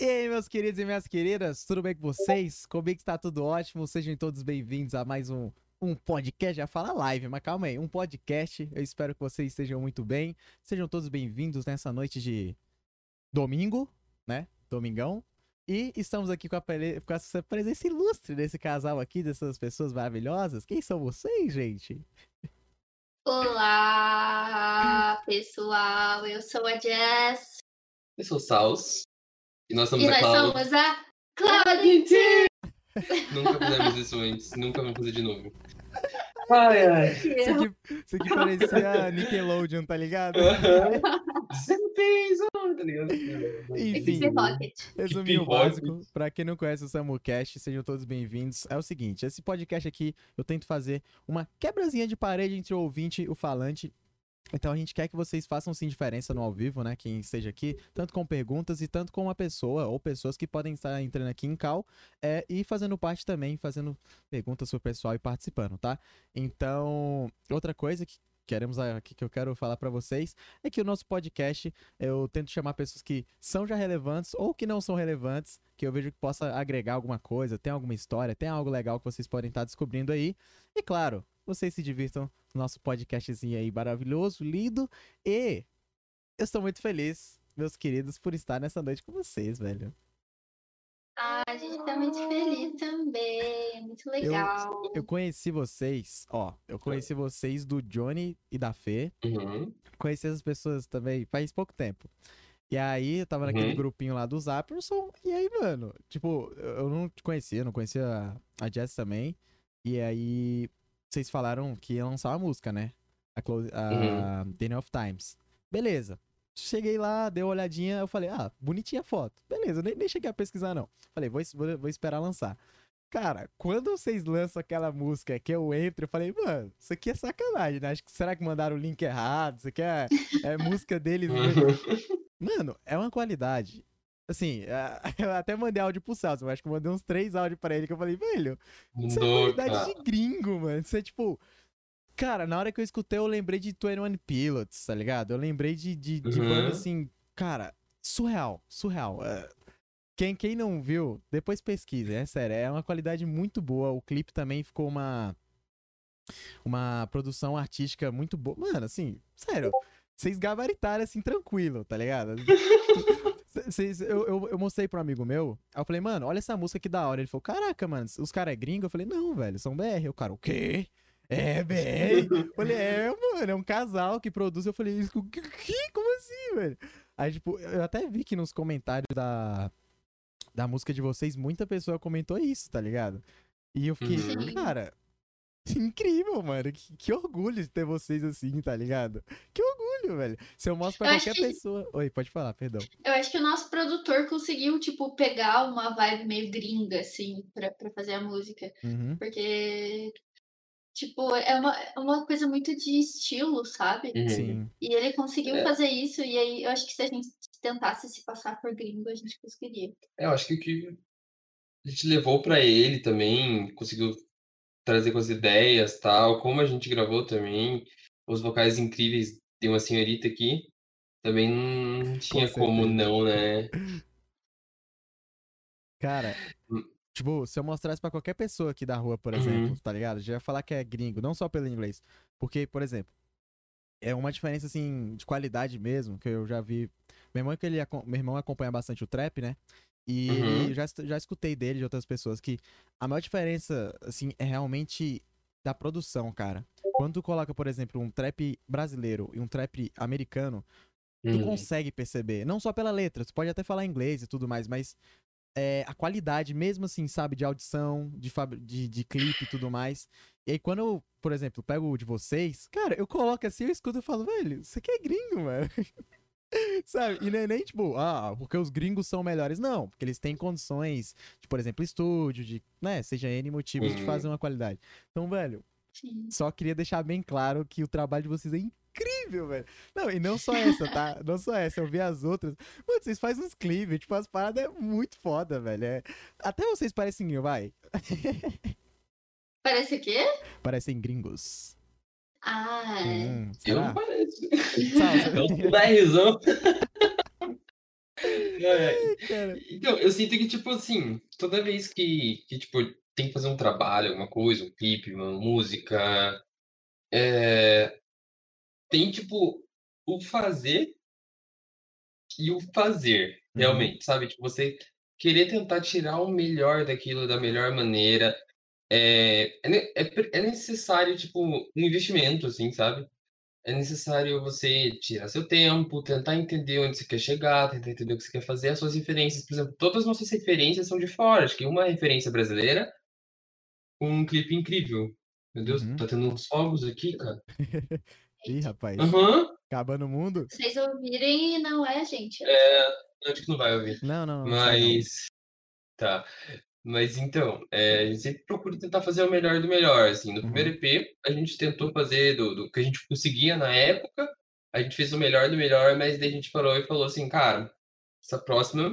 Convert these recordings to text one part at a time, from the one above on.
E aí, meus queridos e minhas queridas, tudo bem com vocês? Comigo está tudo ótimo, sejam todos bem-vindos a mais um, um podcast, já fala live, mas calma aí, um podcast, eu espero que vocês estejam muito bem, sejam todos bem-vindos nessa noite de domingo, né, domingão, e estamos aqui com, a, com essa presença ilustre desse casal aqui, dessas pessoas maravilhosas, quem são vocês, gente? Olá, pessoal, eu sou a Jess. Eu sou o Saus. E nós somos e a nós Cláudia. somos a Claudinha. Nunca fizemos isso antes, nunca vamos fazer de novo. Ai, ai. Isso aqui, isso aqui parecia Nickelodeon, tá ligado? Tá ligado? Enfim. Hip hop. básico, pra quem não conhece o SamuCast, sejam todos bem-vindos. É o seguinte, esse podcast aqui, eu tento fazer uma quebrazinha de parede entre o ouvinte e o falante. Então a gente quer que vocês façam sim diferença no ao vivo, né? Quem esteja aqui, tanto com perguntas e tanto com uma pessoa ou pessoas que podem estar entrando aqui em cal é, e fazendo parte também, fazendo perguntas pro pessoal e participando, tá? Então, outra coisa que queremos aqui que eu quero falar pra vocês é que o nosso podcast eu tento chamar pessoas que são já relevantes ou que não são relevantes, que eu vejo que possa agregar alguma coisa, tem alguma história, tem algo legal que vocês podem estar descobrindo aí. E claro, vocês se divirtam no nosso podcastzinho aí maravilhoso, lindo. E eu estou muito feliz, meus queridos, por estar nessa noite com vocês, velho. Ah, a gente tá muito feliz também, muito legal. Eu conheci vocês, ó, eu conheci vocês do Johnny e da Fê. Uhum. Conheci essas pessoas também faz pouco tempo. E aí, eu tava naquele Uhum. grupinho lá do Zapperson, e aí, mano, tipo, eu eu não te conhecia, não conhecia a Jess também. E aí, vocês falaram que ia lançar uma música, né? A, Close, a The End of Times. Beleza. Cheguei lá, dei uma olhadinha, eu falei, ah, bonitinha a foto. Beleza, nem, nem cheguei a pesquisar, não. Falei, vou, vou, vou esperar lançar. Cara, quando vocês lançam aquela música que eu entro, eu falei, mano, isso aqui é sacanagem, né? Acho que será que mandaram o link errado? Isso aqui é, é música deles. Mano, é uma qualidade. Assim, é, eu até mandei áudio pro Celso, eu acho que eu mandei uns três áudios pra ele que eu falei, velho, isso é Mandou, qualidade de gringo, mano. Isso é tipo. Cara, na hora que eu escutei, eu lembrei de 21 Pilots, tá ligado? Eu lembrei de, de, de Uhum. banda assim, cara, surreal, surreal. É, Quem, quem não viu, depois pesquisa, é sério, é uma qualidade muito boa. O clipe também ficou uma. Uma produção artística muito boa. Mano, assim, sério, vocês gabaritaram assim, tranquilo, tá ligado? Vocês- eu, eu, eu mostrei pra um amigo meu, aí eu falei, mano, olha essa música que da hora. Ele falou, caraca, mano, os caras é gringo? Eu falei, não, velho, são BR. O cara, o quê? É, BR? Eu falei, é, mano, é um casal que produz. Eu falei, isso, que, que? como assim, velho? Aí, tipo, eu até vi que nos comentários da, da música de vocês, muita pessoa comentou isso, tá ligado? E eu fiquei, Uhum. cara, incrível, mano. Que, que orgulho de ter vocês assim, tá ligado? Que orgulho, velho. Se eu mostro pra Eu qualquer que- pessoa. Oi, pode falar, perdão. Eu acho que o nosso produtor conseguiu, tipo, pegar uma vibe meio gringa, assim, pra, pra fazer a música. Uhum. Porque, tipo, é uma, é uma coisa muito de estilo, sabe? Uhum. Sim. E ele conseguiu É. fazer isso, e aí eu acho que se a gente tentasse se passar por gringo, a gente conseguiria. É, eu acho que o que a gente levou pra ele também, conseguiu trazer com as ideias tal, como a gente gravou também, os vocais incríveis de uma senhorita aqui, também não tinha como certeza. não, né? Cara, Hum. tipo, se eu mostrasse pra qualquer pessoa aqui da rua, por Uhum. exemplo, tá ligado? Já ia falar que é gringo, não só pelo inglês. Porque, por exemplo, é uma diferença, assim, de qualidade mesmo, que eu já vi. Meu irmão, que ele, meu irmão acompanha bastante o trap, né? E Uhum. já, já escutei dele, de outras pessoas, que a maior diferença, assim, é realmente da produção, cara. Quando tu coloca, por exemplo, um trap brasileiro e um trap americano, tu Uhum. consegue perceber. Não só pela letra, tu pode até falar inglês e tudo mais, mas é, a qualidade, mesmo assim, sabe, de audição, de, de, de clipe e tudo mais. E aí, quando eu, por exemplo, pego o de vocês, cara, eu coloco assim, eu escuto e falo, velho, isso aqui é gringo, mano. sabe? E não é nem tipo, ah, porque os gringos são melhores. Não, porque eles têm condições de, por exemplo, estúdio, de, né, seja N motivos de fazer uma qualidade. Então, velho, Sim. só queria deixar bem claro que o trabalho de vocês é incrível, velho. Não, e não só essa, tá? Não só essa, eu vi as outras. Mano, vocês fazem uns clipes, tipo, as paradas é muito foda, velho. É... Até vocês parecem, vai, Parece o quê? parecem gringos. Ah, é. Hum, Eu não pareço. Eu da risão. É, Cara. Então, eu sinto que, tipo assim, toda vez que, que tipo, tem que fazer um trabalho, alguma coisa, um clipe, uma música, é, tem, tipo, o fazer e o fazer, Uhum. realmente, sabe? Tipo, você querer tentar tirar o melhor daquilo da melhor maneira. É, é, é é necessário, tipo, um investimento, assim, sabe? É necessário você tirar seu tempo, tentar entender onde você quer chegar, tentar entender o que você quer fazer, as suas referências. Por exemplo, todas as nossas referências são de fora. Acho que uma referência brasileira, um clipe incrível. Meu Deus, Uhum. tá tendo uns fogos aqui, cara. Ih, rapaz. Aham. Acabando o mundo? Vocês ouvirem e não é, gente. É, acho que não vai ouvir. Não, não, não. sai não. Mas. Tá. Mas então, é, a gente sempre procura tentar fazer o melhor do melhor. Assim, no Uhum. primeiro EP, a gente tentou fazer do, do que a gente conseguia na época, a gente fez o melhor do melhor, mas daí a gente parou e falou assim, cara, essa próxima,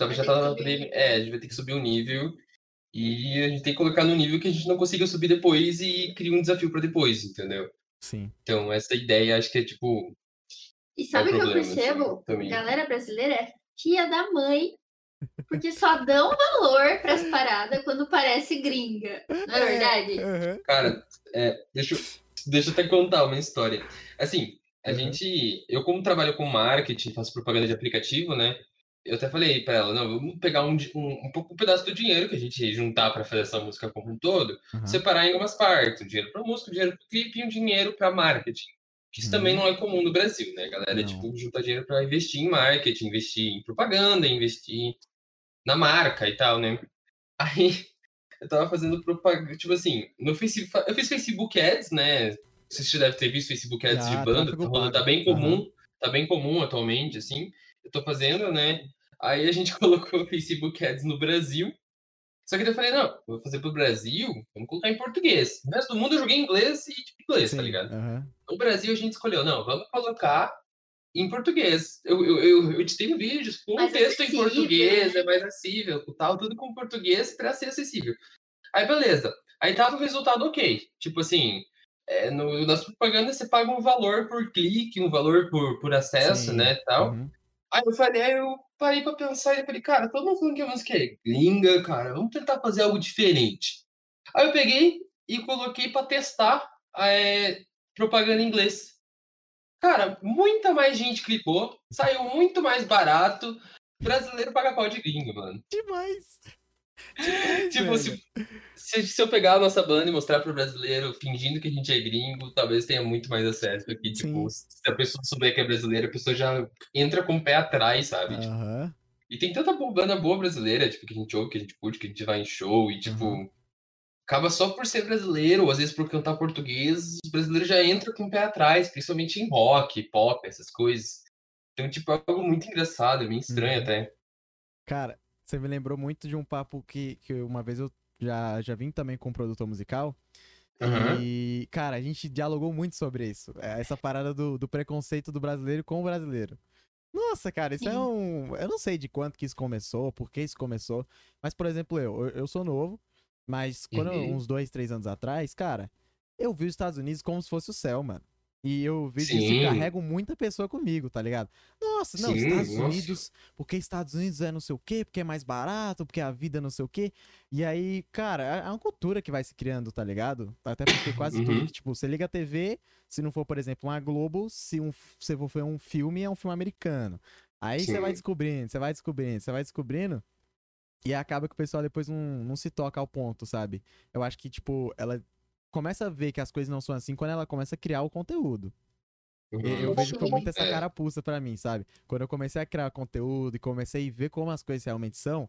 a gente já tá na é, a gente vai ter que subir o nível e a gente tem que colocar no nível que a gente não consiga subir depois e cria um desafio para depois, entendeu? Sim. Então, essa ideia acho que é tipo, E sabe o que eu problema, assim, percebo? também. Galera brasileira é tia da mãe. Porque só dão valor pras paradas quando parece gringa. Não é verdade? Aham. Cara, é, deixa, eu- deixa eu até contar uma história. Assim, a Uhum. gente. Eu, como trabalho com marketing, faço propaganda de aplicativo, né? Eu até falei pra ela: não, vamos pegar um, um, um pouco um pedaço do dinheiro que a gente juntar pra fazer essa música como um todo, Aham. separar em algumas partes: um dinheiro pra música, um dinheiro pro clipe e um dinheiro pra marketing. Que isso também Uhum. não é comum no Brasil, né? A galera, Não. tipo, junta dinheiro pra investir em marketing, investir em propaganda, investir na marca e tal, né? Aí eu tava fazendo propaganda, tipo assim, no Facebook, eu fiz Facebook Ads, né? Vocês já devem ter visto Facebook Ads de banda, tá, rolando, pago. tá bem comum, tá bem comum atualmente, assim. Eu tô fazendo, né? Aí a gente colocou o Facebook Ads no Brasil. Só que eu falei, não, vou fazer pro Brasil, vamos colocar em português. O resto do mundo eu joguei em inglês e tipo inglês, Sim. tá ligado? aham. No Brasil a gente escolheu, não, vamos colocar em português. Eu, eu, eu, eu editei um vídeo com Mais texto em português, né? é mais acessível, tal, tudo com português para ser acessível. Aí beleza. Aí tava o resultado ok. Tipo assim, é, no, nas propagandas você paga um valor por clique, um valor por, por acesso, Sim. né, tal. Uhum. Aí eu falei, aí eu parei pra pensar e falei, cara, todo mundo falando que a música é gringa, cara, vamos tentar fazer algo diferente. Aí eu peguei e coloquei pra testar é, propaganda em inglês. Cara, muita mais gente clicou, saiu muito mais barato. Brasileiro paga pau de gringo, mano. Demais. Tipo, velho. se, se, se eu pegar a nossa banda e mostrar pro brasileiro fingindo que a gente é gringo, talvez tenha muito mais acesso aqui. Tipo, Sim. se a pessoa souber que é brasileira, a pessoa já entra com o pé atrás, sabe? Tipo, Aham. E tem tanta banda boa brasileira, tipo, que a gente ouve, que a gente curte, que a gente vai em show e, tipo, Uhum. acaba só por ser brasileiro, ou às vezes por cantar português, os brasileiros já entram com o pé atrás, principalmente em rock, pop, essas coisas. Então, tipo, é algo muito engraçado, meio estranho Uhum. até. Cara, você me lembrou muito de um papo que, que uma vez eu já, já vim também com um produtor musical. Aham. E, cara, a gente dialogou muito sobre isso. É, Essa parada do, do preconceito do brasileiro com o brasileiro. Nossa, cara, isso é Sim. um. Eu não sei de quanto que isso começou, por que isso começou. Mas, por exemplo, eu, eu, sou novo, mas quando eu- Uhum. uns dois, três anos atrás, cara, eu vi os Estados Unidos como se fosse o céu, mano. E eu vejo isso e Sim. carrego muita pessoa comigo, tá ligado? Nossa, não, Sim, Estados nossa. Unidos, porque Estados Unidos é não sei o quê, porque é mais barato, porque a vida é não sei o quê. E aí, cara, é é uma cultura que vai se criando, tá ligado? Até porque quase tudo Uhum. que, tipo, você liga a TV, se não for, por exemplo, uma Globo, se um, se for um filme, é um filme americano. Aí você vai descobrindo, você vai descobrindo, você vai descobrindo. E acaba que o pessoal depois não, não se toca ao ponto, sabe? Eu acho que, tipo, ela começa a ver que as coisas não são assim quando ela começa a criar o conteúdo. Eu Uhum. vejo com Sim. muito essa carapuça pra mim, sabe? Quando eu comecei a criar conteúdo e comecei a ver como as coisas realmente são.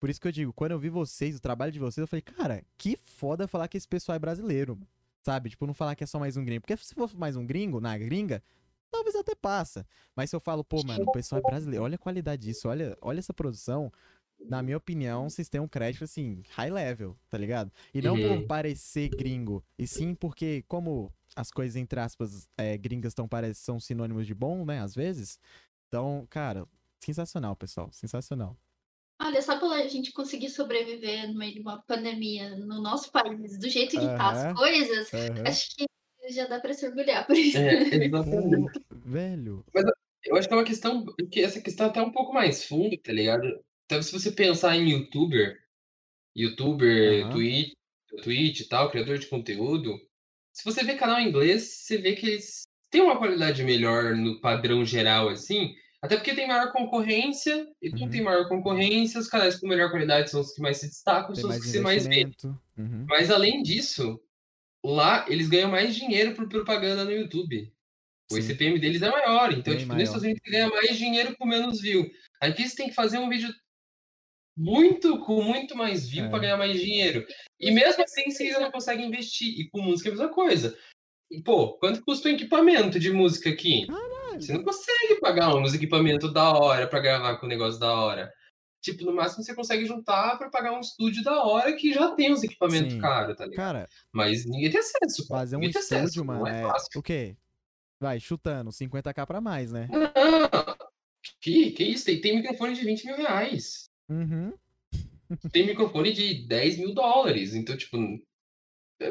Por isso que eu digo, quando eu vi vocês, o trabalho de vocês, eu falei, cara, que foda falar que esse pessoal é brasileiro, sabe? Tipo, não falar que é só mais um gringo. Porque se for mais um gringo na gringa, talvez até passa. Mas se eu falo, pô, mano, o pessoal é brasileiro, olha a qualidade disso, olha, olha essa produção. Na minha opinião, vocês têm um crédito, assim, high level, tá ligado? E não por Uhum. parecer gringo, e sim porque, como as coisas, entre aspas, é, gringas tão pare- são sinônimos de bom, né, às vezes. Então, cara, sensacional, pessoal, sensacional. Olha, só pela gente conseguir sobreviver no meio de uma pandemia no nosso país, do jeito que tá Aham. as coisas, Aham. acho que já dá pra se orgulhar por isso. É, exatamente. Velho. Eu acho que é uma questão que essa questão é até um pouco mais funda, tá ligado? Então, se você pensar em youtuber, youtuber, Aham. Twitch, Twitch e tal, criador de conteúdo, se você vê canal em inglês, você vê que eles têm uma qualidade melhor no padrão geral, assim, até porque tem maior concorrência, e tem Uhum. maior concorrência, os canais com melhor qualidade são os que mais se destacam, Tem são os que você mais vê. Uhum. Mas além disso, lá eles ganham mais dinheiro por propaganda no YouTube. O Sim. ICPM deles é maior, então, Bem tipo, maior. nos Estados Unidos você ganha mais dinheiro com menos view. Aqui você tem que fazer um vídeo muito, com muito mais view É. pra ganhar mais dinheiro. E mesmo assim, você não consegue investir. E com música é a mesma coisa. E, pô, quanto custa um equipamento de música aqui? Você não consegue pagar uns equipamentos da hora pra gravar com o negócio da hora. Tipo, no máximo você consegue juntar pra pagar um estúdio da hora que já tem os equipamentos caros, tá ligado? Cara, Mas ninguém tem acesso, fazer um estúdio, acesso. mano, Não é é fácil. o quê? Vai, chutando, 50k pra mais, né? Não, que, que isso? Tem, tem microfone de 20 mil reais. Uhum. Tem microfone de 10 mil dólares. Então, tipo,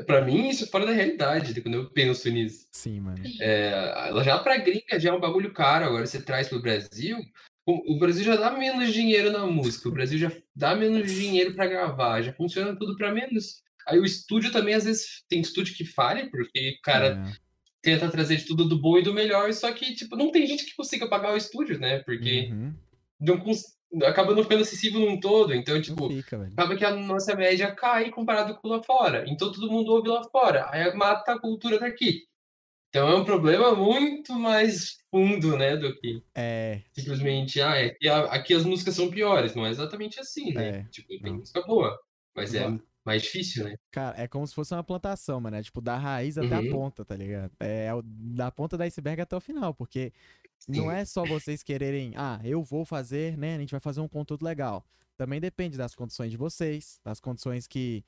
pra mim isso é fora da realidade quando eu penso nisso. Sim, mano. É, já pra gringa já é um bagulho caro. Agora você traz pro Brasil. O, o Brasil já dá menos dinheiro na música. O Brasil já dá menos dinheiro pra gravar. Já funciona tudo pra menos. Aí o estúdio também, às vezes, tem estúdio que falha, porque o cara É. tenta trazer de tudo do bom e do melhor, só que, tipo, não tem gente que consiga pagar o estúdio, né? Porque Uhum. não cons- acaba não ficando acessível num todo. Então, Não tipo, fica, acaba que a nossa média cai comparado com lá fora. Então todo mundo ouve lá fora. Aí mata a cultura daqui. Então é um problema muito mais fundo, né, do que É, simplesmente, ah, é, que a- aqui as músicas são piores. Não é exatamente assim, né? É, tipo, tem não. música boa, mas é Igual- mais difícil, né? cara, é como se fosse uma plantação, mano. É tipo da raiz até a Uhum. ponta, tá ligado? É o- da ponta da iceberg até o final, porque não é só vocês quererem, ah, eu vou fazer, né? A gente vai fazer um conteúdo legal. Também depende das condições de vocês, das condições que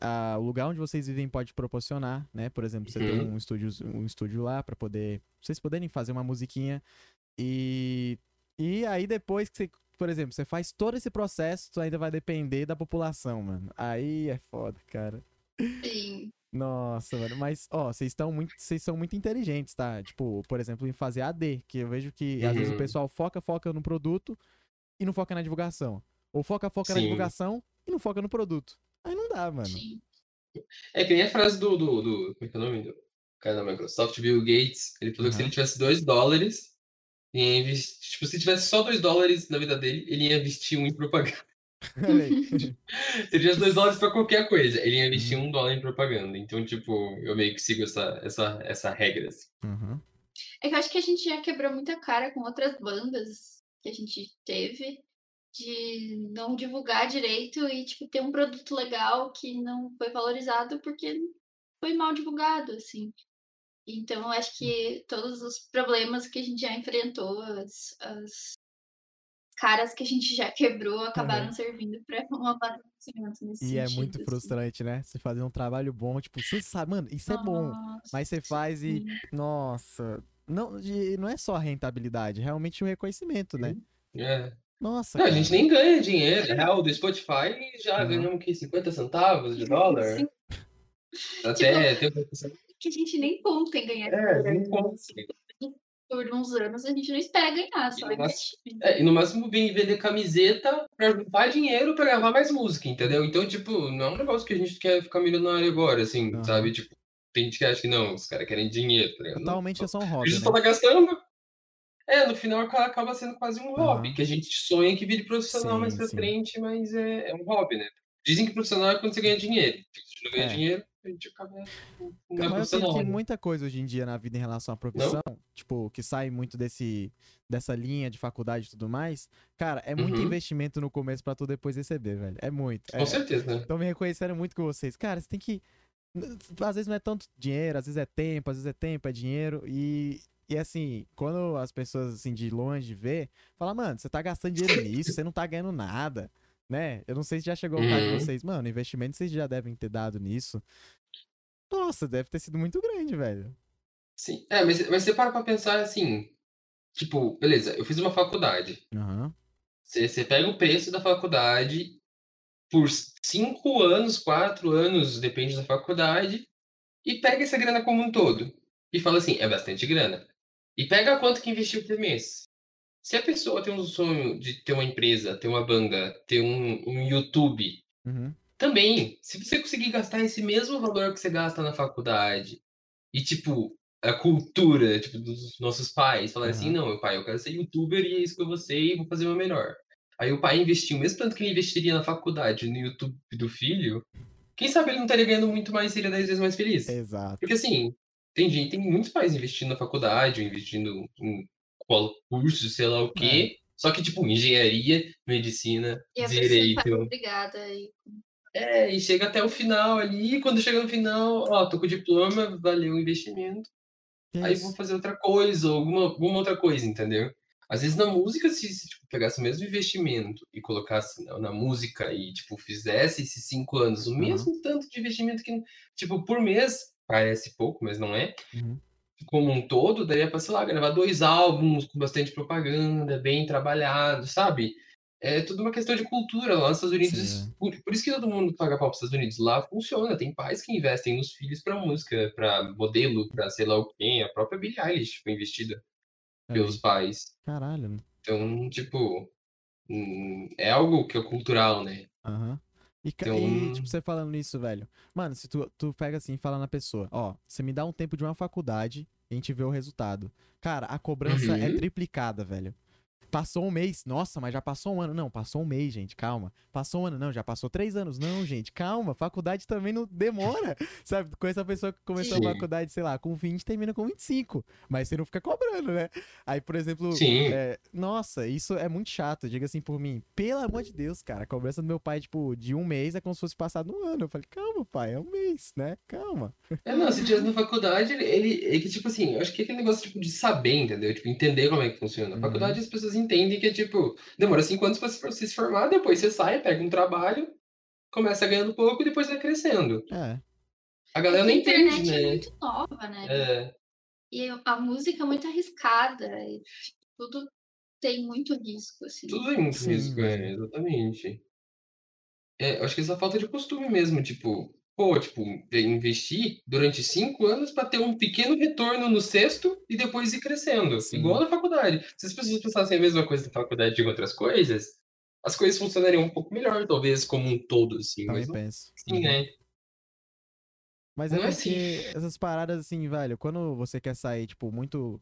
ah, o lugar onde vocês vivem pode proporcionar, né? Por exemplo, você tem Uhum. um estúdio, um estúdio lá pra poder vocês poderem fazer uma musiquinha e e aí depois que você, por exemplo, você faz todo esse processo, tu ainda vai depender da população, mano. Aí é foda, cara. Sim. Nossa, mano, mas, ó, vocês estão muito, vocês são muito inteligentes, tá? Tipo, por exemplo, em fazer AD, que eu vejo que às vezes o Uhum. pessoal foca, foca no produto e não foca na divulgação. Ou foca, foca na Sim. divulgação e não foca no produto. Aí não dá, mano. Sim. É que nem a frase do, do, do como é que é o nome do cara da Microsoft, Bill Gates. Ele falou que se ele tivesse 2 dólares, ele ia investir, tipo, se tivesse só 2 dólares na vida dele, ele ia investir um em propaganda. Olha aí. Se ele tivesse 2 dólares pra qualquer coisa, ele ia investir Uhum. um dólar em propaganda. Então, tipo, eu meio que sigo essa, essa, essa regra. Assim. Uhum. É que eu acho que a gente já quebrou muita cara com outras bandas que a gente teve de não divulgar direito e, tipo, ter um produto legal que não foi valorizado porque foi mal divulgado, assim. Então, eu acho que todos os problemas que a gente já enfrentou, as, as caras que a gente já quebrou, acabaram Uhum. servindo para um amadurecimento nesse E é sentido, muito assim. frustrante, né? Você fazer um trabalho bom, tipo, você sabe, mano, isso é bom. Nossa, Mas você faz e, sim. nossa, não, e não é só a rentabilidade, é realmente o reconhecimento, né? É. Nossa, Não, a gente nem ganha dinheiro. É real, do Spotify já Aham. ganhamos o quê? 50 centavos de dólar? Sim. Até tem que a gente nem conta em ganhar É, dinheiro. nem conta. Por uns anos a gente não espera ganhar, só E no investir. É, e no máximo vem vender camiseta pra juntar dinheiro pra gravar mais música, entendeu? Então, tipo, não é um negócio que a gente quer ficar milionário agora, assim, Aham. sabe? Tipo, tem gente que acha que não, os caras querem dinheiro, tá ligado? Não, Atualmente é só um a hobby, gente né? tá gastando. É, no final aca- acaba sendo quase um hobby, que a gente sonha que vire profissional mais Sim, pra sim. frente, mas é, é um hobby, né? Dizem que profissional é quando você ganha dinheiro. Se a não ganha É. dinheiro, a gente acaba. Não é Mas eu sinto profissional. que né? muita coisa hoje em dia na vida em relação à profissão, tipo, que sai muito desse, dessa linha de faculdade e tudo mais, cara, é muito Uhum. investimento no começo pra tu depois receber, velho. É muito. Com É, certeza, né? Estão me reconhecendo muito com vocês. Cara, você tem que. Às vezes não é tanto dinheiro, às vezes é tempo, às vezes é tempo, é dinheiro. E, e assim, quando as pessoas assim de longe vê, fala, mano, você tá gastando dinheiro nisso, você não tá ganhando nada. Né? Eu não sei se já chegou ao caso de Uhum. vocês. Mano, investimento vocês já devem ter dado nisso. Nossa, deve ter sido muito grande, velho. Sim. É, mas, mas você para pra pensar assim. Tipo, beleza, eu fiz uma faculdade. Aham. Você, você pega o preço da faculdade por cinco anos, quatro anos, depende da faculdade, e pega essa grana como um todo. E fala assim, é bastante grana. E pega quanto que investiu por mês. Se a pessoa tem um sonho de ter uma empresa, ter uma banda, ter um, um YouTube, Uhum. também, se você conseguir gastar esse mesmo valor que você gasta na faculdade, e tipo, a cultura, tipo, dos nossos pais, falar assim, Aham. não, meu pai, eu quero ser youtuber e é isso que eu vou ser e vou fazer o meu melhor. Aí o pai investiu, mesmo tanto que ele investiria na faculdade, no YouTube do filho, quem sabe ele não estaria ganhando muito mais e seria 10 vezes mais feliz. Exato. Porque assim, tem gente, tem muitos pais investindo na faculdade, investindo em qual curso, sei lá o quê. Só que, tipo, engenharia, medicina, E direito. obrigada. E... É, e chega até o final ali, quando chega no final, ó, tô com diploma, valeu o investimento. Aí vou fazer outra coisa, alguma, alguma outra coisa, entendeu? Às vezes na música, se, se tipo, pegasse o mesmo investimento e colocasse na, na música e, tipo, fizesse esses cinco anos o mesmo tanto de investimento que, tipo, por mês, parece pouco, mas não é. Uhum. Como um todo, daria pra, sei lá, gravar dois álbuns com bastante propaganda, bem trabalhado, sabe? É tudo uma questão de cultura. Lá nos Estados Unidos, é. por, por isso que todo mundo paga pau pros Estados Unidos. Lá funciona, tem pais que investem nos filhos pra música, pra modelo, pra sei lá o quê. A própria Billie Eilish foi investida Aí. pelos pais. Caralho. Então, tipo, hum, é algo que é cultural, né? Aham. E, Então- e, tipo, você falando nisso, velho. Mano, se tu, tu pega assim e fala na pessoa, ó, você me dá um tempo de uma faculdade e a gente vê o resultado. Cara, a cobrança é Uhum. triplicada, velho. Passou um mês, nossa, mas já passou um ano. Não, passou um mês, gente, calma. Passou um ano, não, já passou três anos. Não, gente, calma. Faculdade também não demora. Sabe, com essa pessoa que começou Sim. a faculdade, sei lá, com 20, termina com 25. Mas você não fica cobrando, né? Aí, por exemplo, é, nossa, isso é muito chato, diga assim por mim. Pelo amor de Deus, cara, a cobrança do meu pai, tipo, de um mês é como se fosse passado um ano. Eu falei, calma, pai, é um mês, né? Calma. É, não, se tivesse na faculdade, ele, ele, é que, tipo assim, eu acho que é aquele negócio, tipo, de saber, entendeu? Tipo, entender como é que funciona. Na Uhum. faculdade as pessoas entendem que, tipo, demora cinco anos pra se- pra você se formar, depois você sai, pega um trabalho, começa ganhando pouco e depois vai crescendo. É, A galera não a internet entende, é né? muito nova, né? É, E a música é muito arriscada. E tipo, tudo tem muito risco, assim. tudo é muito Sim, risco, é, velho. exatamente. É, eu acho que essa falta de costume mesmo, tipo, pô, tipo, investir durante cinco anos pra ter um pequeno retorno no sexto e depois ir crescendo. Sim. Igual na faculdade. Se as pessoas pensassem a mesma coisa na faculdade de outras coisas, as coisas funcionariam um pouco melhor, talvez, como um todo, assim. também Mas penso. assim, Uhum. né? Mas é Não é porque essas paradas, assim, velho, quando você quer sair, tipo, muito.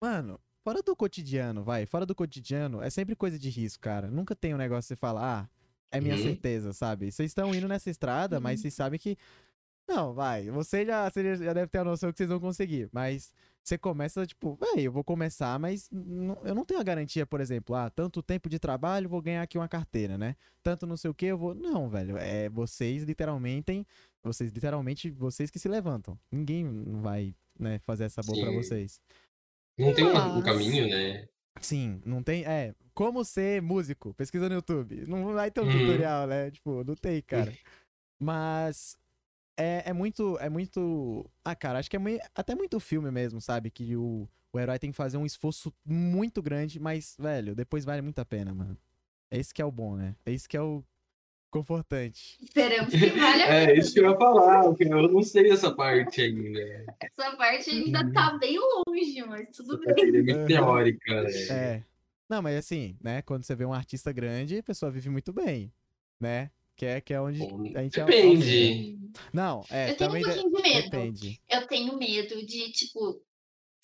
Mano, fora do cotidiano, vai, fora do cotidiano, é sempre coisa de risco, cara. Nunca tem um negócio que você fala, ah, é minha Uhum. certeza, sabe? Vocês estão indo nessa estrada, mas Uhum. vocês sabem que. Não, vai, você já, você já deve ter a noção que vocês vão conseguir, mas. Você começa, tipo, véi, eu vou começar, mas não- eu não tenho a garantia, por exemplo, ah, tanto tempo de trabalho, vou ganhar aqui uma carteira, né? Tanto não sei o que, eu vou. Não, velho. É vocês literalmente. Vocês, literalmente, vocês que se levantam. Ninguém vai, né, fazer essa boa pra Sim. vocês. Não tem um, um Mas- caminho, né? Sim, não tem. É, como ser músico? Pesquisa no YouTube. Não vai ter um Uhum. tutorial, né? Tipo, não tem, cara. Mas. É, é muito. É muito. Ah, cara, acho que é mui- até muito filme mesmo, sabe? Que o, o herói tem que fazer um esforço muito grande, mas, velho, depois vale muito a pena, mano. É esse que é o bom, né? É isso que é o confortante. Esperamos que valha a É, isso que eu ia falar, porque eu não sei essa parte ainda. Essa parte ainda tá bem longe, mas tudo Essa bem. é muito Uhum. teórica, né? É. Não, mas assim, né? Quando você vê um artista grande, a pessoa vive muito bem, né? Que é, que é onde Bom, a gente depende. Não, é, Eu tenho um pouquinho de medo. depende. Eu tenho medo de, tipo,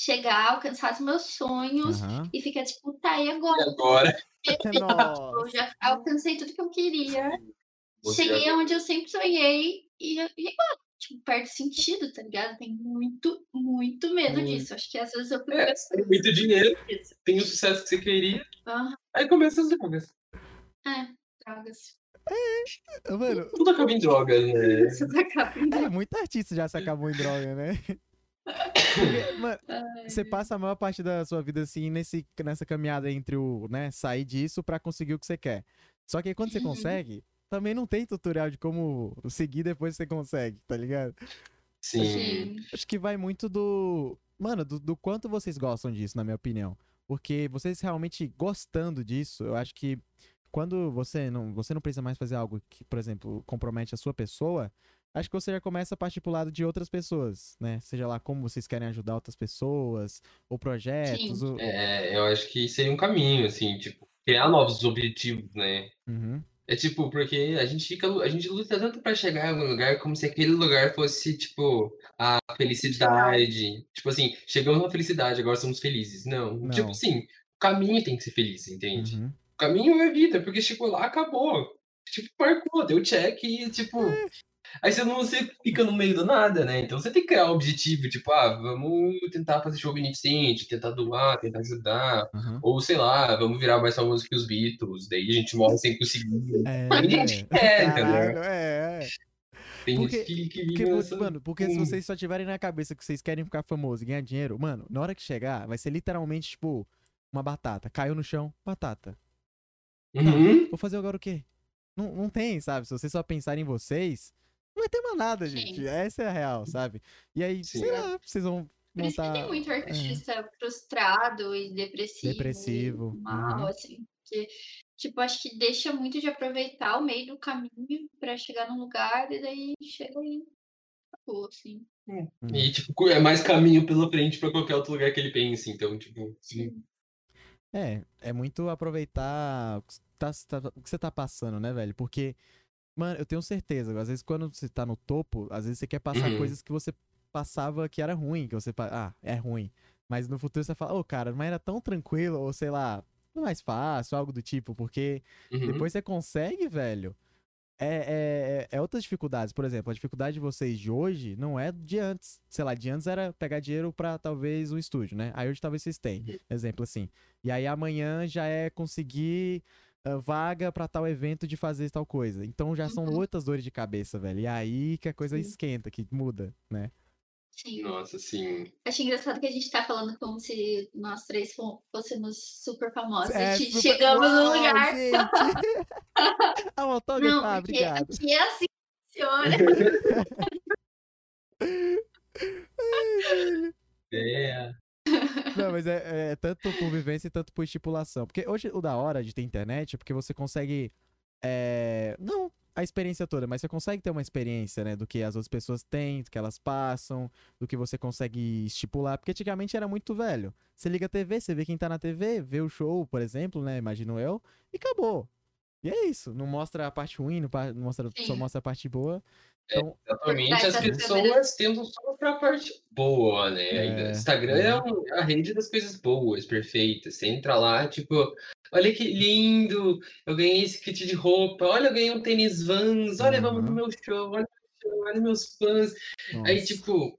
chegar, alcançar os meus sonhos Aham. e ficar, tipo, tá, e E agora? agora, Eu já alcancei tudo que eu queria. Você Cheguei onde eu sempre sonhei e, e agora? Tipo, perde sentido, tá ligado? Tenho muito, muito medo Muito. disso. Acho que às vezes eu fico É, tem muito dinheiro, isso. tem o sucesso que você queria, Aham, aí começa as drogas. é, drogas. Mano, Tudo acaba em drogas, né? É, muito artista já se acabou em droga, né? Porque, mano, você passa a maior parte da sua vida assim nesse, nessa caminhada entre o, né, sair disso pra conseguir o que você quer. Só que aí quando você Uhum. consegue, também não tem tutorial de como seguir depois você consegue, tá ligado? Sim. Sim. Acho que vai muito do. Mano, do, do quanto vocês gostam disso, na minha opinião. Porque vocês realmente gostando disso, eu acho que quando você não, você não precisa mais fazer algo que, por exemplo, compromete a sua pessoa, acho que você já começa a partir pro lado de outras pessoas, né? Seja lá como vocês querem ajudar outras pessoas, ou projetos. Sim. Ou... É, eu acho que seria um caminho, assim, tipo, criar novos objetivos, né? Uhum. É tipo, porque a gente fica, a gente luta tanto pra chegar em algum lugar como se aquele lugar fosse, tipo, a felicidade. Tipo assim, chegamos na felicidade, agora somos felizes. Não, Não. tipo assim, o caminho tem que ser feliz, entende? Uhum. O caminho é vida, porque chegou lá, acabou. Tipo, marcou, deu check e, tipo. Aí você não você fica no meio do nada, né? Então você tem que criar um objetivo, tipo, ah, vamos tentar fazer show beneficente, tentar doar, tentar ajudar. Uhum. Ou sei lá, vamos virar mais famoso que os Beatles, daí a gente morre sem conseguir. É, Mas que quer, entendeu? é, é. Tem Porque- que, que Porque, nessa- mano, porque se hum. vocês só tiverem na cabeça que vocês querem ficar famoso e ganhar dinheiro, mano, na hora que chegar, vai ser literalmente, tipo, uma batata. Caiu no chão, batata. Uhum. Vou fazer agora o quê? Não, não tem, sabe? Se vocês só pensarem em vocês, não vai ter mais nada, Sim. gente. Essa é a real, sabe? E aí, Sim. sei lá, vocês vão Por isso que tem muito artista frustrado e depressivo. Depressivo, E mal, uhum. assim. Porque, tipo, acho que deixa muito de aproveitar o meio do caminho pra chegar num lugar e daí chega e acabou, assim. Uhum. E, tipo, é mais caminho pela frente pra qualquer outro lugar que ele pense. Então, tipo, sim. É, é muito aproveitar o que, tá, tá- o que você tá passando, né, velho? Porque, mano, eu tenho certeza, às vezes quando você tá no topo, às vezes você quer passar Uhum. coisas que você passava que era ruim, que você, ah, é ruim. Mas no futuro você fala, ô, cara, mas era tão tranquilo, ou sei lá, mais fácil, algo do tipo, porque Uhum. depois você consegue, velho. É, é, é outras dificuldades. Por exemplo, a dificuldade de vocês de hoje não é de antes. Sei lá, de antes era pegar dinheiro pra talvez um estúdio, né? Aí hoje talvez vocês têm. Exemplo assim. E aí amanhã já é conseguir ah, vaga pra tal evento de fazer tal coisa. Então já são Uhum. outras dores de cabeça, velho. E aí que a coisa Sim. esquenta, que muda, né? Sim. Nossa, sim. Acho engraçado que a gente tá falando como se nós três fô- fôssemos super famosos. É, e super- chegamos no Uau, lugar. gente! ah, um autógrafo, Não, ah, porque obrigado. aqui é assim que funciona. É. Não, mas é, é tanto por vivência e tanto por estipulação. Porque hoje o da hora de ter internet é porque você consegue. é, não a experiência toda, mas você consegue ter uma experiência, né? Do que as outras pessoas têm, do que elas passam, do que você consegue estipular. Porque antigamente era muito velho. Você liga a TV, você vê quem tá na TV, vê o show, por exemplo, né? Imagino eu, e acabou. E é isso. Não mostra a parte ruim, não, mostra, só mostra a parte boa. Então, Exatamente, Por trás as pessoas câmeras. tentam só mostrar a parte boa, né? É. Instagram é um- a rede das coisas boas, perfeitas. Você entra lá, tipo, olha que lindo, eu ganhei esse kit de roupa, olha, eu ganhei um tênis Vans, olha, vamos no Uhum. meu show, olha, meu show, olha meus fãs. Aí, nossa. tipo,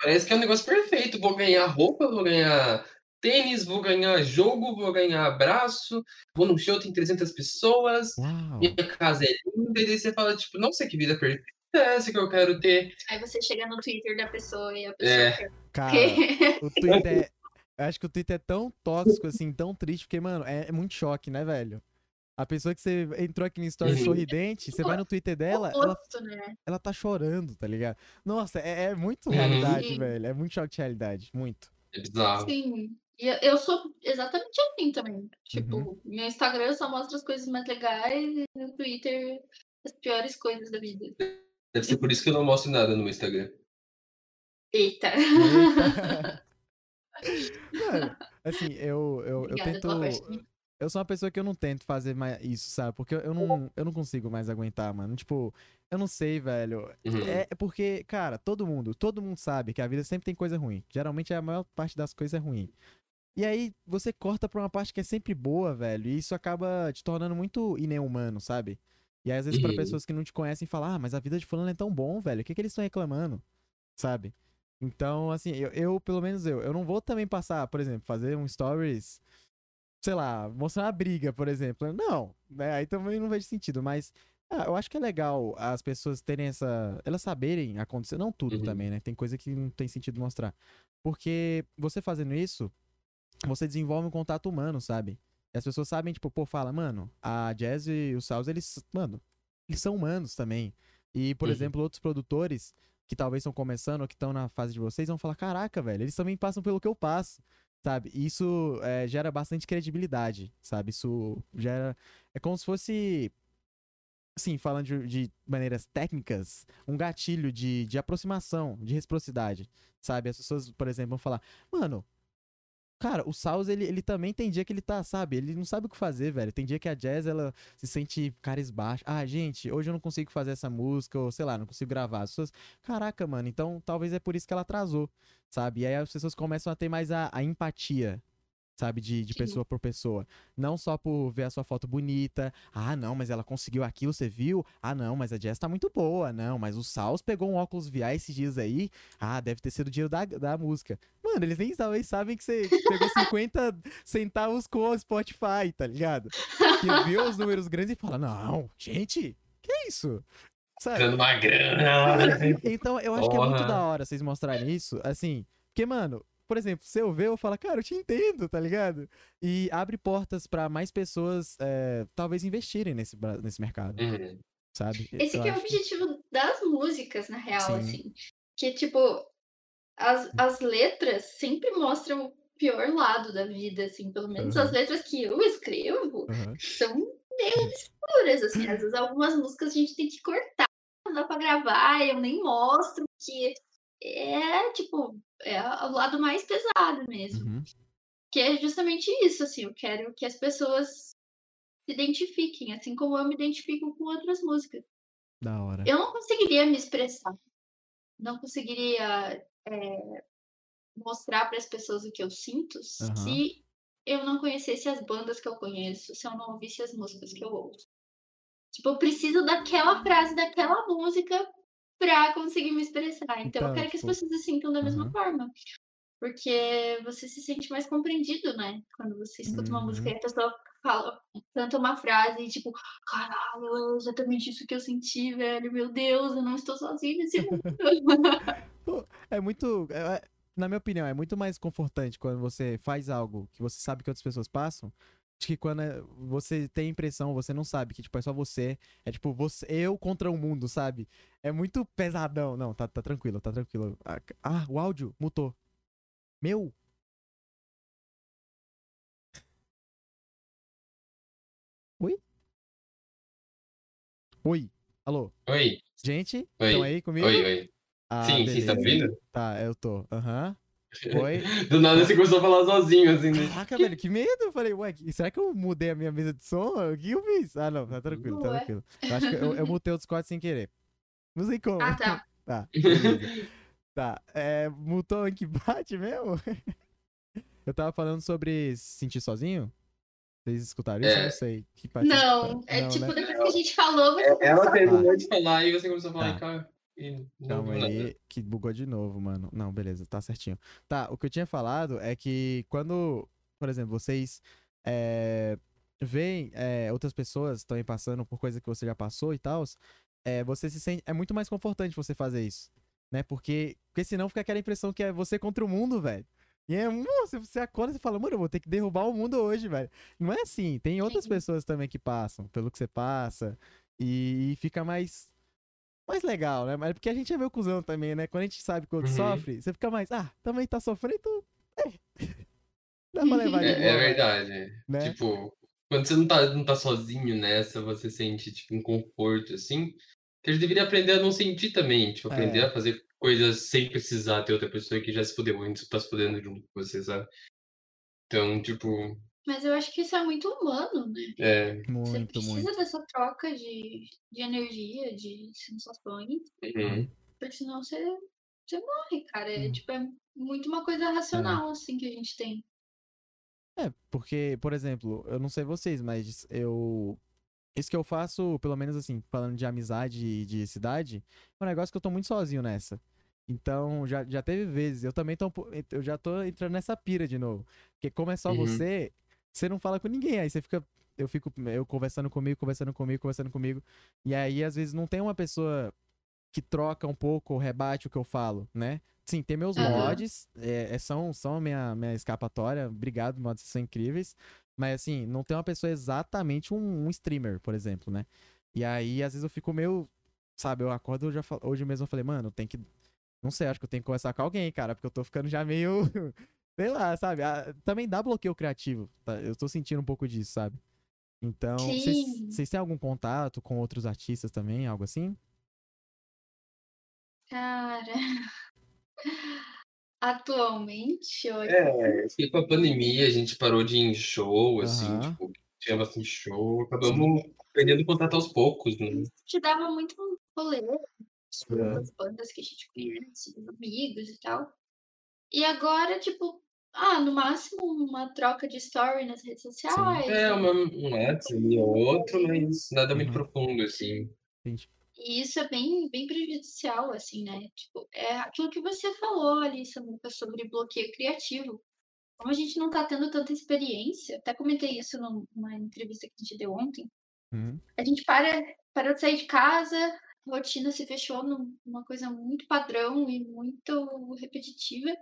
parece que é um negócio perfeito. Vou ganhar roupa, vou ganhar tênis, vou ganhar jogo, vou ganhar abraço, vou num show, tem 300 pessoas, Uau! minha casa é linda, e daí você fala, tipo, nossa, que vida perfeita é essa que eu quero ter. Aí você chega no Twitter da pessoa e a pessoa É. quer. Cara, o Twitter é. Eu acho que o Twitter é tão tóxico, assim, tão triste, porque, mano, é, é muito choque, né, velho? A pessoa que você entrou aqui no story Uhum. sorridente, você vai no Twitter dela, ela, né? ela tá chorando, tá ligado? Nossa, é, é muito Uhum. realidade, Sim. velho. É muito choque de realidade. Muito. É bizarro. Sim. E eu, eu sou exatamente assim também. Tipo, Uhum. meu Instagram só mostra as coisas mais legais e no Twitter as piores coisas da vida. Deve ser por isso que eu não mostro nada no meu Instagram. Eita. Eita. Mano, assim, eu, eu, eu tento. Eu sou uma pessoa que eu não tento fazer mais isso, sabe? Porque eu não, eu não consigo mais aguentar, mano. Tipo, eu não sei, velho. Uhum. É é porque, cara, todo mundo, todo mundo sabe que a vida sempre tem coisa ruim. Geralmente a maior parte das coisas é ruim. E aí você corta pra uma parte que é sempre boa, velho. E isso acaba te tornando muito inhumano, sabe? E aí, às vezes, pra Uhum. pessoas que não te conhecem, falam, ah, mas a vida de fulano é tão bom, velho. O que, que eles estão reclamando? Sabe? Então, assim, eu, eu, pelo menos eu, eu não vou também passar, por exemplo, fazer um stories, sei lá, mostrar uma briga, por exemplo. Não, né? Aí também não vejo sentido, mas ah, eu acho que é legal as pessoas terem essa. Elas saberem acontecer. Não tudo Uhum. também, né? Tem coisa que não tem sentido mostrar. Porque você fazendo isso, você desenvolve um contato humano, sabe? E as pessoas sabem, tipo, pô, fala, mano, a Jazz e o Saus, eles, mano, eles são humanos também. E, por Uhum. exemplo, outros produtores que talvez estão começando ou que estão na fase de vocês vão falar, caraca, velho, eles também passam pelo que eu passo, sabe? E isso é, gera bastante credibilidade, sabe? Isso gera. É como se fosse assim, falando de, de maneiras técnicas, um gatilho de, de aproximação, de reciprocidade, sabe? As pessoas, por exemplo, vão falar, mano, Cara, o Saus, ele, ele também tem dia que ele tá, sabe? Ele não sabe o que fazer, velho. Tem dia que a Jazz, ela se sente carisbaixa. Ah, gente, hoje eu não consigo fazer essa música, ou sei lá, não consigo gravar. As pessoas, caraca, mano, então talvez é por isso que ela atrasou, sabe? E aí as pessoas começam a ter mais a, a empatia, sabe? De, de Sim. pessoa por pessoa. Não só por ver a sua foto bonita. Ah, não, mas ela conseguiu aquilo, você viu? Ah, não, mas a Jazz tá muito boa. Não, mas o Saus pegou um óculos VI esses dias aí. Ah, deve ter sido o dinheiro da, da música. Mano, eles nem talvez sabem que você pegou 50 centavos com o Spotify, tá ligado? Que vê os números grandes e fala, não, gente, que isso? Sabe? Dando uma grana. Então, eu acho que é muito Porra. da hora vocês mostrarem isso, assim, porque, mano, por exemplo, se eu ver, eu falo, cara, eu te entendo, tá ligado? E abre portas pra mais pessoas, é, talvez, investirem nesse, nesse mercado, Uhum. sabe? Esse Eu que é o objetivo das músicas, na real, Sim. assim. Que, tipo, as, as letras sempre mostram o pior lado da vida, assim. Pelo menos Uhum. as letras que eu escrevo Aham. são meio escuras, assim. Às vezes algumas músicas a gente tem que cortar, não dá pra gravar, eu nem mostro, que é, tipo, é o lado mais pesado mesmo. Uhum. Que é justamente isso, assim, eu quero que as pessoas se identifiquem, assim como eu me identifico com outras músicas. Da hora. Eu não conseguiria me expressar. Não conseguiria é, mostrar para as pessoas o que eu sinto Aham. se eu não conhecesse as bandas que eu conheço, se eu não ouvisse as músicas que eu ouço. Tipo, eu preciso daquela frase, daquela música pra conseguir me expressar. Então, Então, eu quero que as pessoas se sintam da mesma aham. forma. Porque você se sente mais compreendido, né? Quando você escuta uma música Uhum. e a pessoa fala, canta uma frase e tipo, caralho, é exatamente isso que eu senti, velho. Meu Deus, eu não estou sozinho nesse mundo. É muito. é- é- na minha opinião, é muito mais confortante quando você faz algo que você sabe que outras pessoas passam. De que quando é- você tem a impressão, você não sabe que, tipo, é só você. É tipo, você, eu contra o mundo, sabe? É muito pesadão. Não, tá, tá tranquilo, tá tranquilo. Ah, Ah, o áudio mutou. Meu? Oi? Oi? Alô? Oi, Gente? Oi. Estão aí comigo? oi, oi. Ah, sim, sim, você tá beleza. ouvindo? Tá, eu tô. Aham. Oi? Do nada você começou a falar sozinho, assim, né? Caraca, velho, que medo! Eu falei, ué, que- será que eu mudei a minha mesa de som? O que eu fiz? Ah, não, tá tranquilo, tá Ué. tranquilo. Eu acho que eu, eu mutei o Discord sem querer. Não sei como. ah, tá. Tá, beleza. Tá, é, mutou em que bate mesmo? Eu tava falando sobre se sentir sozinho? Vocês escutaram isso? Eu É. não sei. Que parte Não, é escutaram. tipo, né? depois que a gente falou, você Ela começou a terminou de falar e você começou a falar Tá. cara. Calma aí, que bugou de novo, mano. Não, beleza, tá certinho. Tá, o que eu tinha falado é que quando, por exemplo, vocês é, veem é, outras pessoas também passando por coisa que você já passou e tal, é, você se sente. É muito mais confortante você fazer isso. Né? Porque, porque senão fica aquela impressão que é você contra o mundo, velho. E é, "Mô, você, você acorda e fala, mano, eu vou ter que derrubar o mundo hoje, velho. Não é assim. Tem outras Sim. pessoas também que passam pelo que você passa. E, e fica mais. Mais legal, né? Mas é porque a gente é meio cuzão também, né? Quando a gente sabe que o outro Uhum. sofre, você fica mais, ah, também tá sofrendo, é. Dá pra levar de É, boa, é verdade. né? Tipo, quando você não tá, não tá sozinho nessa, você sente, tipo, um conforto, assim. Que a gente deveria aprender a não sentir também. Tipo, aprender É. a fazer coisas sem precisar ter outra pessoa que já se fudeu antes tá se fudendo junto com você, sabe? Então, tipo, Mas eu acho que isso é muito humano, né? é. Você Muito, precisa muito. dessa troca de, de energia, de sensações, uhum. porque senão você, você morre, cara. É, Hum. tipo, é muito uma coisa racional, assim, que a gente tem. É, porque, por exemplo, eu não sei vocês, mas eu. Isso que eu faço, pelo menos assim, falando de amizade e de cidade, é um negócio que eu tô muito sozinho nessa. Então, já, já teve vezes, eu também tô, eu já tô entrando nessa pira de novo. Porque como é só Uhum. você, você não fala com ninguém, aí você fica, eu fico, eu conversando comigo, conversando comigo, conversando comigo, e aí às vezes não tem uma pessoa que troca um pouco ou rebate o que eu falo, né? Sim, tem meus Aham. mods, é, é- são, são a minha, minha escapatória, obrigado, mods são incríveis, mas assim, não tem uma pessoa exatamente um, um streamer, por exemplo, né? E aí, às vezes eu fico meio, sabe, eu acordo, eu já falo- hoje mesmo eu falei, mano, tem que, não sei, acho que eu tenho que conversar com alguém, cara, porque eu tô ficando já meio, sei lá, sabe? Ah, também dá bloqueio criativo, tá? Eu tô sentindo um pouco disso, sabe? Então, vocês Sim. têm algum contato com outros artistas também, algo assim? Cara. Atualmente, hoje, É, com a pandemia a gente parou de ir em show, assim, tipo, tinha bastante show, acabamos perdendo contato aos poucos, né? te dava muito um rolê É. das bandas que a gente conhece, amigos e tal. E agora, tipo, ah, no máximo uma troca de story nas redes sociais. É, uma, um WhatsApp ali ou outro, mas nada muito Uhum. profundo, assim. Entendi. E isso é bem, bem prejudicial, assim, né? Tipo, é aquilo que você falou ali, Samuca, sobre bloqueio criativo. Como a gente não tá tendo tanta experiência, até comentei isso num- numa entrevista que a gente deu ontem, Uhum. a gente para, parou de sair de casa, a rotina se fechou num- numa coisa muito padrão e muito repetitiva.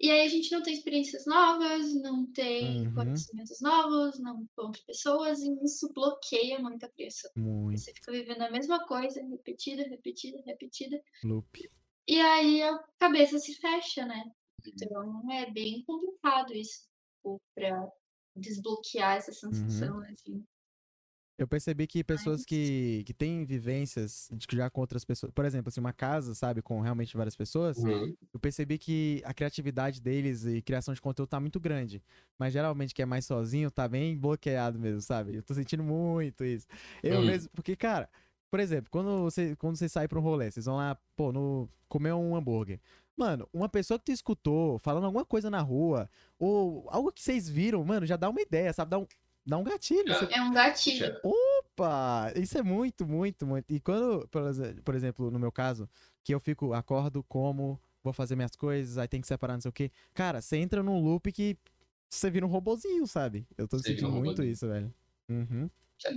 E aí a gente não tem experiências novas, não tem Uhum. conhecimentos novos, não encontra pessoas, e isso bloqueia muito a criação. Muito Você fica vivendo a mesma coisa, repetida, repetida, repetida. loop. E aí a cabeça se fecha, né? Então é bem complicado isso, tipo, pra desbloquear essa sensação, assim. Eu percebi que pessoas que, que têm vivências de que já com outras pessoas, por exemplo, assim, uma casa, sabe, com realmente várias pessoas, Uhum. eu percebi que a criatividade deles e criação de conteúdo tá muito grande. Mas geralmente quem é mais sozinho tá bem bloqueado mesmo, sabe? Eu tô sentindo muito isso. Eu Hum. mesmo, porque, cara, por exemplo, quando você, quando você sai pra um rolê, vocês vão lá, pô, no, comer um hambúrguer. Mano, uma pessoa que tu escutou falando alguma coisa na rua, ou algo que vocês viram, mano, já dá uma ideia, sabe? Dá um, dá um gatilho. Você É um gatilho. Opa! Isso é muito, muito, muito. E quando, por exe- por exemplo, no meu caso, que eu fico, acordo, como, vou fazer minhas coisas, aí tem que separar não sei o quê. Cara, você entra num loop que você vira um robozinho, sabe? Eu tô Você sentindo um muito robozinho. isso, velho. Uhum.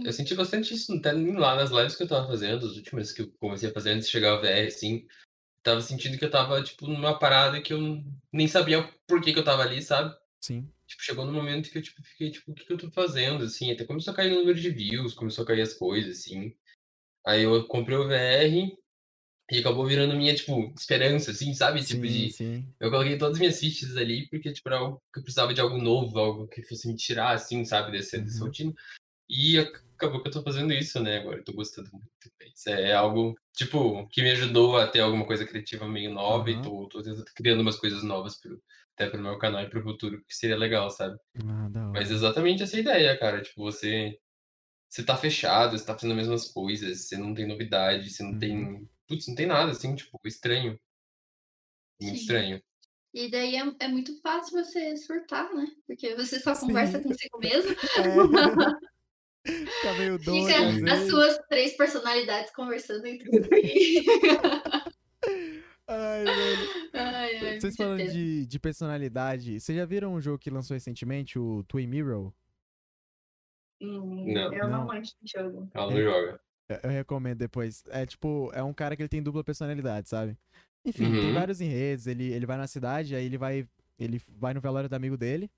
Eu senti bastante isso até lá nas lives que eu tava fazendo, as últimas que eu comecei a fazer antes de chegar ao VR, assim. Tava sentindo que eu tava, tipo, numa parada que eu nem sabia por que que eu tava ali, sabe? Sim. Tipo, chegou num momento que eu, tipo, fiquei, tipo, o que que eu tô fazendo, assim? Até começou a cair o número de views, começou a cair as coisas, assim. Aí eu comprei o VR e acabou virando minha, tipo, esperança, assim, sabe? Tipo, sim, de... sim. Eu coloquei todas as minhas fichas ali, porque, tipo, era algo que eu precisava de algo novo, algo que fosse me tirar, assim, sabe, dessa Uhum. rotina. E ac- acabou que eu tô fazendo isso, né, agora. Eu tô gostando muito. Isso é algo, tipo, que me ajudou a ter alguma coisa criativa meio nova e Aham. tô, tô criando umas coisas novas pro, até pro meu canal e pro futuro, que seria legal, sabe? Ah. Mas exatamente essa ideia, cara. Tipo, você. Você tá fechado, você tá fazendo as mesmas coisas, você não tem novidade, você não Uhum. tem. Putz, não tem nada, assim, tipo, estranho. Muito Sim. estranho. E daí é, é muito fácil você surtar, né? Porque você só Sim. conversa consigo mesmo. É. Fica meio doido. Fica as suas três personalidades conversando entre si. Ai, velho. ai, ai, Vocês falando de, de personalidade, vocês já viram um jogo que lançou recentemente, o Twin Mirror? Hum, Não. eu não Não. de jogo. Ela não joga. Eu- recomendo depois. É tipo, é um cara que ele tem dupla personalidade, sabe? Enfim, tem Uhum. vários enredos. Ele, ele vai na cidade, aí ele vai. Ele vai no velório do amigo dele.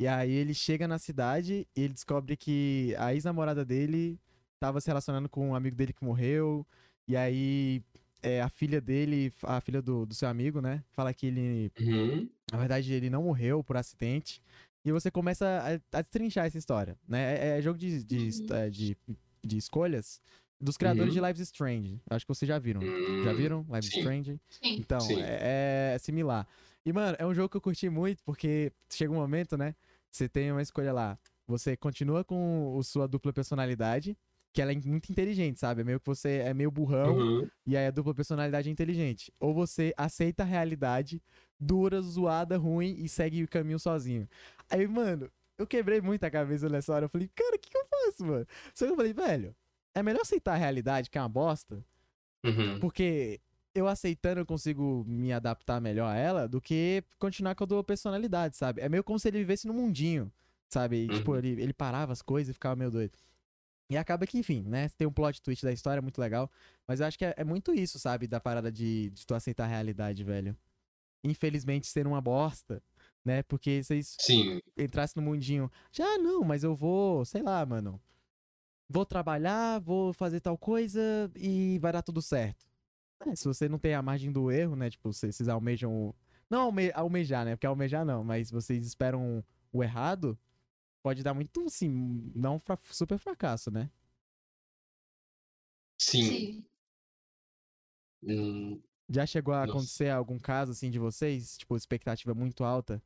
E aí ele chega na cidade e ele descobre que a ex-namorada dele tava se relacionando com um amigo dele que morreu. E aí é, a filha dele, a filha do, do seu amigo, né? Fala que ele Uhum. na verdade, ele não morreu por acidente. E você começa a, a destrinchar essa história, né? É, é jogo de, de, Uhum. é, de, de escolhas dos criadores Uhum. de Lives Strange. Acho que vocês já viram. Já Hum, viram Lives sim. Strange? Sim. Então, Sim. é, é similar. E, mano, é um jogo que eu curti muito, porque chega um momento, né? Você tem uma escolha lá. Você continua com o sua dupla personalidade, que ela é muito inteligente, sabe? É meio que você é meio burrão, Uhum. e aí a dupla personalidade é inteligente. Ou você aceita a realidade, dura, zoada, ruim e segue o caminho sozinho. Aí, mano, eu quebrei muito a cabeça nessa hora. Eu falei, cara, o que, que eu faço, mano? Só que eu falei, velho, é melhor aceitar a realidade, que é uma bosta, Uhum. porque eu aceitando eu consigo me adaptar melhor a ela do que continuar com a dupla personalidade, sabe? É meio como se ele vivesse no mundinho, sabe? E, tipo, Uhum. ele, ele parava as coisas e ficava meio doido. E acaba que, enfim, né? Tem um plot twist da história muito legal. Mas eu acho que é, é muito isso, sabe? Da parada de, de tu aceitar a realidade, velho. Infelizmente, ser uma bosta, né? Porque vocês Sim. entrassem no mundinho. Já, não, mas eu vou, sei lá, mano. Vou trabalhar, vou fazer tal coisa e vai dar tudo certo. É, se você não tem a margem do erro, né? Tipo, vocês, vocês almejam. o- Não alme- almejar, né? Porque almejar não, mas vocês esperam o errado. Pode dar muito, assim, não fra- super fracasso, né? Sim. Sim. Hum, Já chegou a Nossa. acontecer algum caso, assim, de vocês? Tipo, expectativa muito alta?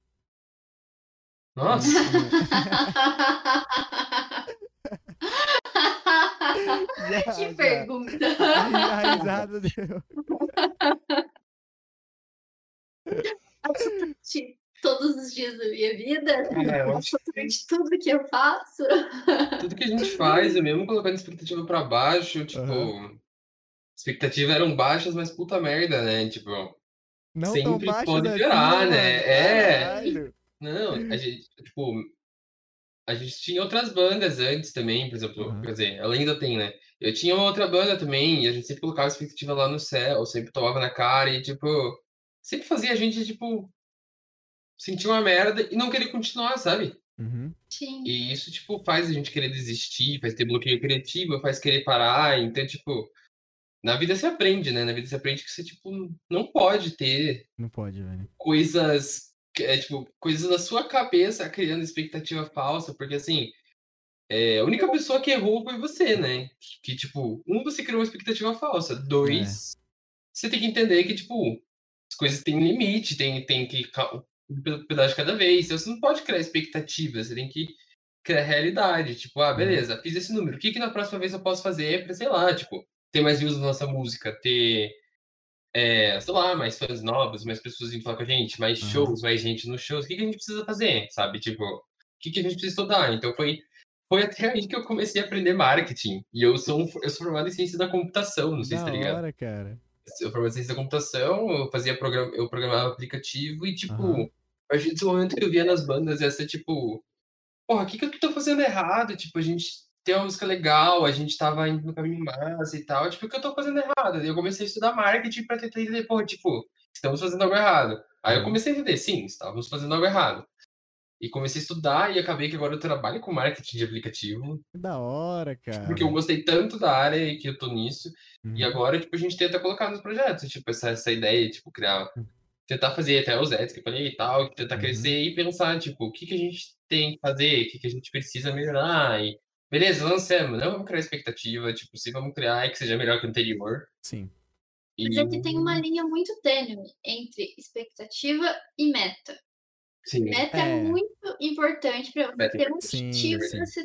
Nossa, Já, que já. pergunta. A risada deu. Todos os dias da minha vida. É, Absolutamente tudo que eu faço. tudo que a gente faz, eu mesmo colocando expectativa pra baixo, tipo. Aham. Expectativas eram baixas, mas puta merda, né? Tipo, Não Sempre pode assim, piorar, né? mano? É. Caralho. Não, a gente, tipo, a gente tinha outras bandas antes também, por exemplo, Uhum. quer dizer, ela ainda tem, né? Eu tinha uma outra banda também, e a gente sempre colocava expectativa lá no céu, sempre tomava na cara e, tipo, sempre fazia a gente, tipo, sentir uma merda e não querer continuar, sabe? Uhum. Sim. E isso, tipo, faz a gente querer desistir, faz ter bloqueio criativo, faz querer parar, então, tipo, na vida você aprende, né? Na vida você aprende que você, tipo, não pode ter Não pode, velho. coisas é, tipo, coisas na sua cabeça criando expectativa falsa, porque assim, é, a única pessoa que errou foi você, né? Que, tipo, um, você criou uma expectativa falsa. Dois, você tem que entender que, tipo, as coisas têm limite, tem, tem que um pe- pedaço de cada vez. Então, você não pode criar expectativa, você tem que criar realidade. Tipo, ah, beleza, fiz esse número. O que, que na próxima vez eu posso fazer pra, sei lá, tipo, ter mais views na nossa música, ter é, sei lá, mais fãs novos, mais pessoas vindo falar com a gente, mais shows, mais gente nos shows. O que, que a gente precisa fazer, sabe? Tipo, o que, que a gente precisa estudar? Então foi, foi até aí que eu comecei a aprender marketing. E eu sou, um, eu sou formado em ciência da computação, não sei se Da tá ligado. hora, cara. Eu sou formado em ciência da computação, eu fazia programa, eu programava aplicativo e, tipo, Aham. A partir desse momento que eu via nas bandas essa, tipo, porra, o que, que eu tô fazendo errado? Tipo, a gente tem uma música legal, a gente tava indo no caminho massa e tal, tipo, o que eu tô fazendo errado? Eu comecei a estudar marketing pra tentar entender, porra, tipo, estamos fazendo algo errado. Aí eu Uhum. comecei a entender, sim, estávamos fazendo algo errado. E comecei a estudar e acabei que agora eu trabalho com marketing de aplicativo, da hora, cara. porque eu gostei tanto da área e que eu tô nisso. E Uhum. agora, tipo, a gente tenta colocar nos projetos, tipo, essa, essa ideia, tipo, criar, Hum. Tentar fazer até os ads que eu falei e tal, tentar Uhum. crescer e pensar, tipo, o que que a gente tem que fazer, o que que a gente precisa melhorar e, beleza, lançamos, não vamos criar expectativa, tipo, se vamos criar é que seja melhor que o anterior. Sim. E, Mas é que tem uma linha muito tênue entre expectativa e meta. sim, Meta É. é, muito importante para você é ter um objetivo você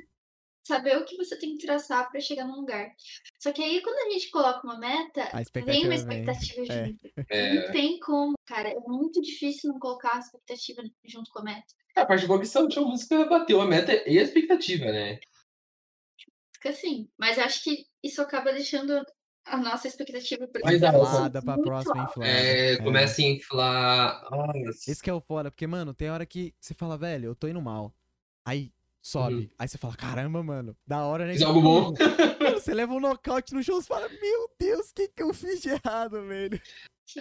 saber o que você tem que traçar para chegar num lugar. Só que aí quando a gente coloca uma meta, A vem uma vem. expectativa É. junto. é, Não tem como, cara. É muito difícil não colocar a expectativa junto com a meta. a parte boa é que essa última música bateu a meta e a expectativa, né? Fica assim. Mas acho que isso acaba deixando a nossa expectativa pra. Inflada pra muito próxima inflada. É, começa a inflar. Nossa. Esse que é o foda, porque, mano, tem hora que você fala, velho, eu tô indo mal. Aí sobe. Uhum. Aí você fala, caramba, mano, da hora, né? Fiz algo bom. Mano, você leva um nocaute no show e fala, meu Deus, o que que eu fiz de errado, velho?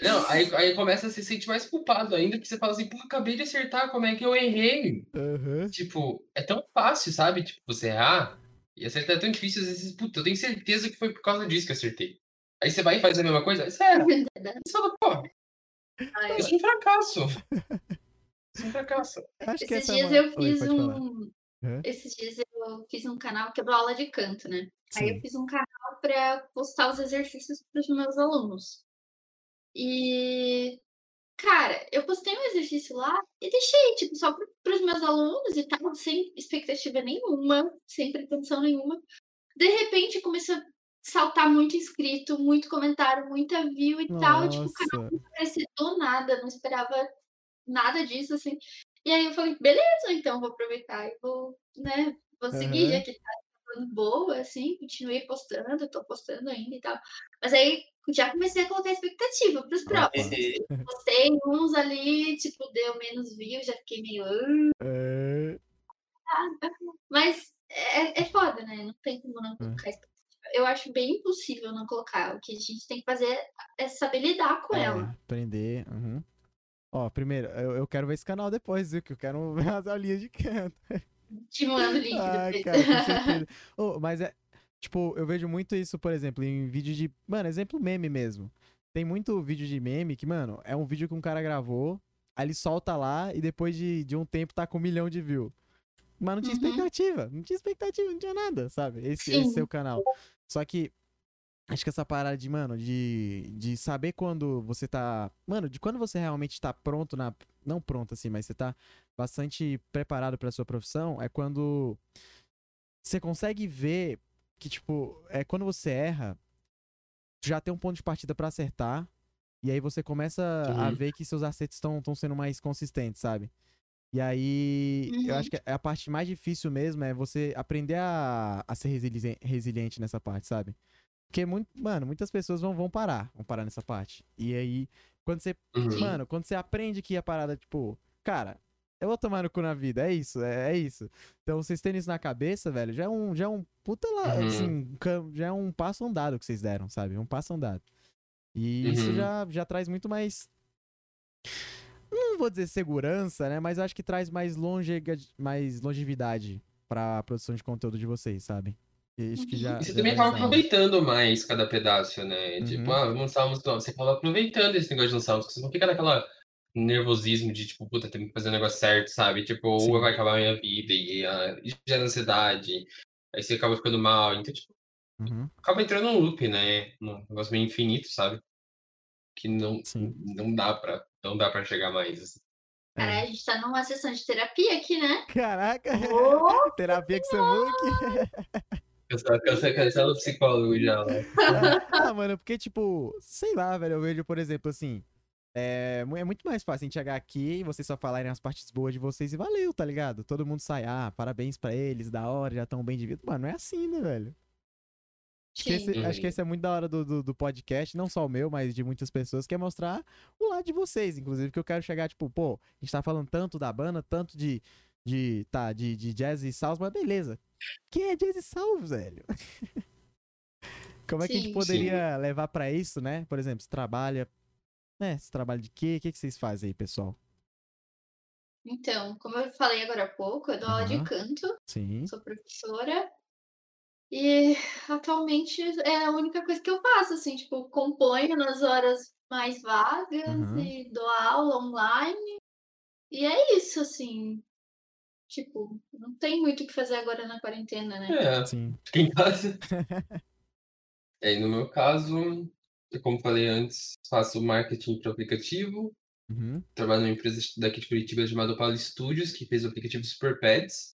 Não, aí, aí começa a se sentir mais culpado ainda, porque você fala assim, pô, acabei de acertar, como é que eu errei? Aham. Tipo, é tão fácil, sabe? Tipo, você errar e acertar é tão difícil, às vezes, puta, eu tenho certeza que foi por causa disso que eu acertei. Aí você vai e faz a mesma coisa, aí você erra. Aí você fala, pô, Ai, eu sou um fracasso. Eu sou um fracasso. Acho que Esses essa dias é uma... eu Oi, fiz falar. um. Hã? Esses dias eu fiz um canal que eu dou aula de canto, né? Aí eu Sim. fiz um canal para postar os exercícios para os meus alunos. E, cara, eu postei um exercício lá e deixei, tipo, só para os meus alunos e tal, sem expectativa nenhuma, sem pretensão nenhuma. De repente começou a saltar muito inscrito, muito comentário, muita view e tal. E, tipo, o canal Nossa. aparecer do nada, não esperava nada disso, assim. E aí eu falei, beleza, então vou aproveitar e vou, né, vou seguir, Aham. já que tá dando boa, assim, continuei postando, tô postando ainda e tal. Mas aí já comecei a colocar expectativa pros próximos. Postei uns ali, tipo, deu menos view, já fiquei meio. É... Mas é, é foda, né? Não tem como não colocar expectativa. Eu acho bem impossível não colocar. O que a gente tem que fazer é saber lidar com É, ela. aprender. uhum. Ó, primeiro, eu, eu quero ver esse canal depois, viu? Que eu quero ver as aulinhas de canto. Te mando o link Ah, depois. cara, com certeza. Ô, mas é. Tipo, eu vejo muito isso, por exemplo, em vídeo de. Mano, exemplo meme mesmo. Tem muito vídeo de meme que, mano, é um vídeo que um cara gravou, aí ele solta lá e depois de, de um tempo tá com um milhão de views. Mas não tinha Uhum. expectativa. Não tinha expectativa, não tinha nada, sabe? Esse, Sim. esse seu canal. Só que. Acho que essa parada de, mano, de, de saber quando você tá. Mano, de quando você realmente tá pronto na. Não pronto assim, mas você tá bastante preparado pra sua profissão, é quando você consegue ver que, tipo, é quando você erra, já tem um ponto de partida pra acertar. E aí você começa a Uhum. ver que seus acertos estão sendo mais consistentes, sabe? E aí, eu Uhum. acho que a parte mais difícil mesmo é você aprender a, a ser resili- resiliente nessa parte, sabe? Porque, muito, mano, muitas pessoas vão, vão parar, vão parar nessa parte. E aí, quando você, Uhum. mano, quando você aprende que a parada, tipo, cara, eu vou tomar no cu na vida, é isso, é, é isso. Então, vocês terem isso na cabeça, velho, já é um, já é um puta lá, Uhum. assim, já é um passo andado que vocês deram, sabe? Um passo andado. E isso Uhum. já, já traz muito mais. Não vou dizer segurança, né? Mas eu acho que traz mais, longe, mais longevidade pra produção de conteúdo de vocês, sabe? E acho que já. E você já também acaba usando. aproveitando mais cada pedaço, né? Uhum. Tipo, ah, vamos lançar uma música nova. Você acaba aproveitando esse negócio de lançar música. Você não fica naquela nervosismo de, tipo, puta, tem que fazer o negócio certo, sabe? Tipo, Sim. ou vai acabar a minha vida e ah, e gera ansiedade. Aí você acaba ficando mal. Então, tipo, Uhum, acaba entrando num loop, né? Num negócio meio infinito, sabe? Que não, Sim. não dá pra, não dá pra chegar mais. assim. É. Cara, a gente tá numa sessão de terapia aqui, né? Caraca! Oh, Terapia com Samuque. Cancela, cancela, cancela o psicólogo já, né? ah, mano, porque, tipo, sei lá, velho, eu vejo, por exemplo, assim. É, é muito mais fácil a gente chegar aqui e vocês só falarem as partes boas de vocês e valeu, tá ligado? Todo mundo sai, ah, parabéns pra eles, da hora, já tão bem de vida. Mano, não é assim, né, velho? Acho que, esse, acho que esse é muito da hora do, do, do podcast, não só o meu, mas de muitas pessoas, que é mostrar o lado de vocês, inclusive, que eu quero chegar, tipo, pô, a gente tá falando tanto da banda, tanto de, de, tá, de, de jazz e salsa, mas beleza. Quem é jazz e salsa, velho? Como é que a gente Sim. poderia levar pra isso, né? Por exemplo, você trabalha, né? Você trabalha de quê? O que, que vocês fazem aí, pessoal? Então, como eu falei agora há pouco, eu dou aula de canto, Sim. sou professora. E atualmente é a única coisa que eu faço, assim, tipo, componho nas horas mais vagas Uhum. e dou aula online. E é isso, assim. Tipo, não tem muito o que fazer agora na quarentena, né? É, Sim. fica em casa. É, e no meu caso, eu, como falei antes, faço marketing para aplicativo. Uhum. Trabalho numa empresa daqui de Curitiba chamada Paulo Studios, que fez o aplicativo Super Pets,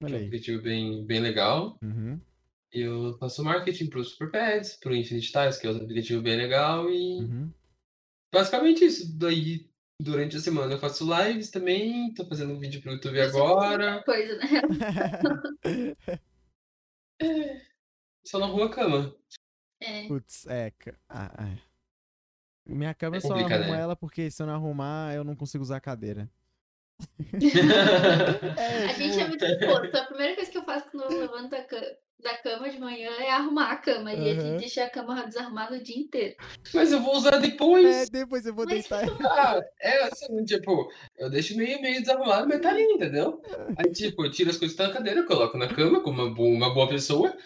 é Olha um aí. aplicativo bem, bem legal. Uhum. Eu faço marketing para o Super Pets, para o Infinite Tiles, que é outro aplicativo bem legal. E Uhum. basicamente isso. Daí, durante a semana, eu faço lives também. Tô fazendo um vídeo para o YouTube Eu faço agora. Coisa, né? Só não arrumo a cama. É. Putz, é. Ah, ah. Minha cama É eu só arrumo né? ela porque se eu não arrumar, eu não consigo usar a cadeira. A gente é muito oposto. A primeira coisa que eu faço quando eu levanto da ca- da cama de manhã é arrumar a cama. E a gente deixa a cama desarrumada o dia inteiro. Mas eu vou usar depois. É, depois eu vou Mas deitar. Ah, é assim, tipo, eu deixo meio, meio desarrumado, mas tá ali, entendeu? Aí, tipo, eu tiro as coisas que estão na cadeira, coloco na cama, como uma boa, uma boa pessoa,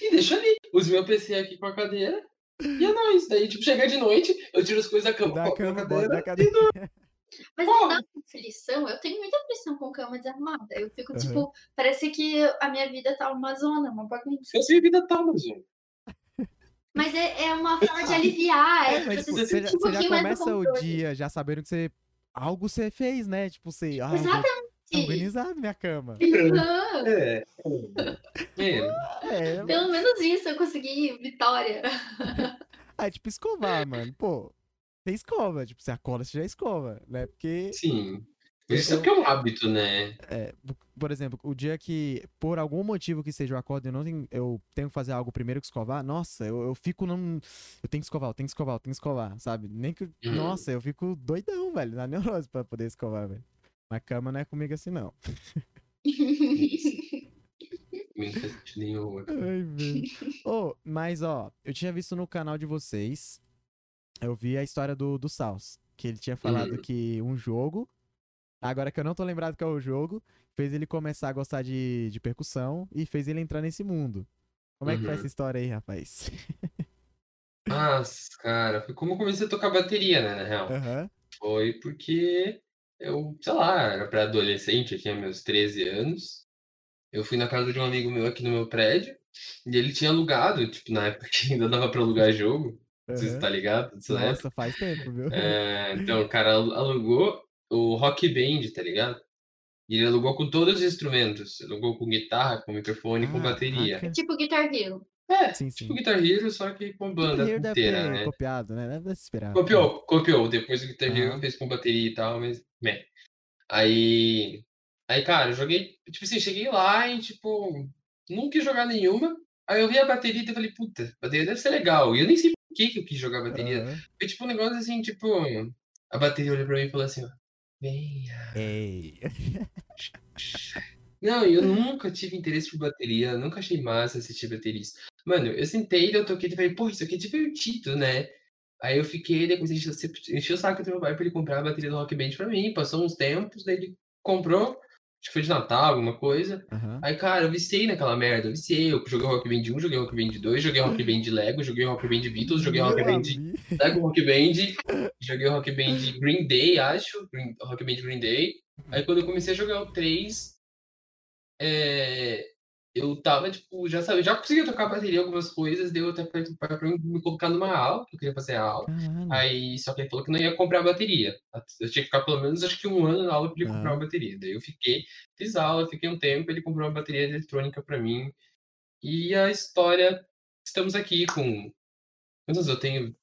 e deixo ali. Uso meu PC aqui com a cadeira, e é nóis. Daí, tipo, chega de noite, eu tiro as coisas da cama, Da coloco na cama, bota da cadeira, cadeira. Mas não dá aflição. Eu tenho muita aflição com cama desarrumada. Eu fico, Aham. tipo, parece que a minha vida tá uma zona, uma bagunça. a vida tá, mas, gente. Mas é, é uma forma de aliviar. É, É, mas você tipo, você, já, um você já começa o dia já sabendo que você. Algo você fez, né? Tipo, você. Ah, vou- Exatamente. tá organizado minha cama. Aham. É. É. É, Pelo menos isso, eu consegui vitória. ah, é tipo escovar, mano. Pô, você escova. Tipo, você acorda, você já escova, né? Porque. Sim. Isso é porque é um hábito, né? É, por exemplo, o dia que, por algum motivo que seja eu acordo e eu não tenho, eu tenho que fazer algo primeiro que escovar, nossa, eu, eu fico num. Eu tenho que escovar, eu tenho que escovar, eu tenho que escovar, sabe? Nem que. Uhum. Nossa, eu fico doidão, velho, na neurose pra poder escovar, velho. Na cama não é comigo assim, não. Não. Ai, velho. Ô, mas ó, eu tinha visto no canal de vocês, eu vi a história do, do Saus, que ele tinha falado Uhum. que um jogo, agora que eu não tô lembrado qual é o jogo, fez ele começar a gostar de, de percussão e fez ele entrar nesse mundo. Como é que foi Uhum. essa história aí, rapaz? Mas, cara, foi como eu comecei a tocar bateria, né, na real. Aham. Foi porque eu, sei lá, era pré-adolescente, eu tinha meus 13 anos. Eu fui na casa de um amigo meu aqui no meu prédio, e ele tinha alugado, tipo, na época que ainda dava pra alugar jogo. Se Aham. tá ligado época. Nossa, faz tempo, viu? É, então, o cara alu- alugou o Rock Band, tá ligado? E ele alugou com todos os instrumentos. Alugou com guitarra, com microfone, com bateria. Tipo Guitar Hero. É, Sim, tipo sim. Guitar Hero, só que com banda inteira, ter né? copiado, né? Deve se esperar. Copiou, copiou. Depois o Guitar Hero Aham. fez com bateria e tal, mas. Meh. Aí. Aí, cara, eu joguei. Tipo assim, cheguei lá e, tipo, não quis jogar nenhuma. Aí eu vi a bateria e eu falei, puta, a bateria deve ser legal. E eu nem sei que, que eu quis jogar a bateria. Aham. Foi tipo um negócio assim, tipo. A bateria olhou pra mim e falou assim, ó. Venha. Ei. Não, eu nunca tive interesse por bateria, nunca achei massa assistir baterista. Mano, eu sentei, eu toquei e falei, pô, isso aqui é divertido, né? Aí eu fiquei, depois enchi, enchi o saco do meu pai pra ele comprar a bateria do Rock Band pra mim, passou uns tempos, daí ele comprou, acho que foi de Natal, alguma coisa. Aham. Aí, cara, eu viciei naquela merda, eu viciei. Eu joguei Rock Band 1, joguei Rock Band 2, joguei Rock Band Lego, joguei Rock Band Beatles, joguei Rock Band. Lego Rock Band, joguei Rock Band Green Day, acho, Green- Rock Band Green Day. Aí quando eu comecei a jogar o 3, é, eu tava, tipo, já sabia, já conseguia tocar bateria algumas coisas, deu até pra, pra, pra me colocar numa aula, que eu queria fazer a aula. Aí, só que ele falou que não ia comprar a bateria. Eu tinha que ficar pelo menos, acho que um ano na aula pra ele comprar Aham. uma bateria. Daí eu fiquei, fiz aula, fiquei um tempo, ele comprou uma bateria eletrônica pra mim. E a história, estamos aqui com, quantos eu tenho?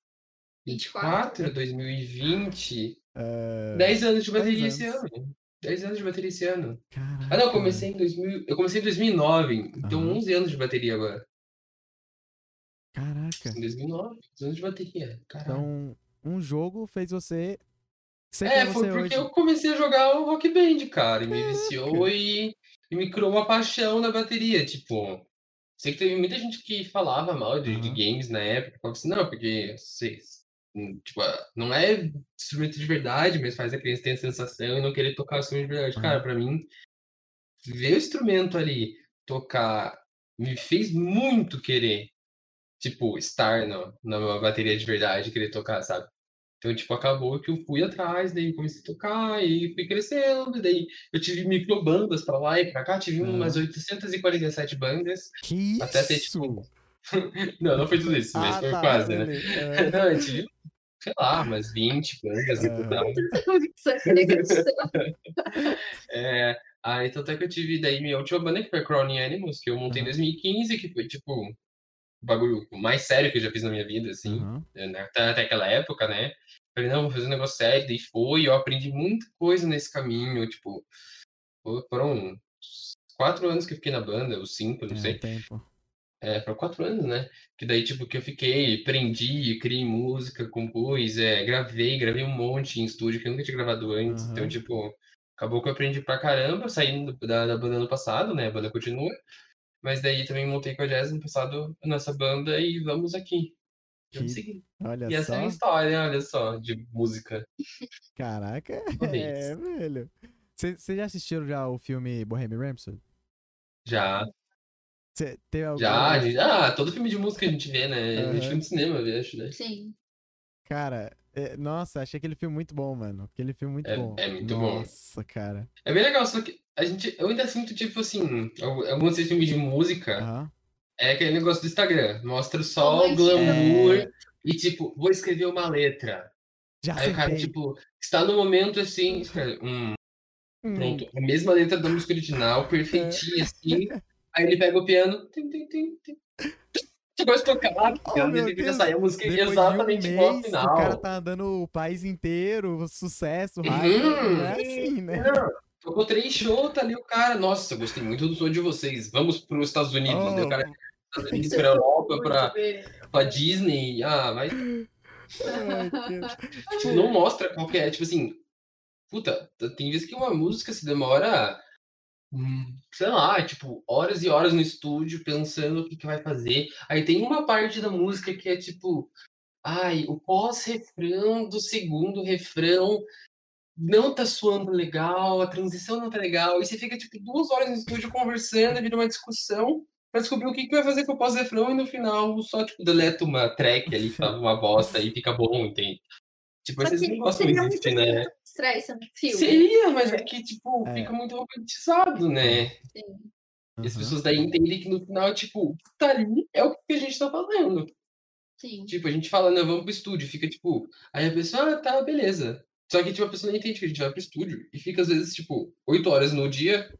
24. 24, 2020, É, 10 anos de bateria dez esse anos. ano. 10 anos de bateria esse ano. Caraca. Ah, não, eu comecei em 2000, eu comecei em 2009, então Aham. 11 anos de bateria agora. Caraca. Em 2009, 11 anos de bateria. Caralho. Então, um jogo fez você ser É, foi você porque hoje. eu comecei a jogar o Rock Band, cara, e me viciou e, e me criou uma paixão na bateria, tipo, sei que teve muita gente que falava mal de, de Aham. games na época, falava assim, não, porque, sei, tipo, ah, não é instrumento de verdade, mas faz a criança ter a sensação e não querer tocar o instrumento de verdade. Cara, Aham. pra mim, ver o instrumento ali, tocar, me fez muito querer, tipo, estar no, na bateria de verdade, querer tocar, sabe? Então, tipo, acabou que eu fui atrás, daí comecei a tocar, e fui crescendo, daí eu tive microbandas pra lá e pra cá, tive umas Aham. 847 bandas, Que até ter, isso? tipo, não, não foi tudo isso, mas Ah, foi tá, quase, né? É. Não, eu tive, sei lá, umas 20 bandas no total. É, aí, tanto é que eu tive daí minha última banda, que foi Crowning Animals, que eu montei em Aham. 2015, que foi, tipo, o bagulho mais sério que eu já fiz na minha vida, assim, né, até, até aquela época, né? Falei, não, vou fazer um negócio sério, daí foi, eu aprendi muita coisa nesse caminho, tipo, fo- foram quatro anos que eu fiquei na banda, ou cinco, não É sei. tempo. É, foram quatro anos, né? Que daí, tipo, que eu fiquei, aprendi, criei música, compus, é, gravei, gravei um monte em estúdio que eu nunca tinha gravado antes. Então, Aham. tipo, acabou que eu aprendi pra caramba, saindo da, da banda ano passado, né? A banda continua. Mas daí também montei com a Jazz ano passado a nossa banda e vamos aqui. Vamos seguir. Olha E essa é a só. história, olha só, de música. Caraca. É, velho. Vocês já assistiram já o filme Bohemian Rhapsody? Já, Cê teve algum... já, gente- ah, todo filme de música a gente vê, né? A gente vê no cinema, eu acho, né? Sim. Cara, é, nossa, achei aquele filme muito bom, mano. Aquele filme muito É- bom. é muito bom. Nossa, cara. É bem legal, só que a gente, eu ainda sinto, tipo assim, al- alguns filmes de música, Aham. É aquele negócio do Instagram. Mostra só o Romântico. glamour É. e, tipo, vou escrever uma letra. Já Aí o cara, tipo, está no momento assim, escreve, hum, Hum, pronto, a mesma letra da música original, perfeitinha assim. Aí ele pega o piano. Tim, tim, tim, tim. Chegou a tocar, Oh, piano, meu ele fica Deus. sair a música Depois exatamente de um igual ao mês, final. o cara tá andando o país inteiro, sucesso, rádio. Uhum. Não é assim, né? Não, tocou três shows, tá ali o cara. Nossa, gostei muito do som de vocês. Vamos para os Estados Unidos. Daí o cara Oh, Estados Unidos, pra Europa, bem. pra Disney. Ah, mas ai, que- Tipo, não mostra qual que é, tipo assim, puta, tem vezes que uma música se demora, sei lá, tipo, horas e horas no estúdio pensando o que que vai fazer. Aí tem uma parte da música que é tipo, ai, o pós-refrão do segundo refrão não tá soando legal, a transição não tá legal, e você fica, tipo, duas horas no estúdio conversando, vira uma discussão pra descobrir o que que vai fazer com o pós-refrão e no final só, tipo, deleta uma track ali tava uma bosta e fica bom, entende? Tipo, esses negócios não seria muito existem, né? estranho no filme. Seria, mas é que, tipo, É. fica muito romantizado, né? Sim. E as Aham. pessoas daí entendem que no final, tipo, o que tá ali é o que a gente tá fazendo. Sim. Tipo, a gente fala, não, vamos pro estúdio, fica tipo, aí a pessoa, ah, tá, beleza. Só que, tipo, a pessoa não entende que a gente vai pro estúdio e fica, às vezes, tipo, oito horas no dia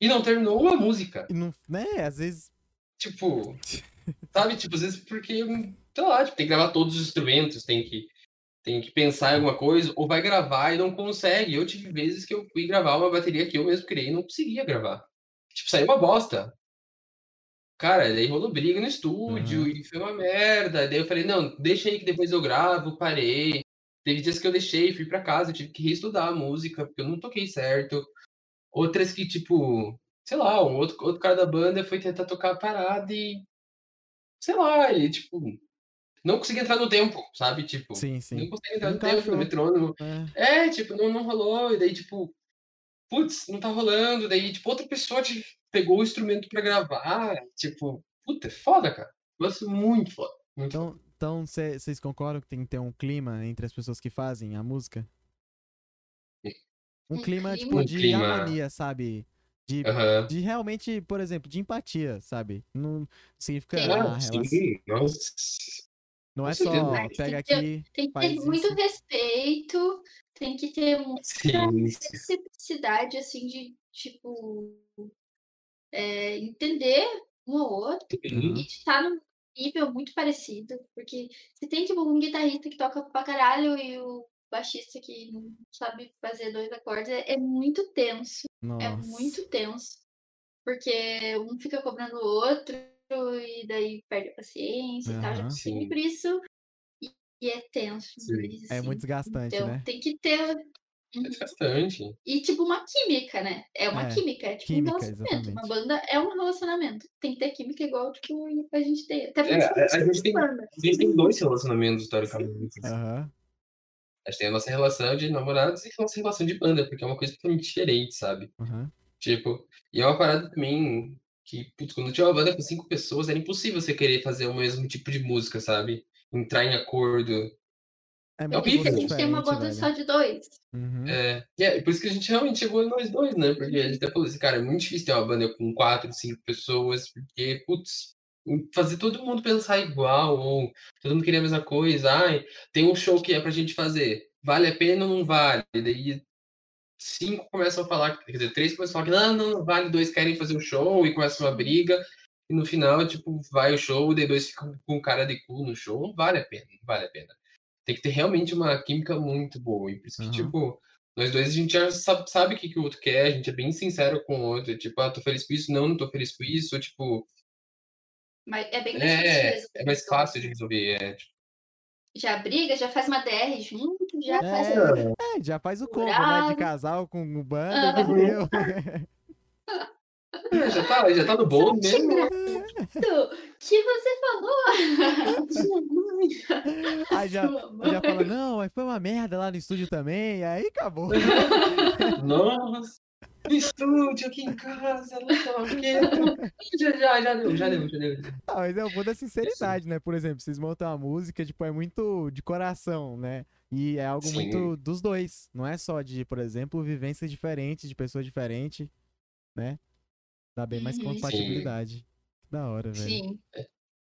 e não terminou uma música. E não, né, às vezes. Tipo, sabe? Tipo, às vezes porque, sei lá, tipo, tem que gravar todos os instrumentos, tem que, tem que pensar em alguma coisa, ou vai gravar e não consegue. Eu tive vezes que eu fui gravar uma bateria que eu mesmo criei e não conseguia gravar. Tipo, saiu uma bosta. Cara, daí rolou briga no estúdio Aham. e foi uma merda. Daí eu falei, não, deixa aí que depois eu gravo, parei. Teve dias que eu deixei, fui pra casa, tive que reestudar a música, porque eu não toquei certo. Outras que, tipo, sei lá, um outro, outro cara da banda foi tentar tocar a parada e. Sei lá, ele, tipo, não conseguia entrar no tempo, sabe? Tipo, Sim, sim. não conseguia entrar Não no tempo, encaixou. no metrônomo. É. É, tipo, não, não rolou, e daí, tipo, putz, não tá rolando, daí, tipo, outra pessoa te pegou o instrumento pra gravar, tipo, puta, é foda, cara. Gosto muito foda. Muito foda. Então, então vocês concordam que tem que ter um clima entre as pessoas que fazem a música? Um Um clima, clima? tipo, Um de clima. harmonia, sabe? De, Aham. de realmente, por exemplo, de empatia, sabe? Não significa Ah, relação. sim, nossa. Não é só Mas tem pega que ter- aqui, Tem que ter muito isso. respeito, tem que ter muita necessidade, assim, de, tipo, é, entender um ao outro Uhum. E de estar num nível muito parecido. Porque se tem, tipo, um guitarrista que toca pra caralho e o baixista que não sabe fazer dois acordes, é, é muito tenso. É Nossa. muito tenso. Porque um fica cobrando o outro e daí perde a paciência e tal. Já passei por isso e, e é tenso. Sim. demais, É assim. muito desgastante, Então né? tem que ter. É Uhum. desgastante. E tipo uma química, né? É uma É, química, é tipo química, um relacionamento. Uma exatamente. banda é um relacionamento. Tem que ter química igual que a gente tem. Até É, a- a gente tem banda. A gente tem dois relacionamentos, historicamente. assim. Aham. A gente tem a nossa relação de namorados e a nossa relação de banda, porque é uma coisa totalmente diferente, sabe? Aham. Tipo, e é uma parada também que, putz, quando tinha uma banda com cinco pessoas, era impossível você querer fazer o mesmo tipo de música, sabe? Entrar em acordo. É É muito horrível. A gente tem uma banda velho. só de dois. Uhum. É, e é por isso que a gente realmente chegou nós dois, né? Porque a gente até falou assim, cara, é muito difícil ter uma banda com quatro, cinco pessoas, porque, putz, fazer todo mundo pensar igual, ou todo mundo querer a mesma coisa, ai, tem um show que é pra gente fazer, vale a pena ou não vale? E daí cinco começam a falar, quer dizer, três começam a falar que não, não, não vale, dois querem fazer o show e começa uma briga, e no final, tipo, vai o show, daí dois ficam com cara de cu no show, não vale a pena, não vale a pena. Tem que ter realmente uma química muito boa, e por isso que, Aham. tipo, nós dois a gente já sabe, sabe o que, que o outro quer, a gente é bem sincero com o outro, tipo, ah, tô feliz com isso, não, não tô feliz com isso, tipo, Mas é bem mais fácil de é, resolver. é mais fácil de resolver, é, tipo, Já briga, já faz uma DR junto, já faz. É, é, já faz o combo, né? De casal com banda Aham. e fudeu. é, já tá, já tá no bolo mesmo. Que você falou. Sua mãe. Aí já, já fala, não, mas foi uma merda lá no estúdio também, aí acabou. Nossa, no estúdio, aqui em casa, não sei o quê. Já, já, já deu, já deu, já deu. Ah, mas é o bom da sinceridade, né? Por exemplo, vocês montam uma música, tipo, é muito de coração, né? E é algo Sim. muito dos dois. Não é só de, por exemplo, vivências diferentes, de pessoas diferentes, né? Dá bem mais Uhum. compatibilidade. Da hora, velho. Sim.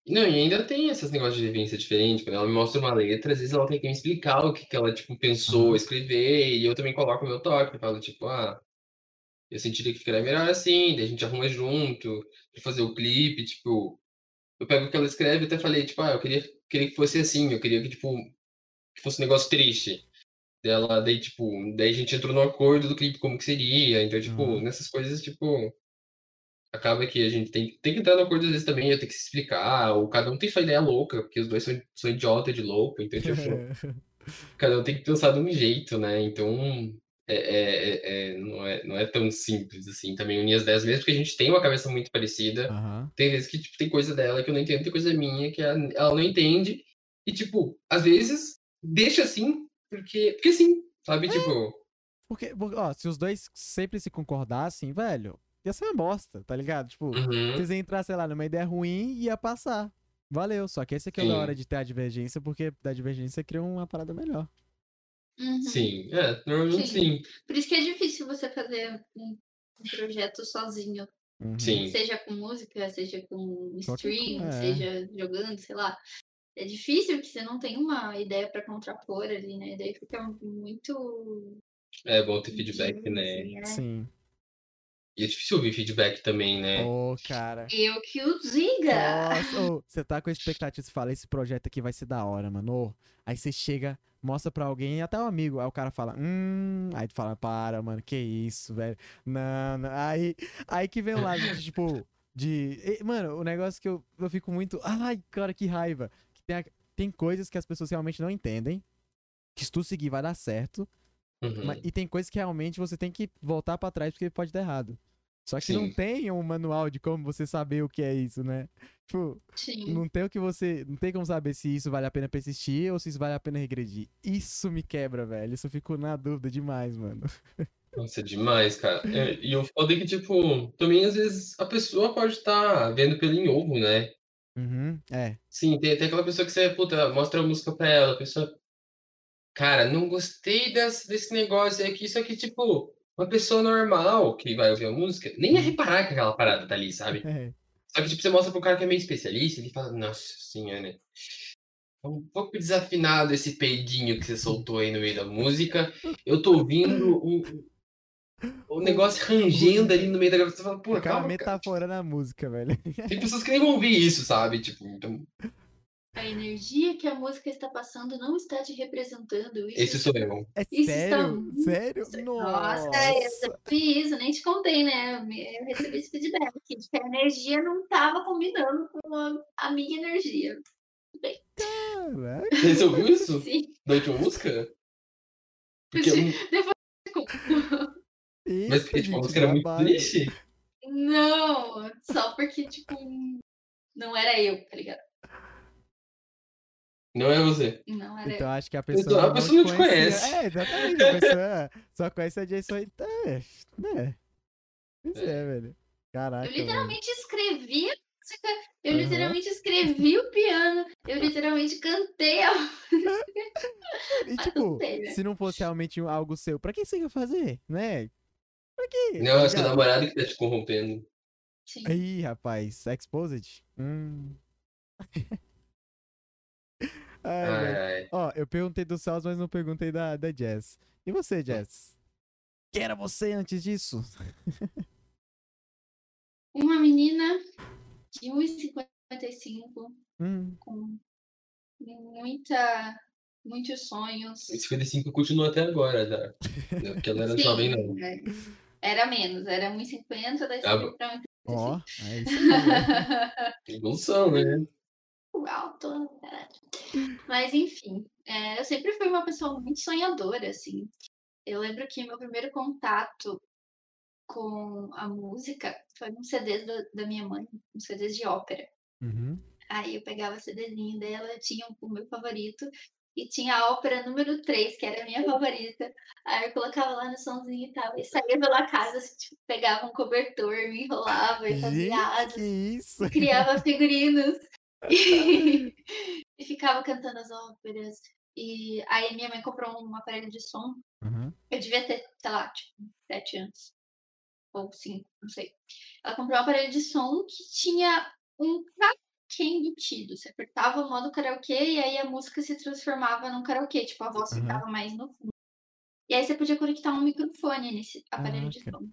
Não, e ainda tem esses negócios de vivência diferente. Quando ela me mostra uma letra, às vezes ela tem que me explicar o que, que ela, tipo, pensou escrever, e eu também coloco o meu toque. Falo, tipo, ah, eu sentiria que ficaria melhor assim, daí a gente arruma junto, pra fazer o clipe, tipo, eu pego o que ela escreve e até falei, tipo, ah, eu queria, queria que fosse assim, eu queria que, tipo, que fosse um negócio triste. Dela, daí, tipo, daí a gente entrou no acordo do clipe, como que seria, então, tipo, Aham. nessas coisas, tipo, acaba que a gente tem, tem que entrar no acordo às vezes também, eu tenho que se explicar, ou cada um tem sua ideia louca, porque os dois são, são idiota de louco, então, tipo, cada um tem que pensar de um jeito, né? Então, é, é- é- é- não, é, não é tão simples assim também unir as ideias, mesmo porque a gente tem uma cabeça muito parecida. Aham. Tem vezes que tipo, tem coisa dela que eu não entendo, tem coisa minha que ela, ela não entende. E, tipo, às vezes deixa assim, porque, porque sim, sabe? Tipo, Porque, ó, se os dois sempre se concordassem, velho, ia ser uma bosta, tá ligado? Tipo, uhum, vocês iam entrar, sei lá, numa ideia ruim e ia passar. Valeu. Só que esse aqui é da Sim. hora de ter a divergência, porque da divergência cria uma parada melhor. Uhum. Sim, é, normalmente sim. Por isso que é difícil você fazer um, projeto sozinho. Uhum. Sim. Seja com música, seja com stream, é. seja jogando, sei lá. É difícil que você não tem uma ideia pra contrapor ali, né? Daí fica muito. É bom ter feedback, difícil, né? assim, é. Sim. E é difícil ouvir feedback também, né? Ô, cara. Eu que o diga! Nossa, você tá com expectativa, você fala, esse projeto aqui vai ser da hora, mano. Ô, aí você chega, mostra pra alguém, até um amigo, aí o cara fala, hum, aí tu fala, para, mano, que isso, velho. Não, não. Aí, aí que vem o lado, de, tipo, de. e, Mano, o negócio que eu, eu fico muito. Ai, cara, que raiva. Que tem, a- tem coisas que as pessoas realmente não entendem. Que se tu seguir vai dar certo. Uhum. mas- e tem coisas que realmente você tem que voltar pra trás porque pode dar errado. Só que não Sim. tem um manual de como você saber o que é isso, né? Tipo, Sim. não tem o que você. Não tem como saber se isso vale a pena persistir ou se isso vale a pena regredir. Isso me quebra, velho. Isso eu fico na dúvida demais, mano. Nossa, é demais, cara. É, e o foda é que, tipo, também às vezes a pessoa pode estar vendo pelo em ovo, né? Uhum, é. Sim, tem, tem aquela pessoa que você, puta, mostra a música pra ela, a pessoa. Cara, não gostei desse, desse negócio aqui, isso aqui, tipo, uma pessoa normal que vai ouvir a música, nem ia reparar que aquela parada tá ali, sabe? é. Só que, tipo, você mostra pro cara que é meio especialista, ele fala, nossa senhora, né? É um pouco desafinado esse peidinho que você soltou aí no meio da música. Eu tô ouvindo um, um negócio rangendo ali no meio da gravação. Você fala, pô, O calma, cara. metaforando a música, velho. Tem pessoas que nem vão ouvir isso, sabe? Tipo, então, A energia que a música está passando não está te representando. Isso esse sou eu. É Isso sério? está Sério? Nossa, Nossa. eu isso, nem te contei, né? Eu recebi esse feedback de que a energia não estava combinando com a, a minha energia. Caraca. Você ouviu isso? Sim. Da última música? Porque, Sim. um- mas porque, tipo, a música era muito triste. Não, só porque, tipo, não era eu, tá ligado? Não é você. Não era Então acho que a pessoa. Então, a pessoa não te conhece. É, exatamente. A pessoa só conhece a Jason aí. É, né? Pois é, velho. Caraca. Eu velho. literalmente escrevi a música, eu Aham. literalmente escrevi o piano, eu literalmente cantei a E Mas tipo, não sei, né? se não fosse realmente algo seu, pra que você ia fazer? Né? Pra quê? Não, é seu namorado que tá te corrompendo. Sim. Ih, rapaz, exposed? Hum. Ai. Ai, ai. Ó, eu perguntei do Celso, mas não perguntei da, da Jess. E você, Jess? Quem era você antes disso? Uma menina de 1,55 Hum, com muita, muitos sonhos. Esse 55 continua até agora, já. Não, Porque ela era Sim, jovem, não. é. Era menos, era 1,50, daí Ah, subiu bom. pra ó, é isso né? 1,55. Evolução, né? alto, caralho. Mas enfim, é, eu sempre fui uma pessoa muito sonhadora, assim. Eu lembro que meu primeiro contato com a música foi num CD da, da minha mãe, um CD de ópera. Uhum. Aí eu pegava o CDzinho dela, tinha o meu favorito, e tinha a ópera número 3, que era a minha favorita. Aí eu colocava lá no somzinho e tal, e saía pela casa, assim, tipo, pegava um cobertor, me enrolava e fazia asas criava figurinos e, e ficava cantando as óperas. E aí minha mãe comprou um aparelho de som. Uhum. Eu devia ter, sei lá, tipo, sete anos. Ou cinco, não sei. Ela comprou um aparelho de som que tinha um karaokê embutido. Você apertava o modo karaokê e aí a música se transformava num karaokê. Tipo, a voz Aham. ficava mais no fundo. E aí você podia conectar um microfone nesse aparelho de Caraca. som.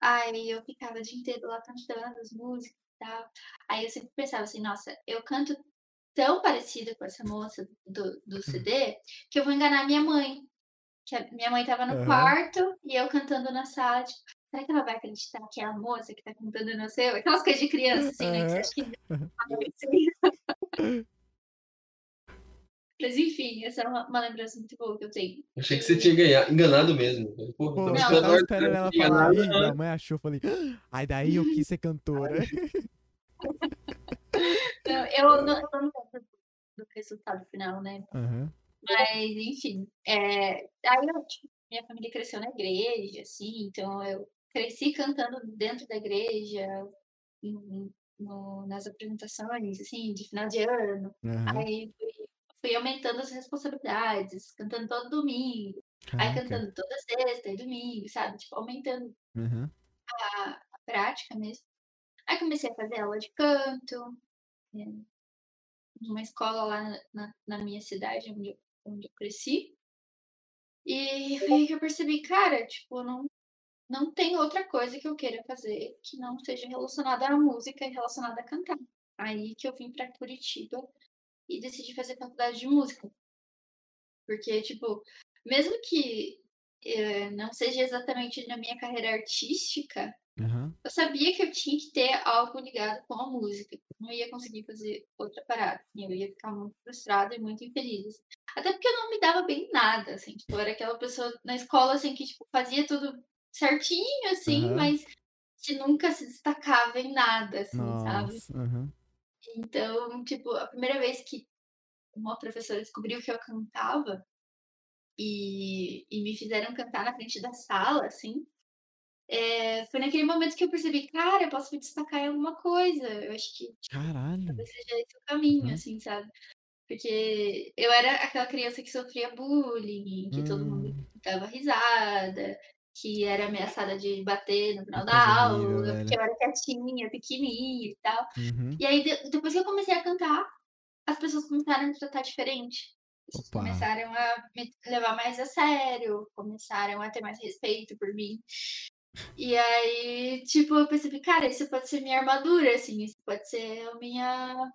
Aí eu ficava o dia inteiro lá cantando as músicas e tal. Aí eu sempre pensava assim, nossa, eu canto tão parecida com essa moça do, do CD que eu vou enganar minha mãe. Que a minha mãe tava no Aham. quarto e eu cantando na sala, tipo, será que ela vai acreditar que é a moça que tá cantando no seu? Aquelas coisas de criança, assim, né? Que você acha que... Mas enfim, essa é uma, uma lembrança muito boa que eu tenho. Achei que você tinha ganha- enganado mesmo. Porra, Pô, tava eu esperando tava a esperando ela falar, Ih, minha mãe achou, eu falei, "Ah, aí daí eu quis ser cantora. Não, eu não, eu não lembro do resultado final, né? Aham. Mas, enfim, é, aí eu, tipo, minha família cresceu na igreja, assim, então eu cresci cantando dentro da igreja, em- no- nas apresentações, assim, de final de ano. aham. Aí fui, fui aumentando as responsabilidades, cantando todo domingo, aí cantando toda sexta e domingo, sabe? Tipo, aumentando Uhum. a, a prática mesmo. Aí comecei a fazer aula de canto, numa escola lá na, na- minha cidade, onde eu, onde eu cresci. E foi aí que eu percebi, cara, tipo, não, não tem outra coisa que eu queira fazer que não seja relacionada à música e relacionada a cantar. Aí que eu vim pra Curitiba e decidi fazer faculdade de música. Porque, tipo, mesmo que não seja exatamente na minha carreira artística, Aham. eu sabia que eu tinha que ter algo ligado com a música. Não ia conseguir fazer outra parada. assim, Eu ia ficar muito frustrada e muito infeliz. Até porque eu não me dava bem em nada, assim. Tipo, eu era aquela pessoa na escola, assim, que, tipo, fazia tudo certinho, assim, Aham. mas que nunca se destacava em nada, assim, sabe? Nossa. Aham. Então, tipo, a primeira vez que uma professora descobriu que eu cantava e, e me fizeram cantar na frente da sala, assim, é, foi naquele momento que eu percebi, cara, eu posso me destacar em alguma coisa. Eu acho que Caralho. talvez seja esse o caminho, Uhum. assim, sabe? Porque eu era aquela criança que sofria bullying, que todo mundo Hum, dava risada, que era ameaçada de bater no final Que da aula, porque eu era quietinha, pequenininha e tal. uhum. E aí, de- depois que eu comecei a cantar, as pessoas começaram a me tratar diferente. Opa. começaram a me levar mais a sério, começaram a ter mais respeito por mim. E aí, tipo, eu percebi, cara, isso pode ser minha armadura, assim, isso pode ser a minha.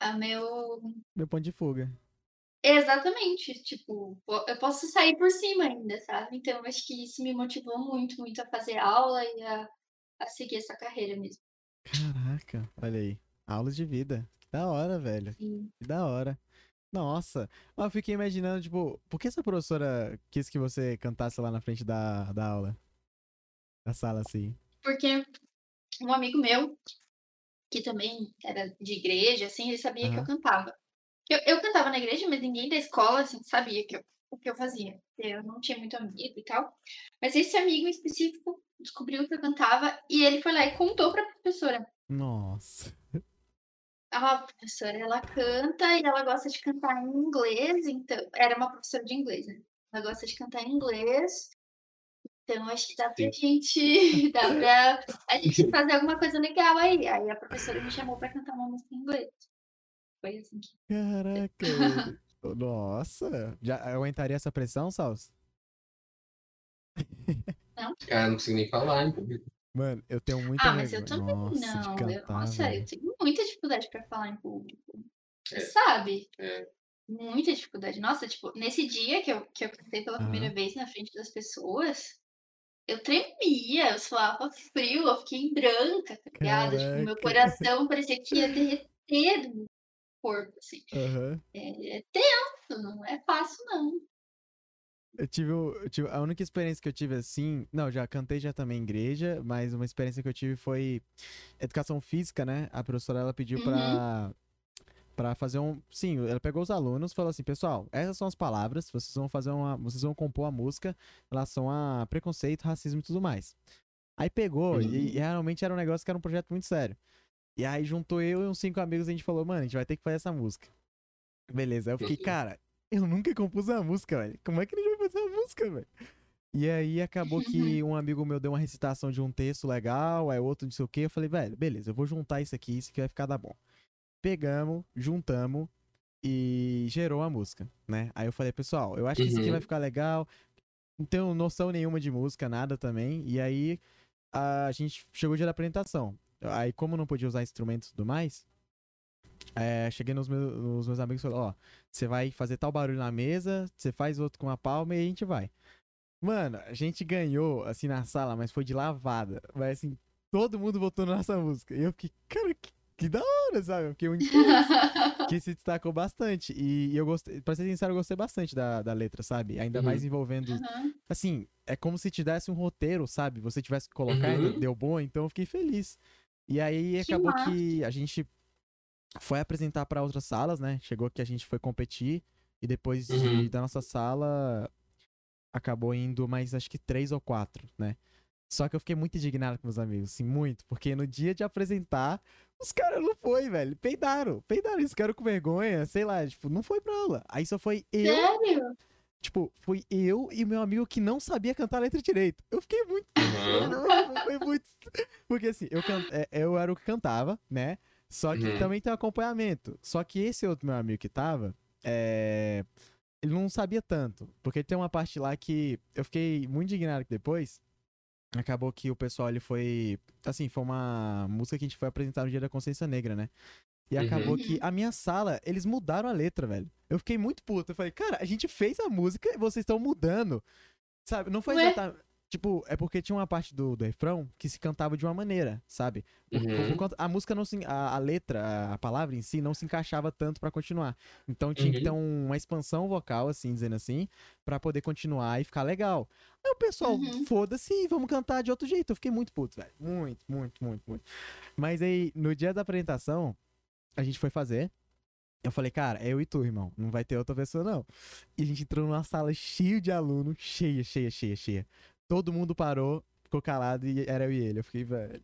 A meu. Meu ponto de fuga. Exatamente, tipo, po- eu posso sair por cima ainda, sabe? Então, acho que isso me motivou muito, muito a fazer aula e a, a seguir essa carreira mesmo. Caraca, olha aí. Aulas de vida. Que da hora, velho. assim. Que da hora. Nossa. Eu fiquei imaginando, tipo, por que essa professora quis que você cantasse lá na frente da, da aula? Da sala, assim. Porque um amigo meu, que também era de igreja, assim, ele sabia que eu cantava. Eu, eu cantava na igreja, mas ninguém da escola, assim, sabia que eu, o que eu fazia. Eu não tinha muito amigo e tal. Mas esse amigo em específico descobriu que eu cantava e ele foi lá e contou pra professora. Nossa. Ah, a professora, ela canta e ela gosta de cantar em inglês, então... Era uma professora de inglês, né? Ela gosta de cantar em inglês, então acho que dá pra Sim. gente... Dá pra a gente fazer alguma coisa legal aí. Aí a professora me chamou pra cantar uma música em inglês. Foi assim que... Caraca. Nossa. Já aguentaria essa pressão, Salso? Cara, não consigo nem falar, hein? público. Mano, eu tenho muita Ah, mas eu também Nossa, de não. cantar, eu, nossa, velho. eu tenho muita dificuldade pra falar em público. Você É. sabe? É. Muita dificuldade. Nossa, tipo, nesse dia que eu, que eu cantei pela primeira vez na frente das pessoas, eu tremia, eu suava frio, eu fiquei branca, tá ligado? Tipo, meu coração parecia que ia derreter do meu corpo, assim. Aham. É, é tenso, não é fácil, não. Eu tive, eu tive- a única experiência que eu tive assim, não, já cantei já também em igreja, mas uma experiência que eu tive foi educação física, né? A professora ela pediu Uhum. pra para fazer um, sim, ela pegou os alunos, e falou assim, pessoal, essas são as palavras, vocês vão fazer uma, vocês vão compor a música em relação a preconceito, racismo e tudo mais. Aí pegou e, Uhum. e realmente era um negócio que era um projeto muito sério. E aí juntou eu e uns cinco amigos e a gente falou, mano, a gente vai ter que fazer essa música. Beleza, aí eu fiquei, Uhum. cara, eu nunca compus uma música, velho. Como é que a gente uma música, velho? E aí acabou que um amigo meu deu uma recitação de um texto legal, aí outro não sei o que. Eu falei, velho, beleza, eu vou juntar isso aqui, isso aqui vai ficar da bom. Pegamos, juntamos e gerou a música, né? Aí eu falei, pessoal, eu acho que isso aqui Uhum. vai ficar legal. Não tenho noção nenhuma de música, nada também. E aí a gente chegou o dia da apresentação. Aí, como não podia usar instrumentos e tudo mais, é, cheguei nos meus, nos meus amigos e falei, ó, você vai fazer tal barulho na mesa, você faz outro com a palma e a gente vai. Mano, a gente ganhou, assim, na sala, mas foi de lavada. Mas, assim, todo mundo votou na nossa música. E eu fiquei, cara, que, que da hora, sabe? Eu fiquei muito feliz. que se destacou bastante. E, e eu gostei, pra ser sincero, eu gostei bastante da, da letra, sabe? Ainda Uhum. mais envolvendo. Aham. Assim, é como se te desse um roteiro, sabe? Você tivesse que colocar e Uhum. deu bom, então eu fiquei feliz. E aí Que acabou massa. que a gente foi apresentar pra outras salas, né? Chegou que a gente foi competir. E depois de- Uhum. da nossa sala, acabou indo mais, acho que três ou quatro, né? Só que eu fiquei muito indignado com meus amigos, assim, muito. Porque no dia de apresentar, os caras não foi, velho. Peidaram, peidaram. Eles ficaram com vergonha, sei lá, tipo, não foi pra aula. Aí só foi eu. Sério? Tipo, fui eu e meu amigo que não sabia cantar a letra direito. Eu fiquei muito. Uhum. Foi muito. Porque assim, eu, can... é, eu era o que cantava, né? Só que Uhum. também tem um acompanhamento. Só que esse outro meu amigo que tava, é... ele não sabia tanto. Porque tem uma parte lá que eu fiquei muito indignado que depois. Acabou que o pessoal ele foi. Assim, foi uma música que a gente foi apresentar no Dia da Consciência Negra, né? E Uhum. acabou que a minha sala, eles mudaram a letra, velho. Eu fiquei muito puto. Eu falei, cara, a gente fez a música e vocês estão mudando. Sabe? Não foi exatamente. Tipo, é porque tinha uma parte do, do refrão que se cantava de uma maneira, sabe? Por- por- Uhum. por conta- a música não se. A, a letra, a palavra em si, não se encaixava tanto pra continuar. Então tinha que Uhum. ter um- uma expansão vocal, assim, dizendo assim, pra poder continuar e ficar legal. Aí o pessoal, Uhum. foda-se, vamos cantar de outro jeito. Eu fiquei muito puto, velho. Muito, muito, muito, muito. Mas aí, no dia da apresentação, a gente foi fazer. Eu falei, cara, é eu e tu, irmão. Não vai ter outra pessoa, não. E a gente entrou numa sala cheia de aluno, cheia, cheia, cheia, cheia. Todo mundo parou, ficou calado e era eu e ele. Eu fiquei, velho.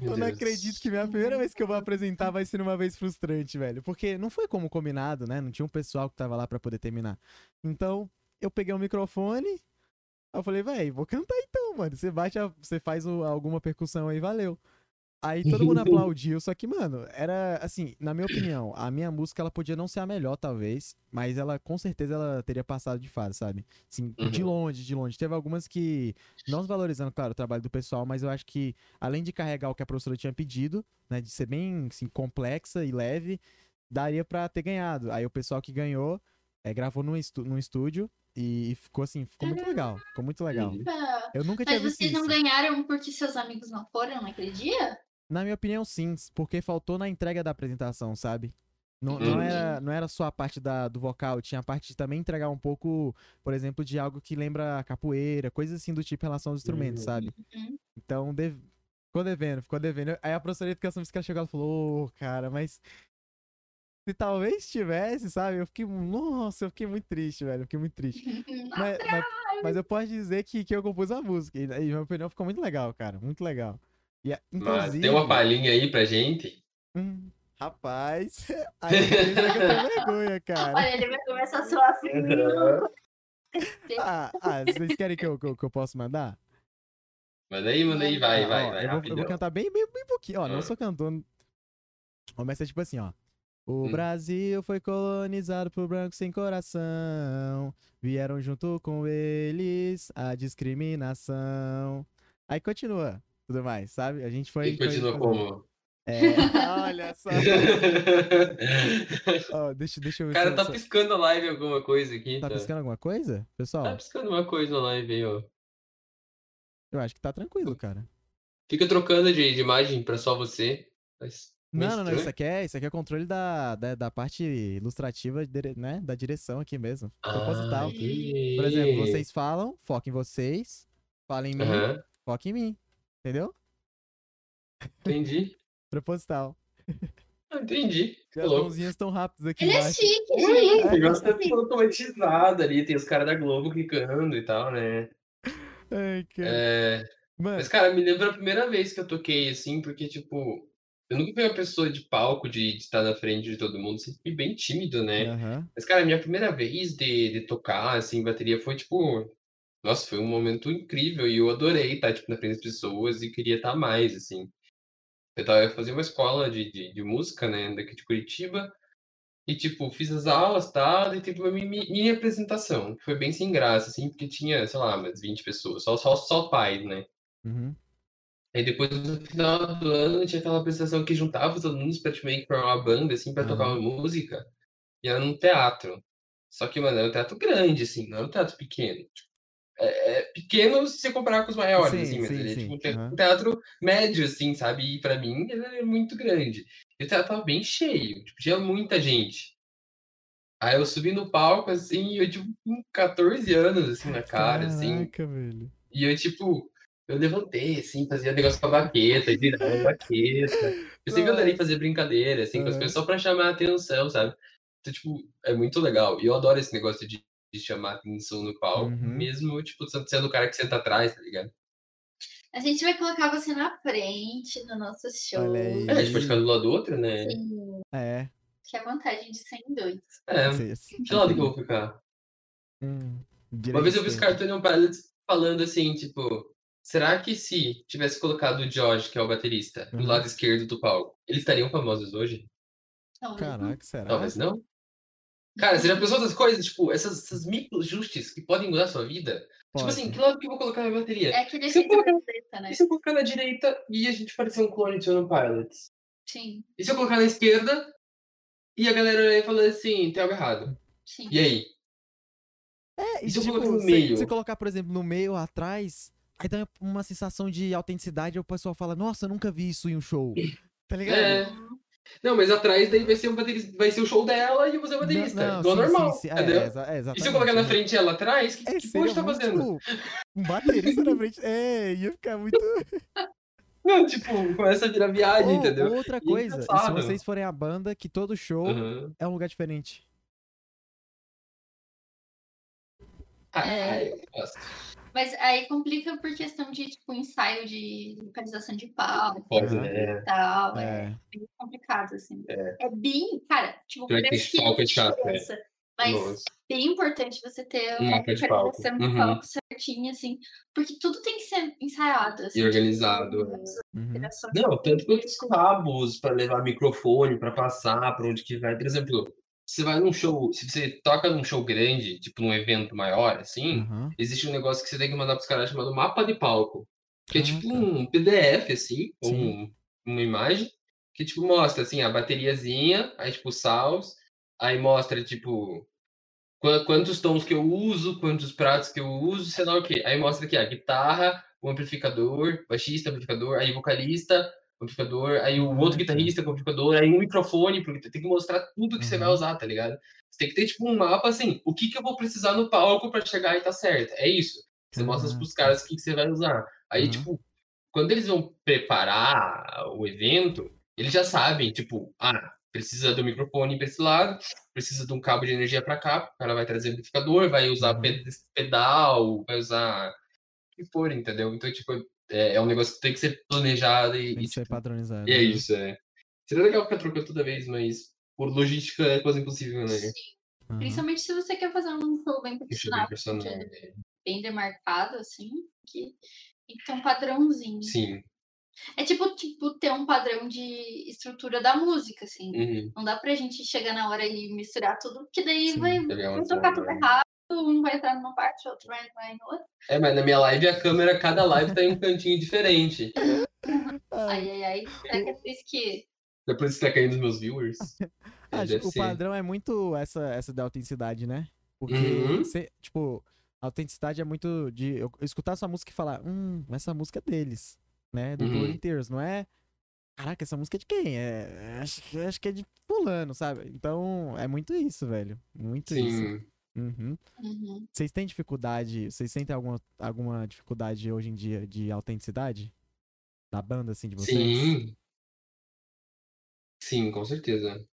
Meu eu não Deus. acredito que minha primeira vez que eu vou apresentar vai ser uma vez frustrante, velho. Porque não foi como combinado, né? Não tinha um pessoal que tava lá pra poder terminar. Então, eu peguei o microfone. aí Eu falei, velho, vou cantar então, mano. Você bate, a- você faz o- alguma percussão aí, valeu. Aí todo mundo aplaudiu, só que, mano, era assim, na minha opinião, a minha música ela podia não ser a melhor, talvez, mas ela com certeza ela teria passado de fase, sabe? Assim, de Uhum. longe, de longe. Teve algumas que, não desvalorizando, claro, o trabalho do pessoal, mas eu acho que, além de carregar o que a professora tinha pedido, né, de ser bem assim, complexa e leve, daria pra ter ganhado. Aí o pessoal que ganhou é, gravou num, estu num estúdio e ficou assim, ficou muito legal. Ficou muito legal. Uhum. Ah, Eu nunca tinha Mas visto vocês não isso. ganharam porque seus amigos não foram naquele dia? Na minha opinião, sim, porque faltou na entrega da apresentação, sabe? Não, não, era, não era só a parte da, do vocal, tinha a parte de também entregar um pouco, por exemplo, de algo que lembra capoeira, coisas assim do tipo em relação aos instrumentos, Uhum. sabe? Uhum. Então, dev- ficou devendo, ficou devendo. Aí a professora de educação física chegou e falou, ô, cara, mas se talvez tivesse, sabe? Eu fiquei, nossa, eu fiquei muito triste, velho, eu fiquei muito triste. Mas, mas, mas eu posso dizer que, que eu compus a música, e, e minha opinião ficou muito legal, cara, muito legal. A- Mas tem uma palhinha aí pra gente? Hum, rapaz, aí eu tenho vergonha, cara. Olha, ele vai começar a suar frio. Ah, ah, vocês querem que eu, que eu, que eu possa mandar? Manda aí, manda aí, vai, Ah, vai, ó, vai, eu, vou, eu vou cantar bem, bem, bem pouquinho. Ó, não Ah. sou cantor. Começa tipo assim, ó. O Hum. Brasil foi colonizado por brancos sem coração. Vieram junto com eles a discriminação. Aí continua, tudo mais, sabe? A gente foi. E continua foi- como? É, olha só. Ó, deixa, deixa eu cara tá se- piscando a live alguma coisa aqui. Tá Tá, piscando alguma coisa? Pessoal, tá piscando uma coisa na live aí, ó. eu acho que tá tranquilo, cara. Fica trocando de, de imagem pra só você. Mas Não, não, não, isso aqui é, isso aqui é controle da, da, da parte ilustrativa, né, da direção aqui mesmo, proposital. Ah, entendi. Por exemplo, vocês falam, foca em vocês, fala em mim, Aham, foca em mim, entendeu? entendi. Proposital. Ah, Entendi. E as mãozinhas estão rápidas aqui Ele é embaixo. chique, Ui, gente. O negócio tá todo automatizado ali, tem os caras da Globo clicando e tal, né? Ai, cara. É, Mano, Mas, cara, me lembra a primeira vez que eu toquei, assim, porque, tipo, eu nunca fui uma pessoa de palco, de, de estar na frente de todo mundo, sempre fui bem tímido, né? aham. Mas, cara, minha primeira vez de, de tocar, assim, bateria foi, tipo, nossa, foi um momento incrível e eu adorei estar, tipo, na frente das pessoas e queria estar mais, assim. Eu tava fazia uma escola de, de, de música, né, daqui de Curitiba, e, tipo, fiz as aulas, tal, e teve uma mini, mini apresentação, que foi bem sem graça, assim, porque tinha, sei lá, umas 20 pessoas, só, só, só pais, né? Uhum. Aí depois, no final do ano, tinha aquela apresentação que juntava os alunos pra, tipo, meio que formar uma banda, assim, pra tocar Aham. uma música. E era num teatro. Só que, mano, era um teatro grande, assim, não era um teatro pequeno. É, é pequeno se comparar com os maiores, Sim, assim, mas sim, ele é tipo um te- aham. um teatro médio, assim, sabe? E pra mim, ele é muito grande. E o teatro tava bem cheio, tipo, tinha muita gente. Aí eu subi no palco, assim, e eu, tipo, com 14 anos, assim, na cara, assim. Caraca, velho. E eu, tipo, eu levantei, assim, fazia negócio com a baqueta, girava a baqueta. Eu sempre adorei Nossa. fazer brincadeira, assim, com as coisas só pra chamar a atenção, sabe? Então, tipo, é muito legal. E eu adoro esse negócio de, de chamar atenção no palco, Uhum. mesmo, tipo, sendo o cara que senta atrás, tá ligado? A gente vai colocar você na frente no nosso show. Olha aí. A gente pode ficar do lado do outro, né? Sim, É. que é a vantagem de ser em dois. É. sim, sim. Que lado que eu vou ficar? Hum, Uma vez eu vi os Cartoon Pilots falando assim, tipo, será que se tivesse colocado o Josh, que é o baterista, do Uhum. lado esquerdo do palco, eles estariam famosos hoje? Caraca, será? Talvez não. Cara, você já pensou outras coisas? Tipo, essas, essas micro-ajustes que podem mudar a sua vida? Tipo assim, Pode. que lado que eu vou colocar na bateria? É aquele Se eu efeito colocar- borboleta, né? E se eu colocar na direita e a gente parecer um clone de Tune Pilots? Sim, E se eu colocar na esquerda e a galera olhar e falar assim, tem algo errado? sim. E aí? É, E se eu tipo, colocar no meio? Se colocar, por exemplo, no meio, atrás, aí dá uma sensação de autenticidade, aí o pessoal fala, nossa, eu nunca vi isso em um show. Tá ligado? É. Não, mas atrás daí vai ser, um baterista, vai ser o show dela e eu vou ser o baterista. Não, não, Igual sim, normal, sim, sim. É, entendeu? exa- é, E se eu colocar na né? frente e ela atrás, o que, É, que tá fazendo? tipo, um baterista na frente. É, ia ficar muito. Não, tipo, começa a virar viagem, Ou- entendeu? outra E coisa, e se vocês forem a banda, que todo show Uhum. é um lugar diferente. Ah, É. Mas aí complica por questão de, tipo, ensaio de localização de palco Uhum. né? e tal. É, É. bem complicado, assim. É. É bem, cara, tipo, parece que é chato, diferença, Mas Nossa. bem importante você ter Um uma mapa de palco. localização de Uhum. palco certinha, assim. Porque tudo tem que ser ensaiado, assim. E organizado. tipo, Uhum. Não, tanto quanto os cabos pra levar microfone, pra passar, pra onde que vai. Por exemplo, você vai num show, se você toca num show grande, tipo num evento maior, assim, Aham. existe um negócio que você tem que mandar pros caras chamado mapa de palco. Que é Ah, tipo tá. um PDF, assim, ou um- uma imagem, que tipo mostra assim, a bateriazinha, aí tipo salves, aí mostra tipo qua- quantos tons que eu uso, quantos pratos que eu uso, sei lá o quê. Aí mostra aqui a guitarra, o amplificador, baixista, amplificador, aí vocalista, amplificador, aí o outro tá. guitarrista com amplificador, aí um microfone, porque tem que mostrar tudo que você vai Uhum. usar, tá ligado? Você tem que ter tipo um mapa assim, o que que eu vou precisar no palco pra chegar e tá certo. É isso. Você mostra pros caras o que, que você vai usar. Aí, Uhum. tipo, quando eles vão preparar o evento, eles já sabem, tipo, ah, precisa do microfone pra esse lado, precisa de um cabo de energia pra cá, o cara vai trazer amplificador, vai usar Uhum. pe- pedal, vai usar o que for, entendeu? Então, tipo, é, é um negócio que tem que ser planejado e, Tem e, que ser tipo, padronizado. e é né? isso, é. Seria legal ficar trocando toda vez, mas por logística é quase impossível, né? Sim. Aham. Principalmente se você quer fazer um show bem profissional, personagem. é bem demarcado, assim, que tem que ter um padrãozinho. Sim. É tipo, tipo ter um padrão de estrutura da música, assim. Uhum. Não dá pra gente chegar na hora e misturar tudo, porque daí Sim, vai, vai tocar tudo zona. errado, um vai entrar numa parte, outro vai, vai no outro. É, mas na minha live a câmera, cada live tá em um cantinho diferente. Ai, ai, ai. Será que é por isso que. Depois que tá caindo os meus viewers. É, Acho deve que o ser. padrão é muito essa, essa da autenticidade, né? Porque, Uhum. cê- tipo, a autenticidade é muito de eu escutar sua música e falar, hum, essa música é deles, né? Do Uhum. Tears, não é? Caraca, essa música é de quem? É, acho, que- acho que é de fulano, sabe? Então, é muito isso, velho. Muito isso. Uhum. Uhum. Vocês têm dificuldade, vocês sentem alguma, alguma dificuldade hoje em dia de autenticidade? Da banda, assim, de vocês? Sim. Sim, com certeza.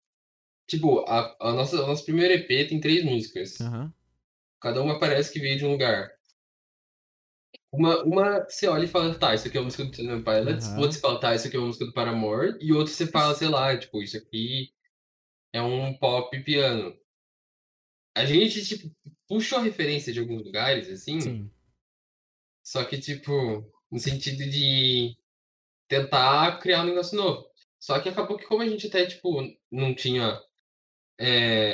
Tipo, a, a nossa, o nosso primeiro EP tem três músicas. Aham. Cada uma parece que veio de um lugar. Uma, uma você olha e fala, tá, isso aqui é uma música do One Pilots. Aham. Outra você fala, tá, isso aqui é uma música do Paramore. E outra você fala, sei lá, tipo, isso aqui é um pop piano. A gente, tipo, puxou a referência de alguns lugares, assim. Sim. Só que, tipo, no sentido de tentar criar um negócio novo. Só que acabou que como a gente até, tipo, não tinha. É,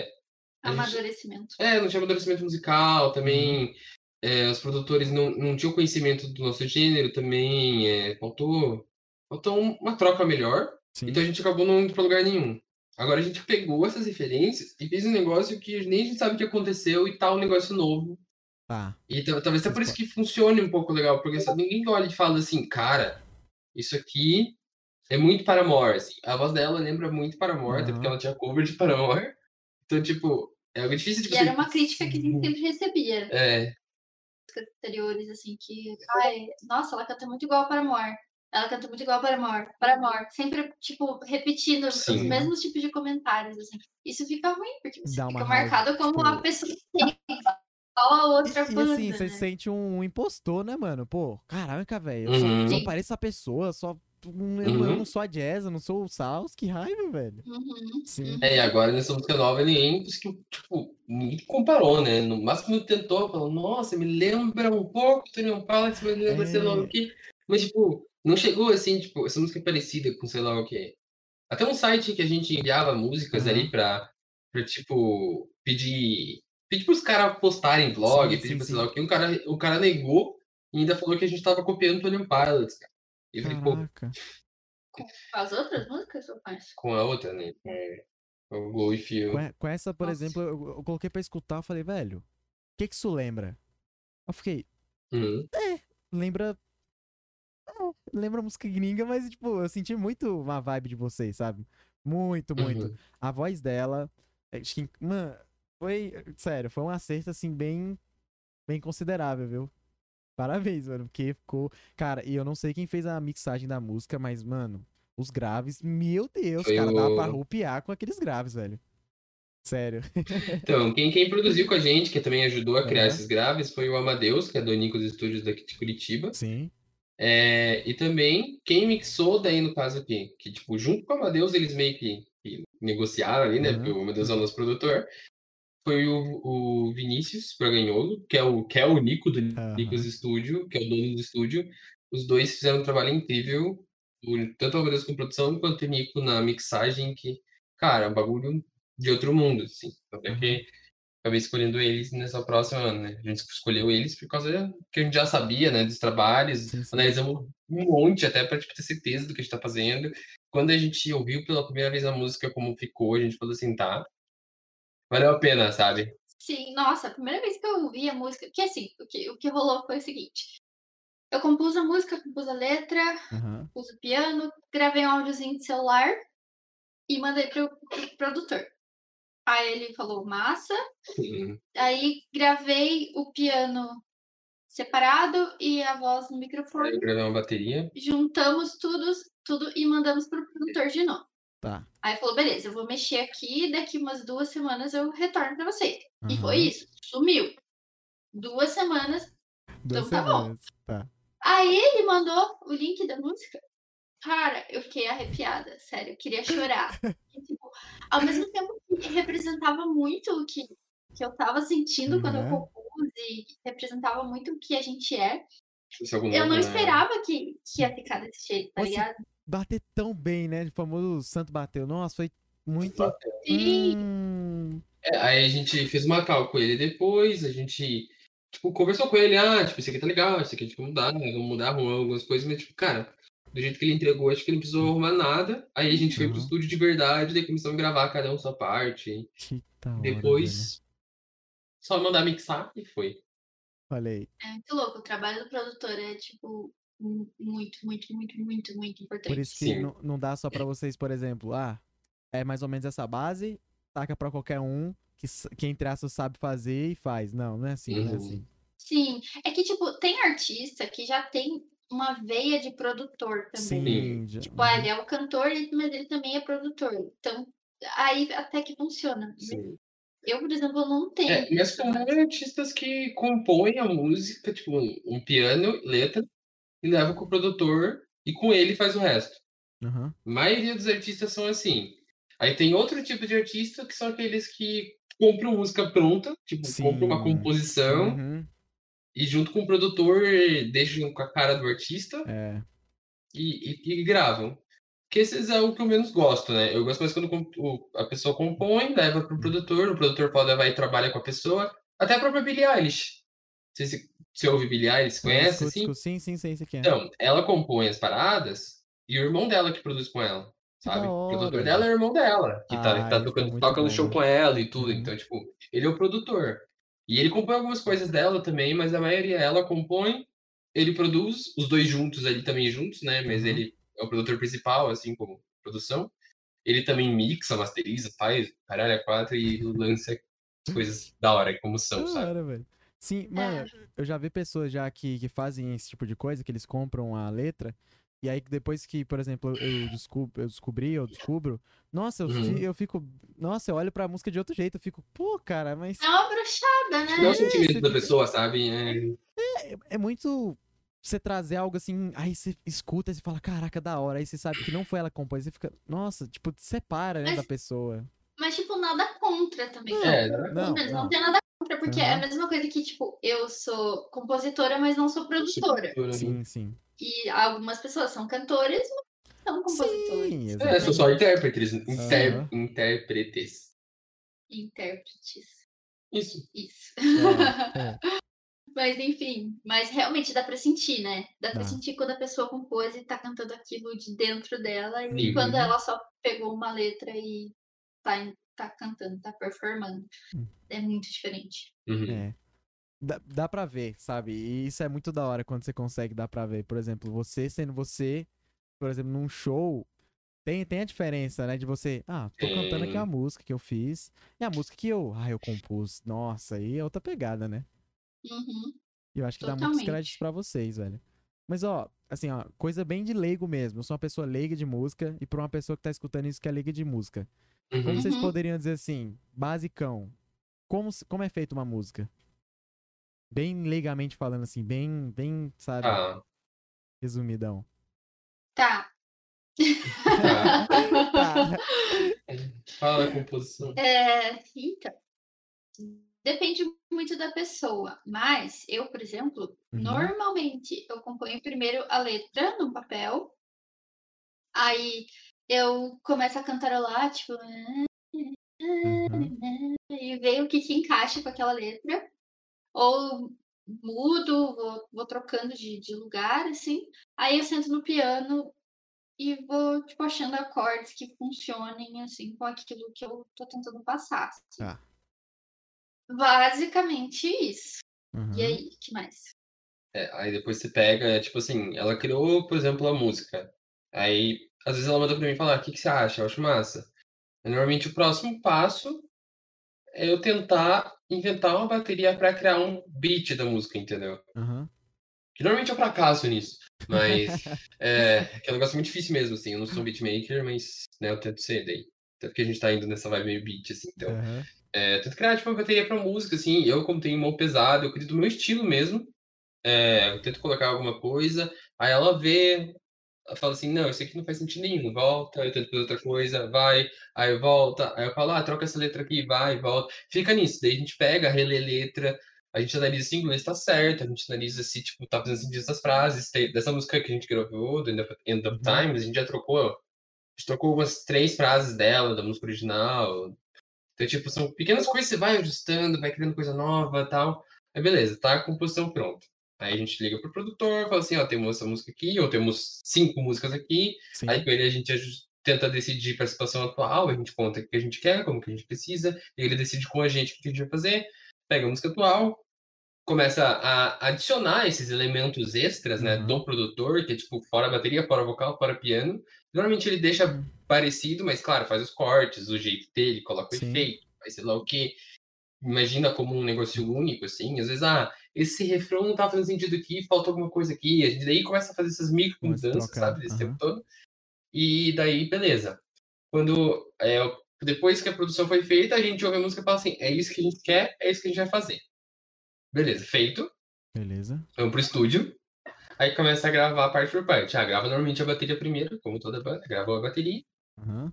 a gente- Amadurecimento. é, não tinha amadurecimento musical também. é, os produtores não, não tinham conhecimento do nosso gênero também. é, faltou, faltou um- uma troca melhor. Sim. Então a gente acabou não indo pra lugar nenhum. Agora a gente pegou essas referências e fez um negócio que nem a gente sabe o que aconteceu e tá um negócio novo. Tá. E tal- talvez até por isso que funcione um pouco legal, porque sabe, ninguém olha e fala assim, cara, isso aqui é muito Paramore. Assim. A voz dela lembra muito Paramore, até porque ela tinha cover de Paramore. Então, tipo, é algo difícil de E você... era uma crítica que a gente sempre recebia. É, anteriores, assim, que. Ai, nossa, ela canta muito igual para Amor. Ela canta muito igual para Amor. Para Amor. Sempre, tipo, repetindo os Sim. mesmos tipos de comentários, assim. Isso fica ruim, porque você Dá fica raiva, marcado como tipo- a pessoa que tem igual a outra E, e banda, assim, você né? se sente um impostor, né, mano? Pô, caraca, velho. Eu Uhum. só, só pareço essa pessoa, só. um, Eu, eu Uhum. não sou a Jazz, eu não sou o Saus, que raiva, velho. Uhum, Sim. uhum. É, e agora nessa música nova ninguém conseguiu, tipo, ninguém comparou, né? No máximo tentou, falou, nossa, me lembra um pouco do Tony Palace, mas me lembra É. o quê. Mas, tipo, não chegou assim, tipo, essa música é parecida com sei lá o quê. Até um site que a gente enviava músicas Aham. ali pra, pra, tipo, pedir. Pedir pros caras postarem blog, Sim, pedir sim, pra sei sim. lá o quê. O cara, o cara negou e ainda falou que a gente tava copiando Tony Pilots, cara. E eu falei, pô. Com as outras músicas ou com essa? com a outra, né? Com o Go With You. Com, e- com essa, por Nossa. exemplo, eu, eu coloquei pra escutar, eu falei, velho, o que que isso lembra? Eu fiquei, Uhum. é, lembra música gringa, mas, tipo, eu senti muito uma vibe de vocês, sabe? Muito, muito. Uhum. A voz dela, acho que, mano, foi, sério, foi um acerto, assim, bem, bem considerável, viu? Parabéns, mano, porque ficou, cara, e eu não sei quem fez a mixagem da música, mas, mano, os graves, meu Deus, Foi cara, dava pra o- rupiar com aqueles graves, velho. Sério. Então, quem, quem produziu com a gente, que também ajudou a criar Aham. esses graves, foi o Amadeus, que é do Nicos Studios daqui de Curitiba. Sim. É, e também quem mixou daí, no caso aqui, que tipo, junto com o Amadeus, eles meio que, que negociaram ali, né? Uhum. Porque o Amadeus é o nosso produtor. Foi o, o Vinícius Braganholo, que é o, que é o Nico do Aham. Nicos Studio, que é o dono do estúdio. Os dois fizeram um trabalho incrível, tanto o Amadeus com produção, quanto o Nico na mixagem, que, cara, é um bagulho de outro mundo, assim. Até Uhum. que acabei escolhendo eles nessa próxima ano, né? A gente escolheu eles por causa que a gente já sabia, né, dos trabalhos, Sim, sim. analisamos um monte até pra tipo, ter certeza do que a gente tá fazendo. Quando a gente ouviu pela primeira vez a música como ficou, a gente falou assim, tá, valeu a pena, sabe? Sim, nossa, a primeira vez que eu ouvi a música. Que assim, o que, o que rolou foi o seguinte. Eu compus a música, compus a letra, Aham. compus o piano, gravei um áudiozinho de celular e mandei pro, pro produtor. Aí ele falou, massa. Hum, Aí gravei o piano separado e a voz no Aí microfone. eu gravei uma bateria. Juntamos tudo, tudo e mandamos pro produtor de novo. Tá. Aí falou, beleza, eu vou mexer aqui, daqui umas duas semanas eu retorno pra vocês. E Aham. foi isso, sumiu. Duas semanas. Duas Então tá bom. semanas. Tá. Aí ele mandou o link da música. Cara, eu fiquei arrepiada, sério, eu queria chorar. Ao mesmo tempo que representava muito o que, que eu tava sentindo quando eu Uhum. compus e representava muito o que a gente é, eu não né? esperava que, que ia ficar desse jeito, tá Nossa, ligado? Bater tão bem, né? O famoso santo bateu. Nossa, foi muito. Sim, Hum, É, aí a gente fez uma call com ele depois, a gente, tipo, conversou com ele, ah, tipo, isso aqui tá legal, isso aqui a gente vai mudar, né? Vamos mudar, arrumar algumas coisas, mas, tipo, cara, do jeito que ele entregou, acho que ele não precisou arrumar nada. Aí a gente foi pro Uhum. estúdio de verdade, daí começamos a gravar cada um sua parte. que da hora, velho. Depois, só mandar mixar e foi. Falei. é muito louco. O trabalho do produtor é, tipo, mu- muito, muito, muito, muito, muito importante. Por isso que Sim. não, não dá só pra vocês, por exemplo, ah, é mais ou menos essa base, taca pra qualquer um que, que entre aspas sabe fazer e faz. Não, não é assim, não é Uhum. assim. Sim, é que, tipo, tem artista que já tem uma veia de produtor também. Sim. Tipo, ah, ele é o cantor, mas ele também é produtor. Então, aí até que funciona. Sim. Eu, por exemplo, não tenho. É, mas são artistas que compõem a música, tipo, um, um piano, letra, e leva com o produtor e com ele faz o resto. Aham. A maioria dos artistas são assim. Aí tem outro tipo de artista que são aqueles que compram música pronta, tipo, compram uma Sim. composição Uhum. E junto com o produtor deixam com a cara do artista É. e, e- e gravam. Que esses é o que eu menos gosto, né? Eu gosto mais quando o- a pessoa compõe, leva pro produtor, o produtor pode levar e trabalha com a pessoa. Até a própria Billie Eilish. Você, se, você ouve Billie Eilish, conhece, Escuto, assim? Sim, sim, sim, é. Então, ela compõe as paradas e o irmão dela que produz com ela, sabe? O produtor dela é o irmão dela, que tá, Ah, tá fica tocando, toca no bom, show né? com ela e tudo. Uhum. Então, tipo, ele é o produtor. E ele compõe algumas coisas dela também, mas a maioria ela compõe, ele produz, os dois juntos ali também juntos, né? Mas Uhum. ele é o produtor principal, assim como produção. Ele também mixa, masteriza, faz caralho, a quatro e lança coisas da hora, como são, Da sabe? hora, velho. Sim, mano, eu já vi pessoas já que, que fazem esse tipo de coisa, que eles compram a letra E aí, depois que, por exemplo, eu, descubro, eu descobri, eu descubro, nossa, eu, Uhum. eu fico. Nossa, eu olho pra música de outro jeito, eu fico, pô, cara, mas É uma bruxada, né? Não é o sentimento isso, da tipo- pessoa, sabe? É, é, é muito. Você trazer algo assim, aí você escuta e você fala, caraca, da hora. Aí você sabe que não foi ela que compôs, você fica, nossa, tipo, separa, né, Mas- da pessoa. Mas, tipo, nada contra também. Não, É, não, Mas não. não tem nada contra, porque é a mesma coisa que, tipo, eu sou compositora, mas não sou produtora. Sim, sim. E algumas pessoas são cantores, mas não são compositores. Sim, É, são só intérpretes. Inter... Aham. Intérpretes. Intérpretes. Isso. Isso. É, é. Mas enfim, mas realmente dá pra sentir, né? Dá pra Dá. sentir quando a pessoa compôs e tá cantando aquilo de dentro dela e Sim. quando ela só pegou uma letra e tá, tá cantando, tá performando. Hum. É muito diferente. Uhum. É. Dá, dá pra ver, sabe? E isso é muito da hora quando você consegue dar pra ver. Por exemplo, você sendo você, por exemplo, num show, tem, tem a diferença, né? De você, ah, tô cantando aqui Tem. a música que eu fiz. E a música que eu, ah, eu compus. Nossa, aí é outra pegada, né? Uhum. E eu acho que dá muitos Totalmente. créditos pra vocês, velho. Mas, ó, assim, ó, coisa bem de leigo mesmo. Eu sou uma pessoa leiga de música e pra uma pessoa que tá escutando isso que é leiga de música. Como Uhum. vocês Uhum. poderiam dizer assim, basicão, como, como é feita uma música? Bem leigamente falando assim, bem, bem, sabe, Ah, resumidão. Tá. tá. Tá. Fala a composição. É, então. Depende muito da pessoa, mas eu, por exemplo, Uhum. normalmente eu componho primeiro a letra no papel, aí eu começo a cantarolar, tipo, Uhum. e ver o que que encaixa com aquela letra, ou mudo, vou, vou trocando de, de lugar, assim, aí eu sento no piano e vou, tipo, achando acordes que funcionem, assim, com aquilo que eu tô tentando passar. assim. Tá. Basicamente isso. Uhum. E aí, que mais? É, aí depois você pega, é, tipo assim, ela criou, por exemplo, a música. Aí, às vezes ela manda pra mim falar, o que, que você acha? Eu acho massa. Aí, normalmente o próximo passo é eu tentar inventar uma bateria pra criar um beat da música, entendeu? Uhum. Que normalmente eu fracasso nisso. Mas é, é um negócio muito difícil mesmo, assim. Eu não sou beatmaker, mas né, eu tento ser daí. Até porque a gente tá indo nessa vibe meio beat, assim, então. Uhum. É, eu tento criar tipo, uma bateria pra música, assim. Eu, como tenho mão pesada, eu crio do meu estilo mesmo. É, eu tento colocar alguma coisa, aí ela vê, fala assim, não, isso aqui não faz sentido nenhum, volta, eu tento fazer outra coisa, vai, aí volta, aí eu falo, ah, troca essa letra aqui, vai, volta. Fica nisso, daí a gente pega, relê a letra, a gente analisa se o inglês tá certo, a gente analisa se, tipo, tá fazendo sentido essas frases. Tem- dessa música que a gente gravou, do End of, End of Uhum. Times, a gente já trocou, a gente trocou umas três frases dela, da música original. Então, tipo, são pequenas coisas que você vai ajustando, vai criando coisa nova e tal. Aí, beleza, tá a composição pronta. Aí a gente liga pro produtor, fala assim, ó, temos essa música aqui, ou temos cinco músicas aqui. Sim. Aí com ele a gente tenta decidir para a situação atual, a gente conta o que a gente quer, como que a gente precisa, e ele decide com a gente o que a gente vai fazer, pega a música atual, começa a adicionar esses elementos extras, né, Uhum. do produtor, que é tipo fora a bateria, fora vocal, fora piano. Normalmente ele deixa Uhum. parecido, mas claro, faz os cortes, o jeito dele, coloca o Sim. efeito, faz sei lá o que. Imagina como um negócio único, assim. Às vezes, ah, esse refrão não tá fazendo sentido aqui, falta alguma coisa aqui. A gente daí começa a fazer essas micro mudanças, sabe, desse aham. tempo todo. E daí, beleza. Quando, é, depois que a produção foi feita, a gente ouve a música e fala assim, é isso que a gente quer, é isso que a gente vai fazer. Beleza, feito. Beleza. Vamos pro estúdio. Aí começa a gravar parte por parte. Ah, grava normalmente a bateria primeiro, como toda banda. Grava a bateria. Uhum.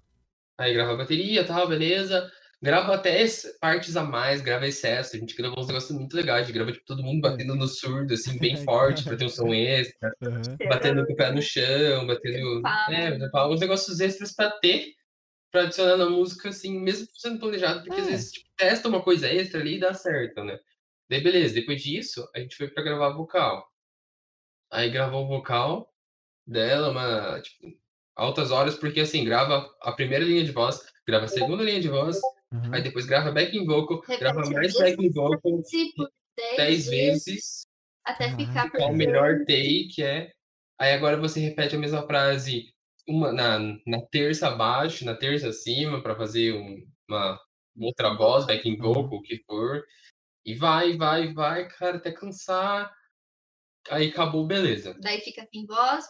Aí grava a bateria tal, beleza. Grava até es- partes a mais, grava excesso. A gente grava uns negócios muito legais. A gente grava tipo, todo mundo batendo no surdo, assim, bem forte, pra ter um som extra. Uhum. Batendo com o pé no chão, batendo. É, uns negócios extras pra ter, pra adicionar na música, assim, mesmo sendo planejado, porque às É. vezes tipo, testa uma coisa extra ali e dá certo, né? Daí, beleza, depois disso, a gente foi pra gravar vocal. Aí gravou o vocal dela, uma, tipo, altas horas, porque assim, grava a primeira linha de voz, grava a segunda linha de voz, Uhum. aí depois grava backing vocal, grava Repete mais dez backing vocal Se por 10 dez vezes, até ficar qual o melhor take é. Aí agora você repete a mesma frase uma, na, na terça abaixo, na terça acima, para fazer um- uma outra voz, backing vocal, o que for. E vai, vai, vai, cara, até cansar. aí acabou, beleza. Daí fica sem voz.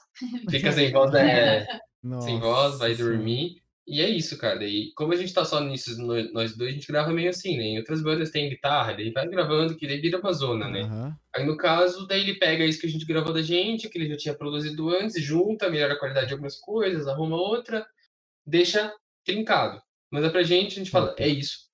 Fica sem voz, né? Nossa sem voz, vai dormir. E é isso, cara. E como a gente tá só nisso, nós dois, a gente grava meio assim, né? Em outras bandas tem guitarra, daí vai gravando, que daí vira uma zona, né? Aham. Aí no caso, daí ele pega isso que a gente gravou da gente, que ele já tinha produzido antes, junta, melhora a qualidade de algumas coisas, arruma outra, deixa trincado. Manda pra gente, a gente fala, Top. é isso.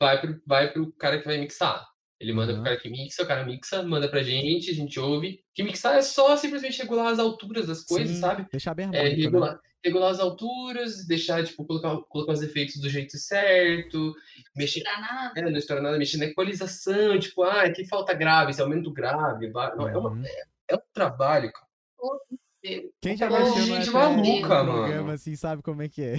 Vai pro, vai pro cara que vai mixar. Ele manda Aham. pro cara que mixa, o cara mixa, manda pra gente, a gente ouve. Que mixar é só simplesmente regular as alturas das coisas, Sim, sabe? Deixar bem É, harmônico, né? Regular, as alturas, deixar, tipo, colocar, colocar os efeitos do jeito certo, mexer nada. é, não estoura nada, mexer na equalização, tipo, ah, aqui falta grave, esse aumenta o grave. ba- não, é, uma- Uhum. é um trabalho, cara. Quem já mexeu gente maluca, no programa, mano. assim, sabe como é que é.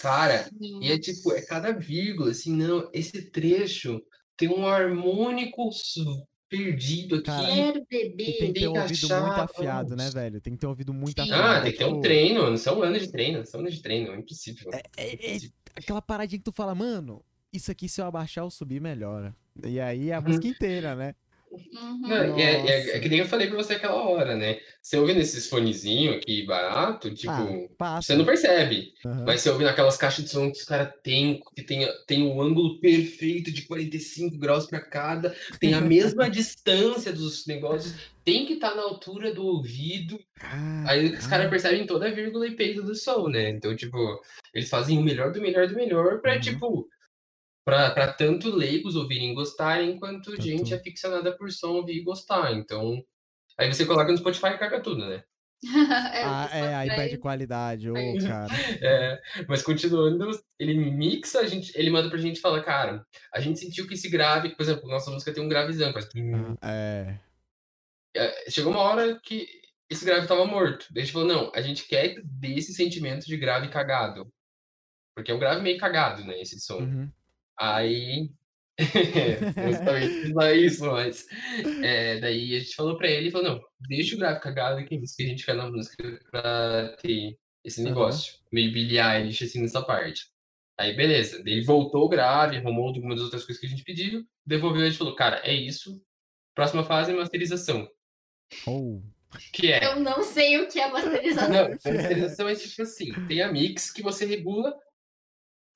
Cara, e é tipo, é cada vírgula, assim, não, esse trecho tem um harmônico perdido aqui. Cara, Quero E beber. tem que ter um ouvido muito afiado, né, velho? Tem que ter um ouvido muito Sim. afiado. ah, tem que ter um tipo, treino, não são anos de treino, são anos de treino, é impossível. É, é- é aquela paradinha que tu fala, mano, isso aqui se eu abaixar ou subir, melhora. E aí é a Uhum. música inteira, né? Uhum. Não, é, é- é que nem eu falei pra você aquela hora, né? Você ouve nesses fonezinhos aqui barato, tipo, ah, você não percebe. Aham. Mas você ouve naquelas caixas de som que os caras têm, que tem, tem um ângulo perfeito de 45 graus para cada, tem a mesma distância dos negócios, tem que estar na altura do ouvido. Ah, Aí os caras ah, percebem toda a vírgula e peito do som, né? Então, tipo, eles fazem o melhor do melhor do melhor pra, Uhum. tipo, pra, pra tanto leigos ouvirem e gostarem, quanto Tanto- gente aficionada por som ouvir e gostar. Então, aí você coloca no Spotify e caga tudo, né? É, ah, é, aí perde qualidade, ô, Aí- cara. É, mas continuando, ele mixa, a gente, ele manda pra gente e fala, cara, a gente sentiu que esse grave, por exemplo, nossa música tem um gravizão, faz... Ah, é. É, Chegou uma hora que esse grave tava morto. Daí a gente falou, não, a gente quer que dê esse sentimento de grave cagado. Porque é um grave meio cagado, né, esse som. Uhum. Aí. Justamente não é isso, mas. é, daí a gente falou pra ele e falou: não, deixa o grave cagado, que é isso que a gente quer na música pra ter esse negócio. Meio Billie Eilish, assim, nessa parte. Aí, beleza. Daí ele voltou o grave, arrumou algumas das outras coisas que a gente pediu, devolveu e a gente falou: cara, é isso. Próxima fase é masterização. Ou. Que é. Eu não sei o que é masterização. Não, masterização é tipo assim: tem a mix que você regula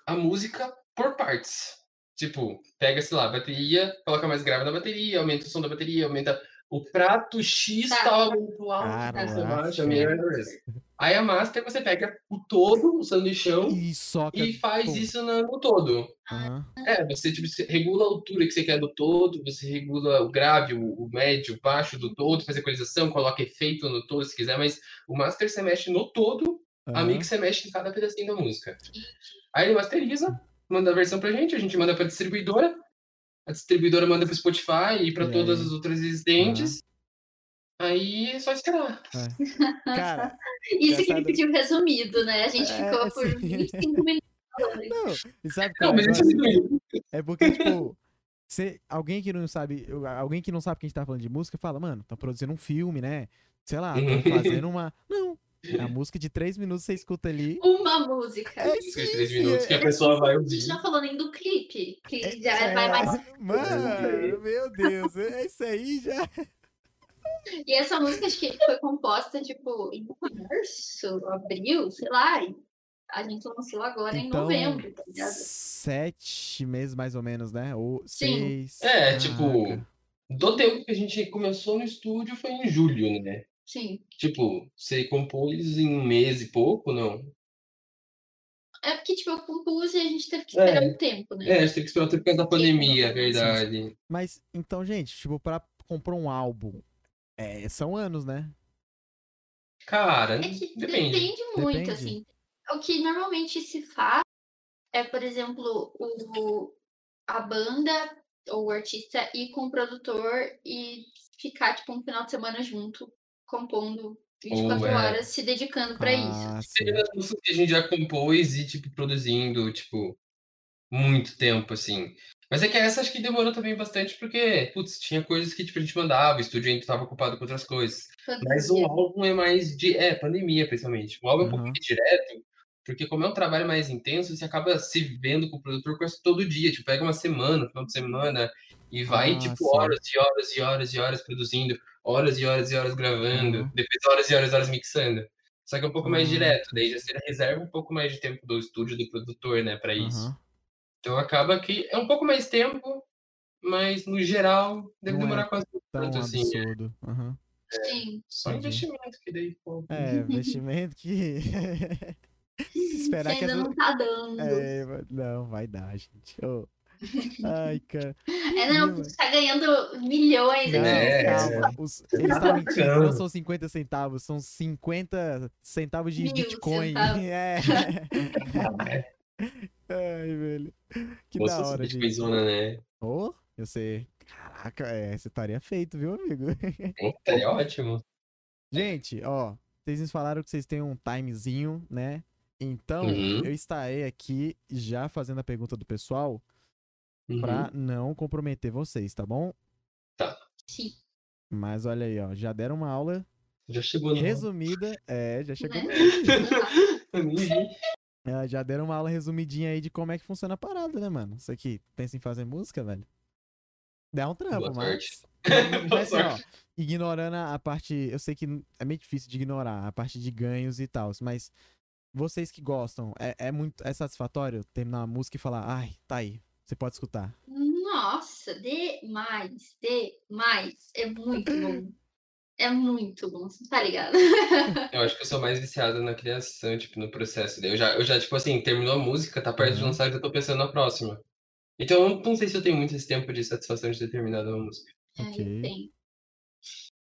a música por partes. Tipo, pega, sei lá, a bateria, coloca mais grave na bateria, aumenta o som da bateria, aumenta o prato X, Tá. tava muito alto, baixa, a melhor coisa. Aí a master você pega o todo, o sanduichão, E soca. e faz pum. isso no todo. Aham. É, você tipo, você regula a altura que você quer do todo, você regula o grave, o, o médio, o baixo do todo, faz equalização, coloca efeito no todo se quiser, mas o master você mexe no todo, a aham. mix você mexe em cada pedacinho da música. Aí ele masteriza, manda a versão pra gente, a gente manda pra distribuidora, a distribuidora manda pro Spotify e pra E todas aí? as outras existentes. Aí é só esperar. Cara, Isso que Engraçado. ele pediu resumido, né? A gente É, ficou por sim. 25 minutos não. E sabe qual Não, é mas isso negócio? é É porque, tipo, cê, alguém que não sabe, alguém que não sabe que a gente tá falando de música fala, mano, tá produzindo um filme, né? Sei lá, tô fazendo uma. Não. É a música de três minutos você escuta ali. Uma música. É Os sim, três minutos é- que a pessoa vai A ouvir. gente não falou nem do clipe, que é- já vai mais. Mano, meu Deus, é isso aí já. E essa música acho que foi composta, tipo, em março, abril, sei lá. A gente lançou agora em Então, novembro, tá ligado? Sete meses mais ou menos, né? Ou Sim. seis. É, tipo, do tempo que a gente começou no estúdio foi em julho, né? Sim. Tipo, você compôs em um mês e pouco, não? É porque, tipo, eu compus e a gente teve que esperar É. um tempo, né? É, a gente teve que esperar o tempo por causa da pandemia, é Sim. verdade. Mas, então, gente, tipo, pra comprar um álbum, é, são anos, né? Cara, É que depende. depende, muito, Depende. assim. O que normalmente se faz é, por exemplo, o, a banda ou o artista ir com o produtor e ficar, tipo, um final de semana junto, compondo 24 Ou, é. horas, se dedicando pra isso. Ah, sim. Teve as músicas que a gente já compôs e, tipo, produzindo, tipo, muito tempo, assim. Mas é que essa acho que demorou também bastante, porque, putz, tinha coisas que, tipo, a gente mandava, o estúdio ainda estava ocupado com outras coisas. Mas o Pandemia. álbum é mais de. É, pandemia, principalmente. O álbum é um pouquinho direto, porque como é um trabalho mais intenso, você acaba se vendo com o produtor quase todo dia. Tipo, pega uma semana, final de semana, e vai, Ah, tipo, sim. horas e horas e horas e horas produzindo. Horas e horas e horas gravando, Uhum. depois horas e horas e horas mixando. Só que é um pouco mais Ah, direto, daí já você reserva um pouco mais de tempo do estúdio, do produtor, né, pra isso. Aham. Então acaba que é um pouco mais tempo, mas no geral deve Não é demorar quase Tão tanto assim. é absurdo. Aham. Sim. Só Entendi. investimento que daí, pô. É, investimento que. Esperar que que ainda não tá dando. É, É, não, vai dar, gente. Ô. Ai, cara. não, Viu, você tá ganhando milhões Não, aqui. É. calma. Os, ele está mentindo, bacana. não são 50 centavos, são 50 centavos de Mil Bitcoin. centavos. É. É, Ai, velho. Que da hora, gente. zona, né? Ô, eu sei. Caraca, é, você estaria feito, viu, amigo? Estaria ótimo. Gente, ó, vocês nos falaram que vocês têm um timezinho, né? Então, Uhum. eu estarei aqui já fazendo a pergunta do pessoal Uhum. pra não comprometer vocês, tá bom? Sim. Mas olha aí, ó, já deram uma aula Já chegou no. resumida. É, já chegou. Né? É, já deram uma aula resumidinha aí de como é que funciona a parada, né, mano? Isso aqui, pensa em fazer música, velho? Dá um trampo, Boa mas. Mas assim, ó, sorte. ignorando a parte. Eu sei que é meio difícil de ignorar a parte de ganhos e tal, mas vocês que gostam, é, é muito. É satisfatório terminar uma música e falar, ai, tá aí, você pode escutar. Nossa, demais, demais. É muito bom. É muito bom, você tá ligado? Eu acho que eu sou mais viciado na criação, tipo, no processo. Eu já, eu já tipo assim, terminou a música, tá perto de Uhum. lançar, eu já tô pensando na próxima. Então eu não, não sei se eu tenho muito esse tempo de satisfação de ter terminado uma música. É, Ok. eu tenho.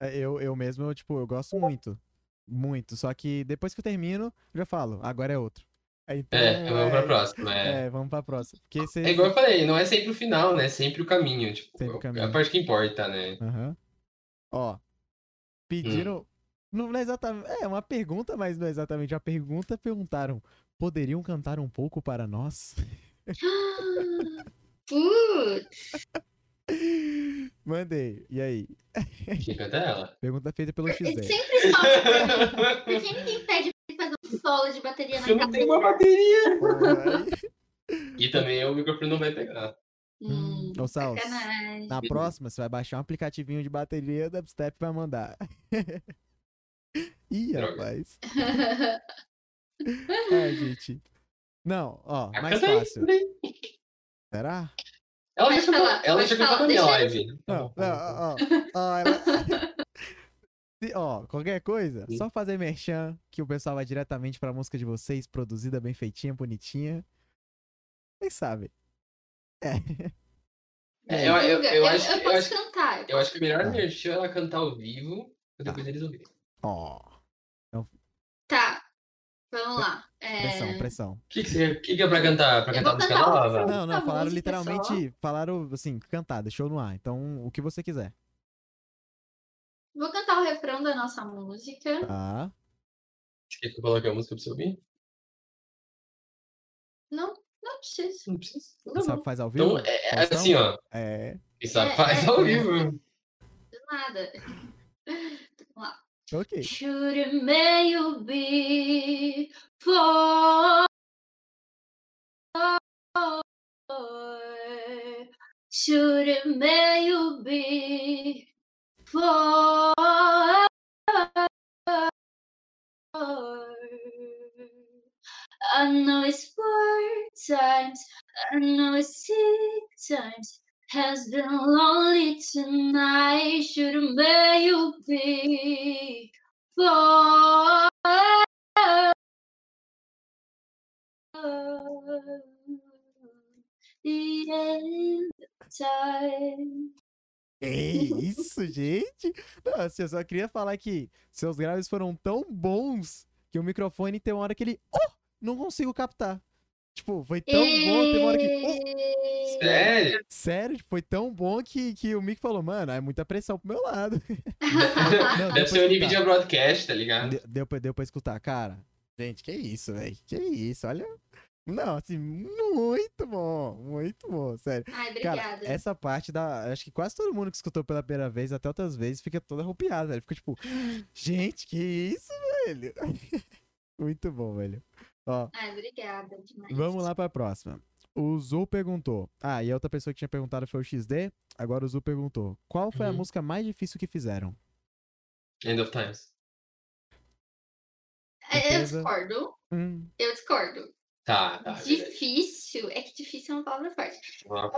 É, Eu, eu mesmo, eu, tipo, eu gosto muito. Muito. Só que depois que eu termino, eu já falo, agora é outro. Aí, Então, É, vamos pra é, próxima. É. É, vamos pra próxima. Porque você. É igual eu falei, não é sempre o final, né? É sempre o caminho. Tipo, Sempre o é caminho. a parte que importa, né? Aham. Ó. Pediram. Não é exatamente. É uma pergunta, mas não é exatamente uma pergunta. Perguntaram: poderiam cantar um pouco para nós? Putz, Mandei. E aí? Quem canta é ela. Pergunta feita pelo é XD. sempre solta pra mim. Por que ninguém pede pra fazer um solo de bateria na Eu não casa? tenho uma bateria. E também o microfone não vai pegar. Hum, Ô, sacanagem. Na próxima, você vai baixar um aplicativinho de bateria da Dubstep e vai mandar. Ih, Droga. rapaz. É, gente. Não, ó, Ah, mais fácil. aí. Será? Ela Pode já falar, ela já na minha live. Tá Não, bom, não, tá bom. ó, ó, ó, ela- ó, qualquer coisa, Sim. só fazer merchan, que o pessoal vai diretamente pra música de vocês, produzida bem feitinha, bonitinha. Vocês sabem. É. É, eu, eu, Divulga. eu acho, eu eu, posso acho, cantar. eu acho que o melhor Tá. merchan é ela cantar ao vivo, pra depois eles ouvirem. Ó, Tá, vamos lá. É, pressão, pressão. O que, que, você, que, que é pra cantar? Pra Eu cantar música cantar nova? Não, não, falaram literalmente, falaram assim, cantar, deixou no ar. Então, o que você quiser. Vou cantar o refrão da nossa música. Tá? Você quer que eu coloque a música pra você ouvir? Não, não precisa. Não precisa. Não, Você sabe faz ao vivo? Então, é, é assim, ó. É. Quem sabe É, faz é. ao vivo. Nada. Vamos lá. Ok. Should it may you be for Should it may you be for I know it's four times, I know it's six times. Has been lonely tonight. shouldn't may you be for the end of time. Que isso, gente? Não, assim, eu só queria falar que seus graves foram tão bons que o microfone tem uma hora que ele. Oh! Não consigo captar. Tipo, foi tão bom, tem uma hora que. Oh! Sério? Sério, tipo, foi tão bom que, que o Mick falou, mano, é muita pressão pro meu lado. Não, Deve ser o nível de broadcast, tá ligado? De- Deu pra, deu pra escutar, cara. Gente, que isso, velho. Que isso, olha. Não, assim, muito bom, muito bom, sério. Ai, Cara, obrigada. essa parte da. Acho que quase todo mundo que escutou pela primeira vez, até outras vezes, fica toda arrupiado, velho. Fica tipo, gente, que isso, velho. muito bom, velho. Ó, Ai, obrigada demais. vamos lá pra próxima. O Zu perguntou. Ah, e a outra pessoa que tinha perguntado foi o XD. Agora o Zu perguntou: Qual foi a Uhum. música mais difícil que fizeram? End of Times. É, Eu discordo. Hum, Eu discordo. Tá, tá. é. Difícil. É que difícil é uma palavra forte. Ela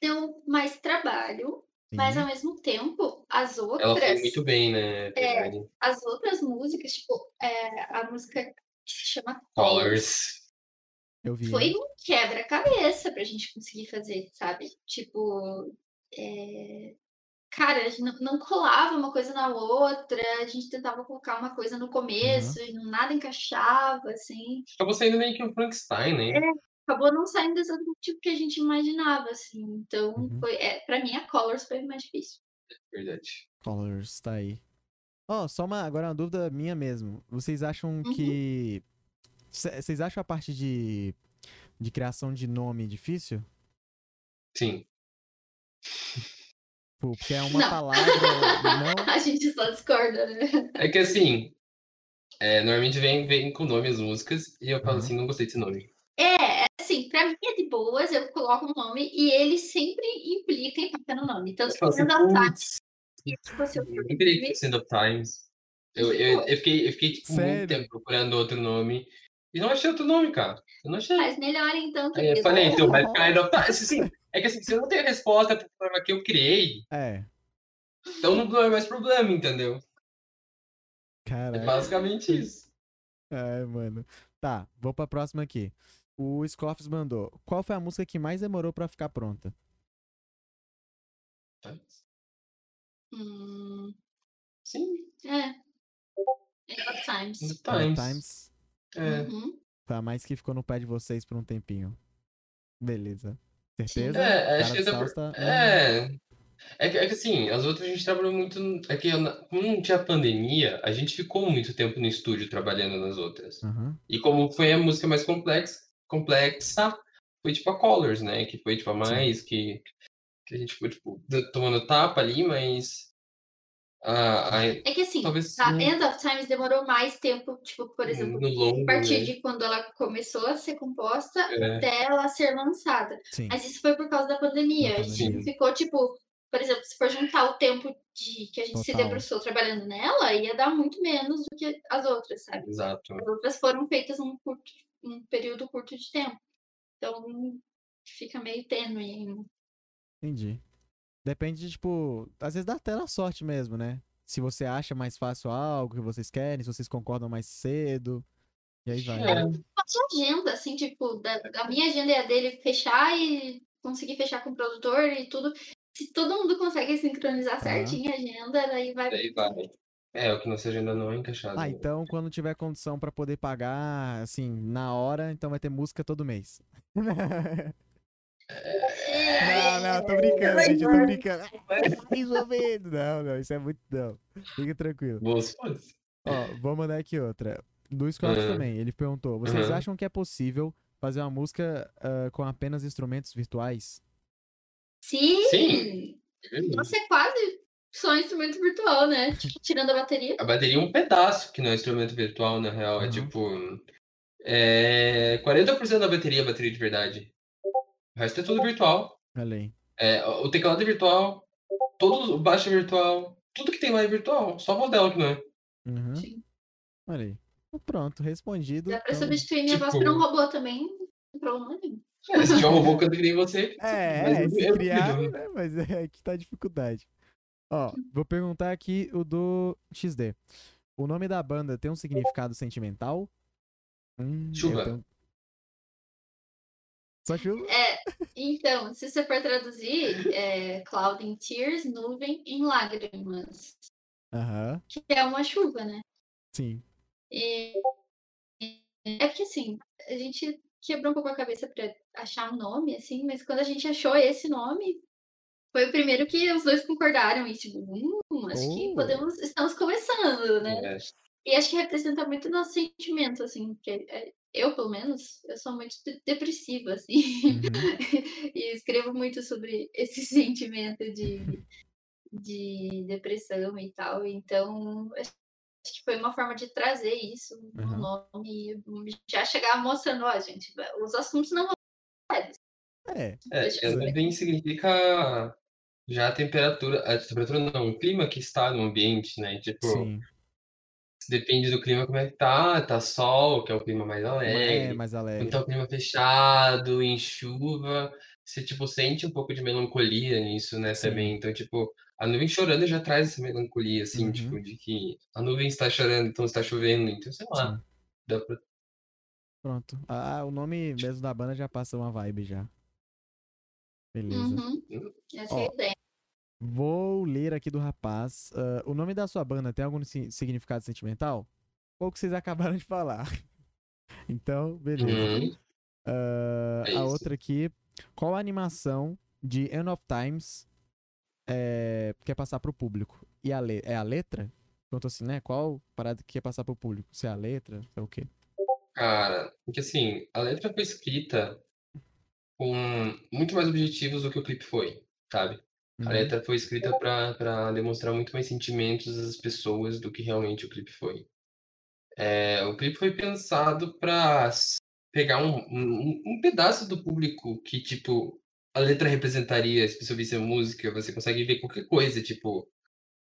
Deu mais trabalho, mas sim. ao mesmo tempo, as ela outras. foi muito bem, né? verdade. As outras músicas, tipo, é, a música que se chama Colors. Eu vi. foi um quebra-cabeça pra gente conseguir fazer, sabe? Tipo, é, cara, a gente não, não colava uma coisa na outra, a gente tentava colocar uma coisa no começo e não- nada encaixava, assim. Acabou saindo meio que um Frankenstein, né? Acabou não saindo exatamente o que a gente imaginava, assim. Então, Uhum. foi, é, pra mim, a Colors foi mais difícil. Verdade. Colors, tá aí. Ó, só uma, agora uma dúvida minha mesmo. Vocês acham Uhum. que. Cê- Vocês acham a parte de, de criação de nome difícil? Sim. Pô, Porque é uma Não. palavra. Não. A gente só discorda, né? É que assim, é, normalmente vem, vem com nome as músicas e eu falo Aham. assim, não gostei desse nome. É, assim, pra mim é de boas, eu coloco um nome e ele sempre implica em ficar no nome. Tanto que falo assim, of Time, putz, se fosse o eu End of Times. Eu, eu, eu fiquei, eu fiquei tipo, Sério? muito tempo procurando outro nome e não achei outro nome, cara. Eu não achei. Faz melhor então, Aí eu falei, então vai ficar End of Times. Assim, é que assim, se eu não tenho resposta pro problema que eu criei, É. então não é mais problema, entendeu? É Caraca. basicamente isso. É, mano. Tá, vou pra próxima aqui. O Scoffs mandou. Qual foi a música que mais demorou pra ficar pronta? Hum, Sim, é. End of Times. Hard Times. É. Uhum. Foi a mais que ficou no pé de vocês por um tempinho. Beleza. Certeza? É, O acho que Salsa tá- É. É que, é que assim, as outras a gente trabalhou muito. É que como não tinha pandemia, a gente ficou muito tempo no estúdio trabalhando nas outras. Aham. E como foi a música mais complexa, complexa foi tipo a Colors, né? Que foi tipo a mais que, que a gente ficou tipo tomando tapa ali, mas. A, a, É que assim, talvez a End of Times demorou mais tempo, tipo, por exemplo, longo, a partir né? de quando ela começou a ser composta É, até ela ser lançada. Sim. Mas isso foi por causa da pandemia. Da A gente ficou, tipo, por exemplo, se for juntar o tempo de que a gente se Total. debruçou trabalhando nela, ia dar muito menos do que as outras, sabe? exato. As outras foram feitas num curto, um período curto de tempo. Então fica meio tênue. Entendi. Depende, de, tipo, às vezes dá até na sorte mesmo, né? Se você acha mais fácil algo que vocês querem, se vocês concordam mais cedo. E aí vai. É, né? Agenda, assim, tipo, da, a minha agenda e a dele fechar e conseguir fechar com o produtor e tudo. Se todo mundo consegue sincronizar certinho a agenda, daí vai. daí vai. É, o que nossa agenda não é encaixado. Ah, né? então quando tiver condição pra poder pagar, assim, na hora, então vai ter música todo mês. Não, não, tô brincando, gente, eu tô brincando. Mais ou menos. Não, não, isso é muito. Não. Fica tranquilo. Boas fosse. Ó, vou mandar aqui outra. Do Scott Aham. também. Ele perguntou: vocês Aham. acham que é possível fazer uma música ah, com apenas instrumentos virtuais? Sim! Sim. É. Nossa, é quase só um instrumento virtual, né? Tirando a bateria. A bateria é um pedaço, que não é instrumento virtual, na real. É Uhum. tipo. É, 40% da bateria é bateria de verdade. O resto é tudo virtual. Olha aí. É, o teclado é virtual, todo o baixo é virtual, tudo que tem lá é virtual, só a voz dela que não é. Uhum. Sim. Olha aí. Pronto, respondido. Dá pra Então- substituir minha voz tipo- por um robô também. Não tem problema nenhum. É, se tiver um robô que nem você. É, mas é, se criar, né? Mas é que tá a dificuldade. Ó, vou perguntar aqui o do XD. O nome da banda tem um significado sentimental? Hum, eu Chuva. tenho- Só chuva? É, então, se você for traduzir, é Cloud in Tears, nuvem em lágrimas. Aham, Que é uma chuva, né? sim. E é porque assim, a gente quebrou um pouco a cabeça pra achar um nome, assim, mas quando a gente achou esse nome, foi o primeiro que os dois concordaram e tipo, hum, acho que Oh. podemos, estamos começando, né? É, E acho que representa muito nosso sentimento, assim, porque é, eu, pelo menos, eu sou muito de- depressiva, assim, Uhum. e escrevo muito sobre esse sentimento de, de depressão e tal, então acho que foi uma forma de trazer isso no Uhum. nome e já chegar mostrando, ó, gente, os assuntos não vão. É, é, ver. nuvem significa Já a temperatura, a temperatura não, o clima que está no ambiente, né? Tipo, Sim. Depende do clima como é que tá, tá sol, que é o clima mais É, alegre. mais Quando alegre. tá o clima fechado, em chuva, você, tipo, sente um pouco de melancolia nisso, né, Sim. também. Então, tipo, a nuvem chorando já traz essa melancolia, assim, Uhum. tipo, de que a nuvem está chorando, então está chovendo, então, sei lá, Sim. dá pra... Pronto. Ah, o nome mesmo da banda já passa uma vibe já. Beleza. Uhum. Essa é a ideia. Vou ler aqui do rapaz. Ah, o nome da sua banda tem algum si- significado sentimental? Ou que vocês acabaram de falar. então, beleza. Uhum. Ah, É a outra aqui. Qual a animação de End of Times é, quer passar pro público? E a é a letra? Perguntou assim, né? Qual parada que quer passar pro público? Se é a letra? Se é o quê? Cara, porque assim, a letra foi escrita com muito mais objetivos do que o clipe foi, sabe? A Uhum. letra foi escrita pra demonstrar muito mais sentimentos das pessoas do que realmente o clipe foi. É, o clipe foi pensado pra s- pegar um, um, um pedaço do público que, tipo, a letra representaria, se você ouvisse a música, você consegue ver qualquer coisa, tipo,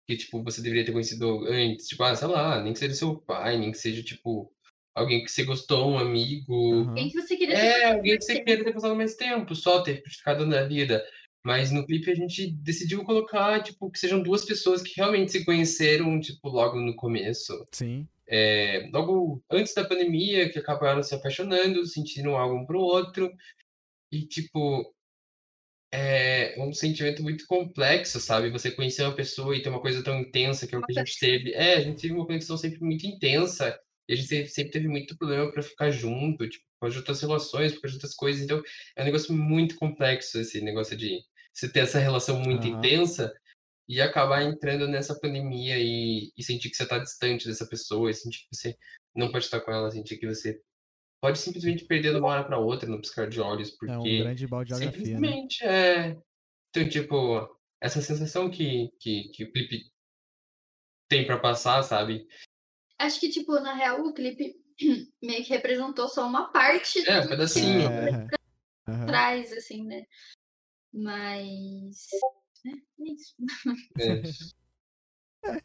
que, tipo, você deveria ter conhecido antes, tipo, ah, sei lá, nem que seja seu pai, nem que seja, tipo, alguém que você gostou, um amigo, Aham. Quem que você queria ter é, passado alguém que mais você tempo? queira ter passado mais tempo, só ter ficado na vida. Mas no clipe a gente decidiu colocar, tipo, que sejam duas pessoas que realmente se conheceram, tipo, logo no começo. Sim. É, logo antes da pandemia, que acabaram se apaixonando, sentiram algo um pro outro. E, tipo, é um sentimento muito complexo, sabe? Você conhecer uma pessoa e ter uma coisa tão intensa que é o que a gente teve. É, a gente teve uma conexão sempre muito intensa. E a gente se- sempre teve muito problema pra ficar junto, tipo, por causa de outras relações, por causa de outras coisas. Então, é um negócio muito complexo esse negócio de você ter essa relação muito Aham. intensa e acabar entrando nessa pandemia e, e sentir que você tá distante dessa pessoa, e sentir que você não pode estar com ela, sentir que você pode simplesmente perder de uma hora pra outra no piscar de olhos, É um porque grande balde né? simplesmente é. Então, tipo, essa sensação que, que, que o clipe tem pra passar, sabe? Acho que, tipo, na real, o clipe meio que representou só uma parte É, um do pedacinho. que É. Aham. traz, assim, né? Mas. É, é isso. É.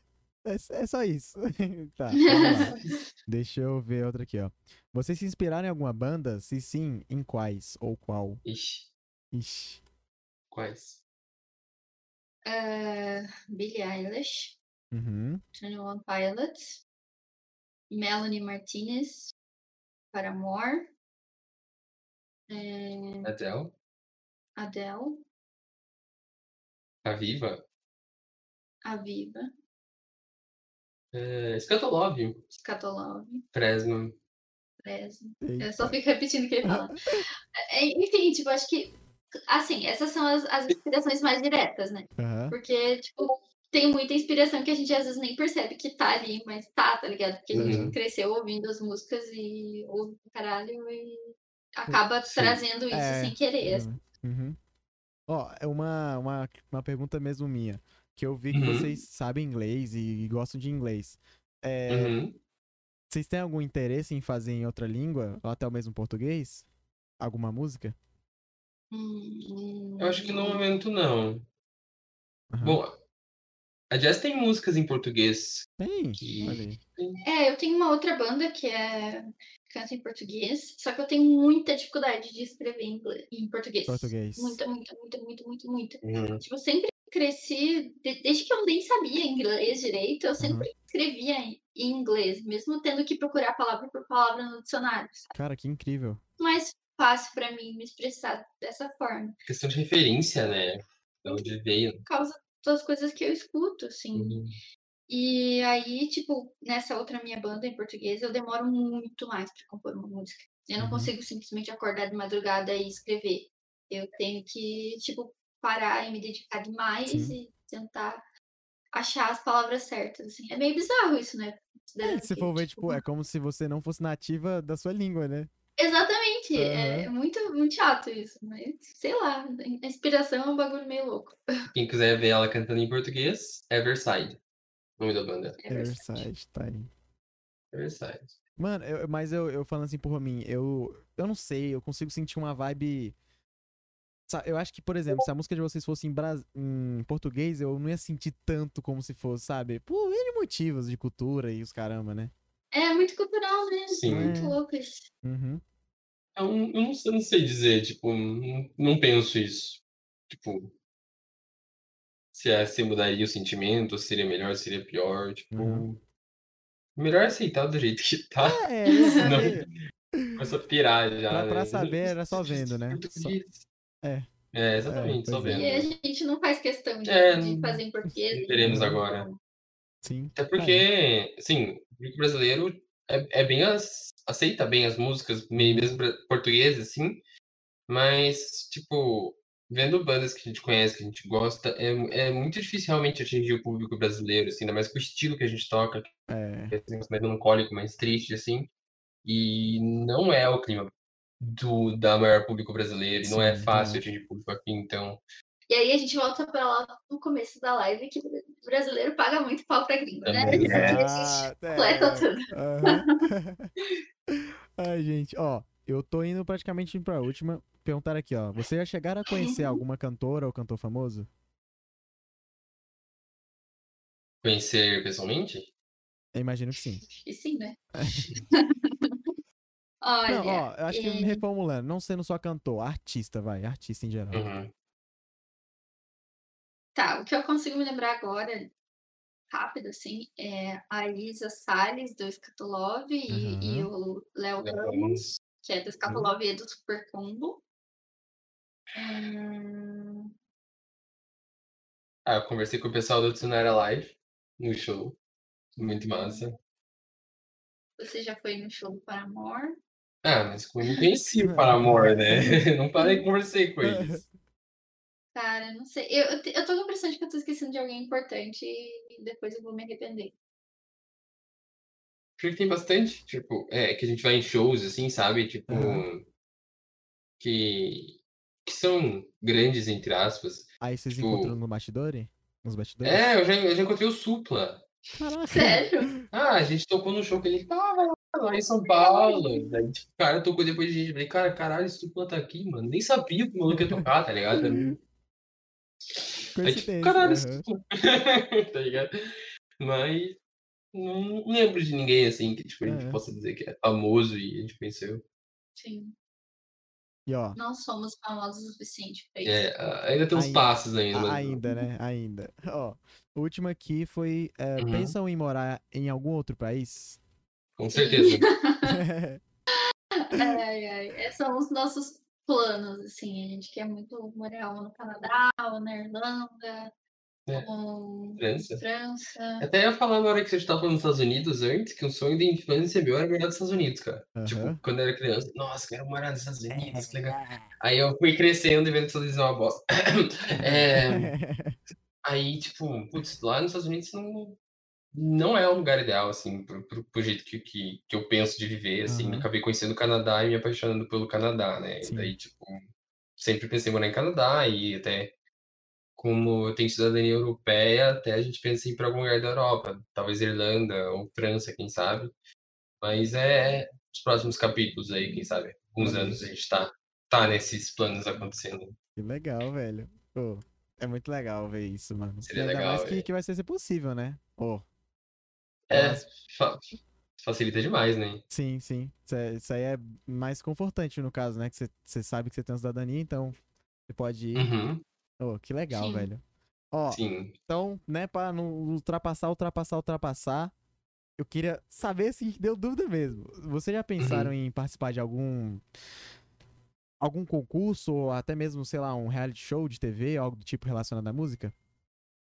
É, é só isso. tá, lá. Deixa eu ver outra aqui, ó. Vocês se inspiraram em alguma banda? Se sim, em quais? Ou qual? Ixi, Ixi. quais? É, Billie Eilish, Uhum. 21 Pilots, Melanie Martinez, Paramore, é, Adele? Adele, A Viva? Aviva, É, Scatolove, Scatolove, Fresno. Fresno. Eu só fico repetindo o que ele fala. É, Enfim, tipo, acho que. Assim, essas são as, as inspirações mais diretas, né? Aham. Porque, tipo, tem muita inspiração que a gente às vezes nem percebe que tá ali, mas tá, tá ligado? Porque a gente Uhum. cresceu ouvindo as músicas e ouve pra caralho e acaba Sim. trazendo isso É, sem querer. assim. Uhum. Ó, é uma, uma, uma pergunta mesmo minha. Que eu vi que Uhum. vocês sabem inglês e gostam de inglês. É, Uhum. Vocês têm algum interesse em fazer em outra língua? Ou até o mesmo português? Alguma música? Hum, Eu acho que no momento não. Aham. Bom, a Jazz tem músicas em português Tem, que. olha aí. É, eu tenho uma outra banda que é canta em português, só que eu tenho muita dificuldade de escrever em, inglês, em português. Português. Muita, muita, muita, muita, muita, muita. Uhum. Tipo, eu sempre cresci, de- desde que eu nem sabia inglês direito, eu sempre escrevia em inglês, mesmo tendo que procurar palavra por palavra no dicionário. Sabe? Cara, que incrível. Mais fácil pra mim me expressar dessa forma, Questão de referência, né? De onde veio. por causa das coisas que eu escuto, assim. Uhum. E aí, tipo, nessa outra minha banda em português, eu demoro muito mais pra compor uma música. Eu não Uhum. consigo simplesmente acordar de madrugada e escrever. Eu tenho que, tipo, parar e me dedicar demais Sim. e tentar achar as palavras certas, assim. É meio bizarro isso, né? É, se for ver, tipo, tipo, é como se você não fosse nativa da sua língua, né? Exatamente. É Aham. muito, muito chato isso, mas sei lá, a inspiração é um bagulho meio louco. Quem quiser ver ela cantando em português, Everside. O nome da banda. É verdade. Everside, tá aí. Everside. Mano, eu- mas eu, eu falando assim por mim, eu, eu não sei, eu consigo sentir uma vibe Eu acho que, por exemplo, se a música de vocês fosse em, bras- em português, eu não ia sentir tanto como se fosse, sabe? Por N motivos de cultura e os caramba, né? É muito cultural, né? Sim. Muito É. louco isso. Uhum. Eu, não- eu não, sei- eu não sei dizer, tipo, não, não penso isso. Tipo, se, é, se mudaria o sentimento, se seria melhor, se seria pior, tipo. Uhum. Melhor aceitar do jeito que tá. É, é, Começa a pirar já. Pra- pra né? saber, era só vendo, né? Português. É. É, exatamente, É, só é. vendo. E a gente não faz questão de, É, de fazer em português. teremos então, agora. sim. Até porque, assim, o público brasileiro é, é bem as, aceita bem as músicas, meio mesmo portuguesas, assim, mas, tipo, vendo bandas que a gente conhece, que a gente gosta, é, é muito difícil realmente atingir o público brasileiro, assim, ainda mais com o estilo que a gente toca, É, que é assim, mais melancólico, mais triste, assim, e não é o clima do da maior público brasileiro, e não é Sim, fácil atingir público aqui, então, E aí a gente volta pra lá no começo da live que o brasileiro paga muito pau pra gringo, né? Também. Isso aqui a gente Exato, é. completa tudo. Aham. Ai, gente, ó, eu tô indo praticamente indo pra última. Perguntaram aqui, ó. Vocês já chegaram a conhecer alguma cantora ou cantor famoso? conhecer pessoalmente, Eu imagino que sim. E sim, né? Olha, Não, ó, eu acho que é, reformulando, não sendo só cantor, artista, vai, artista em geral. uhum. tá, o que eu consigo me lembrar agora, rápido, assim, é a Isa Salles, do Scatolove, e, e o Léo Ramos, que é do Scatolove e do Super Combo. Hum, Ah, eu conversei com o pessoal do Tsunara Live no show. Muito massa. você já foi no show do Paramore? Ah, mas eu não conheci o Paramore, né? Não parei e conversei com eles. Cara, não sei. Eu, eu tô com a impressão de que eu tô esquecendo de alguém importante e depois eu vou me arrepender. Porque tem bastante, tipo, é, que a gente vai em shows, assim, sabe? Tipo, Aham. que, que são grandes, entre aspas. Aí vocês Tipo- encontram no bastidor? Nos bastidores? É, eu já, eu já encontrei o Supla. Caraca. Sério? Ah, a gente tocou no show que ele tava lá, lá em São Paulo. Daí, tipo, o cara tocou depois de gente. Eu Falei, cara, caralho, esse Supla tá aqui, mano. Nem sabia que o maluco ia tocar, tá ligado? Aí, tipo, caralho. Supla. tá ligado? Mas não lembro de ninguém assim que tipo, a gente É. possa dizer que é famoso e a gente conheceu. Sim. E ó, Não somos famosos o suficiente pra isso. É, ainda tem uns Ainda. passos ainda. mas- ainda, né? Ainda. Ó, o último aqui foi. é, Uhum. Pensam em morar em algum outro país? Com certeza. Ai, ai. Esses são os nossos planos, assim. A gente quer muito morar ou no Canadá, ou na Irlanda, É. França. França. Até ia falar na hora que você estava dos Estados Unidos antes, que um sonho de infância meu era morar nos Estados Unidos, cara. Tipo, Aham. quando eu era criança, nossa, quero morar nos Estados. Unidos, que legal. Aí eu fui crescendo e vendo que os Estados Unidos é uma bosta. É, aí, tipo, putz, lá nos Estados Unidos não, não é um lugar ideal, assim, pro, pro, pro jeito que, que, que eu penso de viver, assim. Aham. Acabei conhecendo o Canadá e me apaixonando pelo Canadá, né? Sim. E daí, tipo, sempre pensei em morar em Canadá e até como eu tenho cidadania europeia, até a gente pensa em ir para algum lugar da Europa, talvez Irlanda ou França, quem sabe. Mas é os próximos capítulos aí, quem sabe. Alguns Olha anos a gente tá, tá nesses planos acontecendo. Que legal, velho. Pô, é muito legal ver isso, mano. Seria ainda legal, mais que, velho. que vai ser possível, né? Pô, É, fa- facilita demais, né? sim, sim. Isso, é- isso aí é mais confortante no caso, né? Que você- você sabe que você tem uma cidadania, então você pode ir. Uhum, Pô, que legal, Sim. velho. Ó, sim. então, né, pra não ultrapassar, ultrapassar, ultrapassar, eu queria saber se deu dúvida mesmo. Vocês já pensaram em participar de algum algum concurso ou até mesmo, sei lá, um reality show de TV, algo do tipo relacionado à música?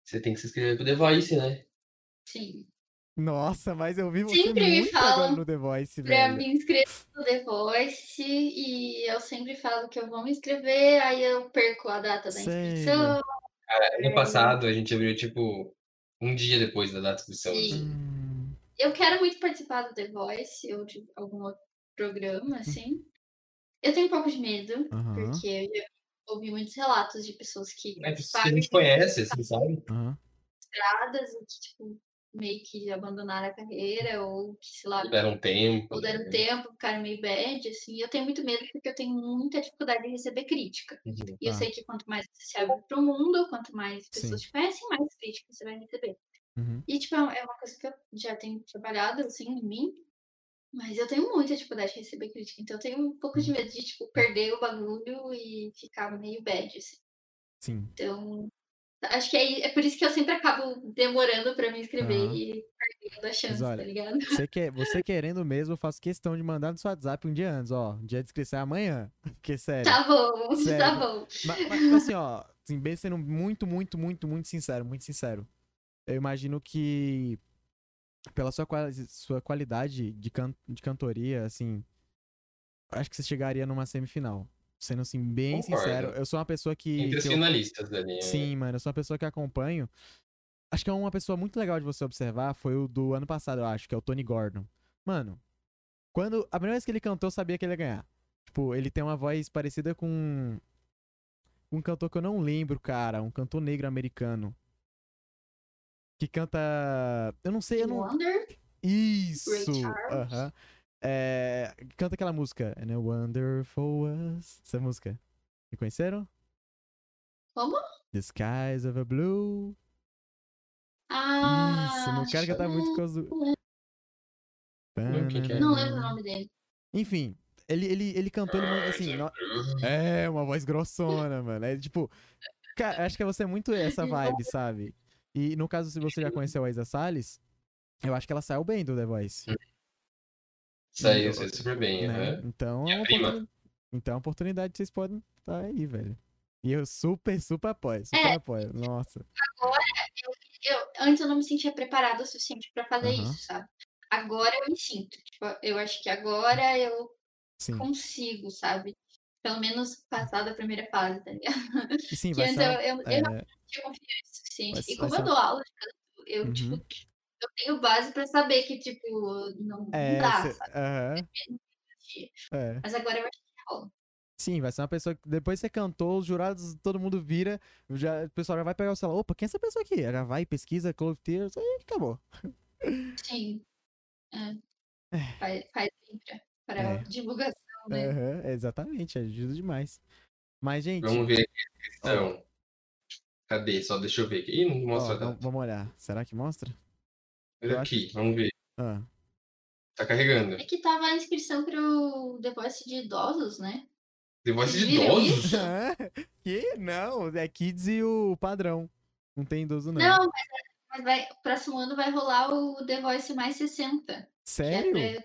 Você tem que se inscrever pro The Voice, né? Sim. Nossa, mas eu vi você Sempre me falam no The Voice, Pra velho. me inscrever no The Voice e eu sempre falo que eu vou me inscrever, aí eu perco a data da inscrição. Ano passado a gente abriu, tipo, um dia depois da data de inscrição. Sim. assim. Hum, Eu quero muito participar do The Voice ou de algum outro programa, assim. Eu tenho um pouco de medo, Aham. porque eu já ouvi muitos relatos de pessoas que É pessoas que a pagam gente conhece, assim, sabe? aham. estradas e que, tipo, meio que abandonaram a carreira, ou que, sei lá, Deram um tempo. ou deram né? tempo, ficaram meio bad, assim. Eu tenho muito medo porque eu tenho muita dificuldade de receber crítica. Uhum. E eu Ah. sei que quanto mais você se abre pro mundo, quanto mais pessoas Sim. te conhecem, mais crítica você vai receber. Uhum. E, tipo, é uma coisa que eu já tenho trabalhado, assim, em mim. Mas eu tenho muita dificuldade de receber crítica. Então eu tenho um pouco de medo de, tipo, perder o bagulho e ficar meio bad, assim. Sim. Então, acho que é, é por isso que eu sempre acabo demorando pra me inscrever Aham. e perdendo a chance, olha, tá ligado? Você, quer, você querendo mesmo, eu faço questão de mandar no seu WhatsApp um dia antes, ó. Dia de inscrição é amanhã. Porque, sério. Tá bom, tá Sério. bom. Mas, mas, assim, ó, assim, bem sendo muito, muito, muito, muito sincero, muito sincero. Eu imagino que pela sua, sua qualidade de, can de cantoria, assim, acho que você chegaria numa semifinal. Sendo assim, bem Concordo. sincero, eu sou uma pessoa que. Entre os eu- ali. é. Sim, mano, eu sou uma pessoa que acompanho. Acho que é uma pessoa muito legal de você observar foi o do ano passado, eu acho, que é o Tony Gordon. Mano, quando. A primeira vez que ele cantou, eu sabia que ele ia ganhar. Tipo, ele tem uma voz parecida com. Um cantor que eu não lembro, cara. Um cantor negro americano. Que canta. Eu não sei, eu não. Wonder? Isso! Aham. É, Canta aquela música. And a wonderful was. Essa música. Reconheceram? Como? The skies of a blue. Ah, Isso, não quero cantar muito por causa do. Não, quem que? Não lembro o nome dele. Enfim, ele, ele, ele cantou ele, Ah, assim. já- no- É, uma voz grossona, mano. É tipo. Cara, acho que você é muito essa vibe, sabe? E no caso, se você já conheceu a Isa Salles, eu acho que ela saiu bem do The Voice. Saiu, E- saiu super bem. né? aham. Então, é então é uma oportunidade que vocês podem estar aí, velho. E eu super, super apoio. Super É. apoio. Nossa. Eu, antes eu não me sentia preparada o suficiente pra fazer Aham. isso, sabe? Agora eu me sinto. Tipo, eu acho que agora eu Sim. consigo, sabe? Pelo menos passar da primeira fase, tá ligado? Sim, Que vai antes ser. eu, eu, eu é, não tinha confiança o suficiente. Vai- E como eu dou aula eu, Uhum. tipo, eu tenho base pra saber que, tipo, não, é, não dá, cê- é. Mas agora eu acho que rola. Sim, vai ser uma pessoa que depois você cantou, os jurados, todo mundo vira, já, o pessoal já vai pegar o celular. Opa, quem é essa pessoa aqui? Já vai, pesquisa, Clove Tears, aí acabou. Sim. É. Faz, faz bem pra, pra É. divulgação, né? Aham, exatamente, ajuda demais. Mas, gente, Vamos ver aqui a descrição. Cadê? Só deixa eu ver aqui. Ih, não mostra tanto. vamos olhar. Será que mostra? Olha aqui, vamos ver. Ah, Tá carregando. É que tava a inscrição pro The Voice de idosos, né? The Voice de Viram idosos? Que? Não, é Kids e o padrão. Não tem idoso, não. Não, mas, mas vai, próximo ano vai rolar o The Voice mais 60. Que Sério? é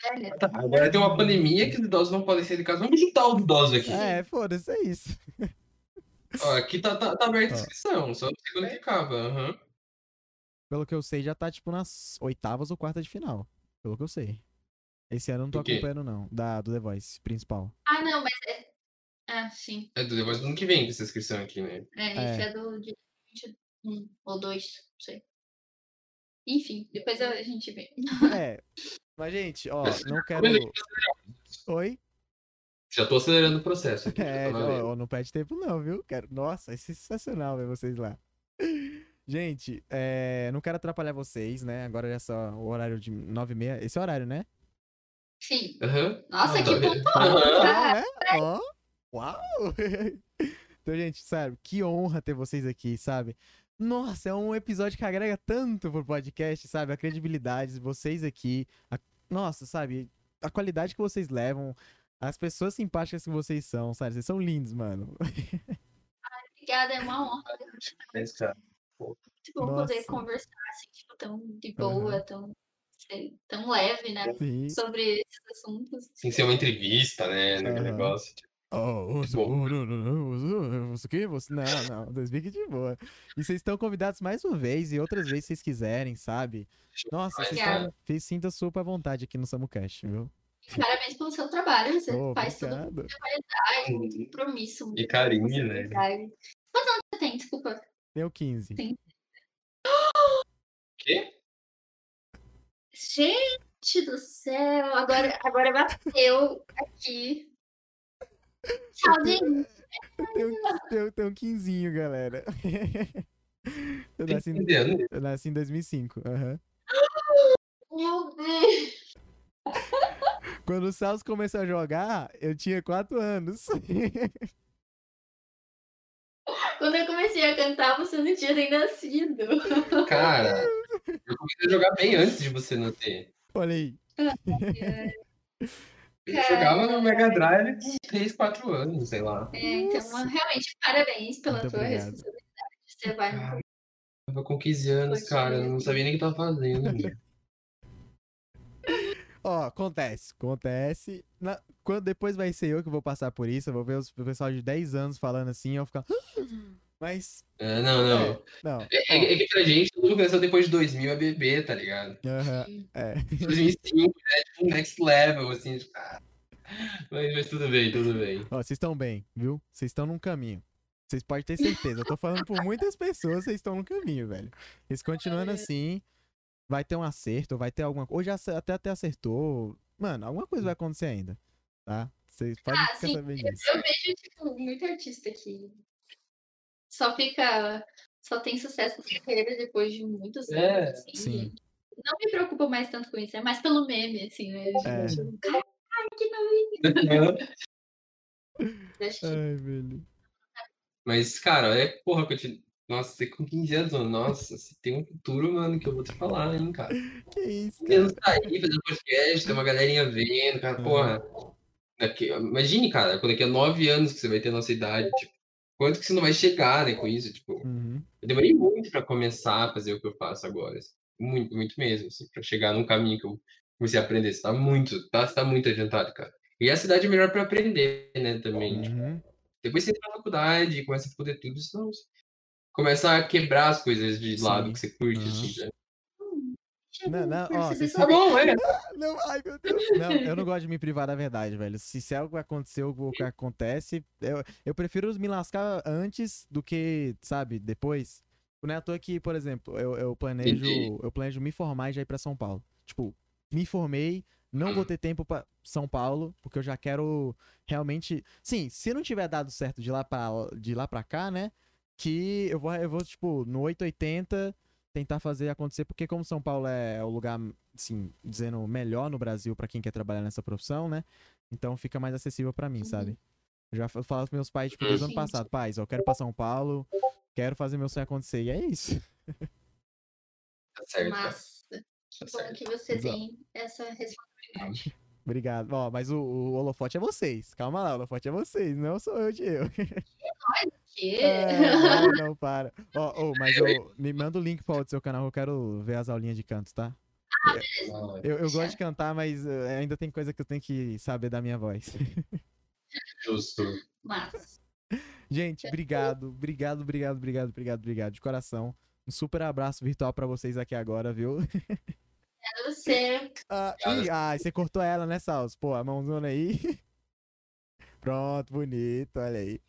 pra velha. Tá, agora tem uma pandemia que os idosos não podem sair de casa. Vamos juntar os idosos aqui. É, foda-se, é isso. Ó, aqui tá, tá, tá aberta a inscrição, só não sei quando que acaba. aham. Pelo que eu sei, já tá, tipo, nas oitavas ou quartas de final. Pelo que eu sei. Esse ano eu não tô acompanhando, não. Da, do The Voice principal. Ah, não, mas é. Ah, sim. É do The Voice do ano que vem essa inscrição aqui, né? É, esse é, do de 21 ou 2, não sei. Enfim, depois a gente vê. É. Mas, gente, ó, não quero. Oi? Já tô acelerando o processo aqui. É, ó, não perde tempo, não, viu? Quero... Nossa, é sensacional ver vocês lá. Gente, é, não quero atrapalhar vocês, né? Agora já é só o horário de 9h30. Esse é o horário, né? Sim. Aham. Nossa, Ah, que tá. pontual! Legal, né? Ó, uau! Então, gente, sério, que honra ter vocês aqui, sabe? Nossa, é um episódio que agrega tanto pro podcast, sabe? A credibilidade, vocês aqui. a- Nossa, sabe? A qualidade que vocês levam, as pessoas simpáticas que vocês são, sabe? Vocês são lindos, mano. Obrigada, é uma honra. É isso, cara. Muito bom poder conversar assim, tipo, tão de boa, tão, sei, tão leve, né? Sim. Sobre esses assuntos. Sem ser uma entrevista, né? no Aham. negócio. tipo, Oh, Que você, bom. não, não, não, você, que? Não, não, dois fique de boa. E vocês estão convidados mais uma vez e outras vezes vocês quiserem, sabe? Nossa, vocês estão. vocês Sinta super à vontade aqui no SamuCast, viu? Parabéns pelo seu trabalho. Você Oh, faz tudo com obrigado. muita qualidade, muito Uhum. compromisso. muita E carinho, né? Quantos anos você tem? Desculpa. Deu 15. Sim. Quê? Gente do céu, agora, agora bateu aqui. Tchau, gente. Tem tem, um quinzinho, galera. Eu nasci, em- 15 anos. eu nasci em 2005. aham. Meu Deus! Quando o Celso começou a jogar, eu tinha 4 anos. Quando eu comecei a cantar, você não tinha nem nascido. Cara, eu comecei a jogar bem antes de você nascer. Olha aí. Eu jogava no Mega Drive com 3, 4 anos, sei lá. É, então, Nossa. realmente, parabéns pela Muito tua obrigado. responsabilidade. Você vai no tava com 15 anos, Poxa cara. Eu não sabia nem o que tava fazendo. Ó, acontece, acontece. Na- Quando depois vai ser eu que vou passar por isso, eu vou ver os- o pessoal de 10 anos falando assim, eu vou ficar. Mas. É, não, não. Não. É, é- é que pra gente, mundo começou depois de 2000 a beber, tá ligado? Aham, é. 2005 é tipo um next level, assim. Tipo, ah. mas, mas tudo bem, tudo bem. Ó, vocês estão bem, viu? Vocês estão num caminho. Vocês podem ter certeza. Eu tô falando por muitas pessoas, vocês estão no caminho, velho. Eles continuando assim, vai ter um acerto, vai ter alguma coisa. Hoje ace- até até acertou. Mano, alguma coisa vai acontecer ainda, tá? Vocês podem Ah, ficar sim, sabendo disso. Eu vejo, tipo, muito artista que só fica. Só tem sucesso na carreira depois de muitos anos. É, assim. sim. Não me preocupo mais tanto com isso, é mais pelo meme, assim, né? Eu É. Tipo, Caralho, que novinho! Eu Ai, velho. Mas, cara, é porra. Nossa, você com 15 anos, mano, nossa, você tem um futuro, mano, que eu vou te falar, hein, cara. Que isso, 15 cara? anos tá aí, fazendo podcast, tem uma galerinha vendo, cara, porra. Daqui... Imagine, cara, quando daqui a 9 anos que você vai ter a nossa idade, tipo, quanto que você não vai chegar, né, com isso, tipo. Uhum. Eu demorei muito pra começar a fazer o que eu faço agora. assim. Muito, muito mesmo, assim, pra chegar num caminho que eu comecei a aprender. Você tá muito, tá, você tá muito adiantado, cara. E a cidade é melhor pra aprender, né, também. tipo, Uhum. depois você entra na faculdade, começa a poder tudo, senão começa a quebrar as coisas de lado Sim. que você curte, Aham. assim, né? Não, não, ó, Tá bom, é. Não, ai meu Deus. Não, eu não gosto de me privar da verdade, velho. Se, se algo aconteceu o que acontece, eu, eu prefiro me lascar antes do que, sabe, depois. Não é à toa que, por exemplo, eu, eu planejo Entendi. eu planejo me formar e já ir pra São Paulo. Tipo, me formei, não vou ter tempo pra São Paulo, porque eu já quero realmente. Sim, se não tiver dado certo de lá pra, de lá pra cá, né? Que eu vou, eu vou, tipo, no 880 tentar fazer acontecer, porque como São Paulo é o lugar, assim, dizendo melhor no Brasil pra quem quer trabalhar nessa profissão, né? Então fica mais acessível pra mim, Uhum. sabe? Eu já fa- falo pros meus pais, tipo, desde o ano passado, pais, eu quero pra São Paulo, quero fazer meu sonho acontecer. E é isso. Tá certo. Massa. Tá Bom certo. que você Exato. tem essa responsabilidade. Obrigado. Ó, mas o, o holofote é vocês. Calma lá, o holofote é vocês, não sou eu de eu. Que... É, não, não, para. Ó, ô, mas eu, me manda o link para o seu canal, eu quero ver as aulinhas de canto, tá? Ah, Eu, eu gosto de cantar, mas eh, ainda tem coisa que eu tenho que saber da minha voz. Justo. Mas, Gente, obrigado, obrigado, obrigado, obrigado, obrigado, obrigado, de coração. Um super abraço virtual pra vocês aqui agora, viu? é você. Ah, ih, ah, você cortou ela, né, Salso? Pô, a mãozona aí. Pronto, bonito, olha aí.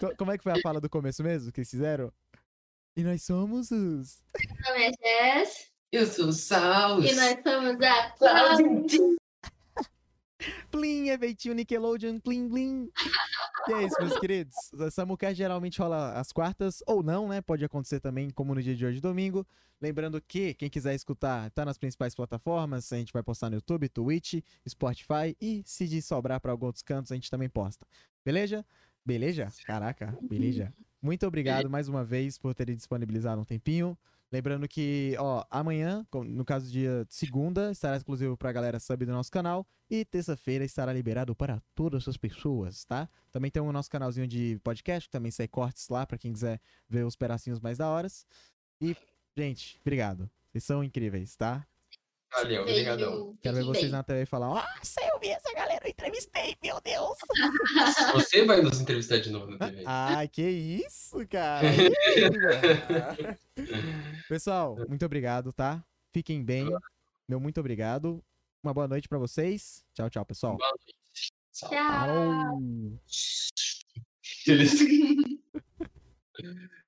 Co- Como é que foi a fala do começo mesmo que fizeram? E nós somos os. Meu nome é Jess. Eu sou o Saus. E nós somos a Cláudia. Plim, eventinho Nickelodeon, plim, plim. E é isso, meus queridos. A Samucast geralmente rola às quartas, ou não, né? Pode acontecer também, como no dia de hoje, domingo. Lembrando que, quem quiser escutar, tá nas principais plataformas. A gente vai postar no YouTube, Twitch, Spotify. E se de sobrar pra alguns outros cantos, a gente também posta. Beleza? Beleza? Caraca, beleza. Muito obrigado mais uma vez por terem disponibilizado um tempinho. Lembrando que, ó, amanhã, no caso dia segunda, estará exclusivo pra galera sub do nosso canal. E terça-feira estará liberado para todas as pessoas, tá? Também tem o nosso canalzinho de podcast, que também sai cortes lá pra quem quiser ver os pedacinhos mais da horas. E, gente, obrigado. Vocês são incríveis, tá? Valeu, obrigadão. Quero ver vocês bem. na TV e falar, nossa, eu vi essa galera, eu entrevistei, meu Deus! Você vai nos entrevistar de novo na TV. Ai, que isso, cara! Pessoal, muito obrigado, tá? Fiquem bem. Meu muito obrigado. Uma boa noite pra vocês. Tchau, tchau, pessoal. Boa noite. Tchau. Tchau.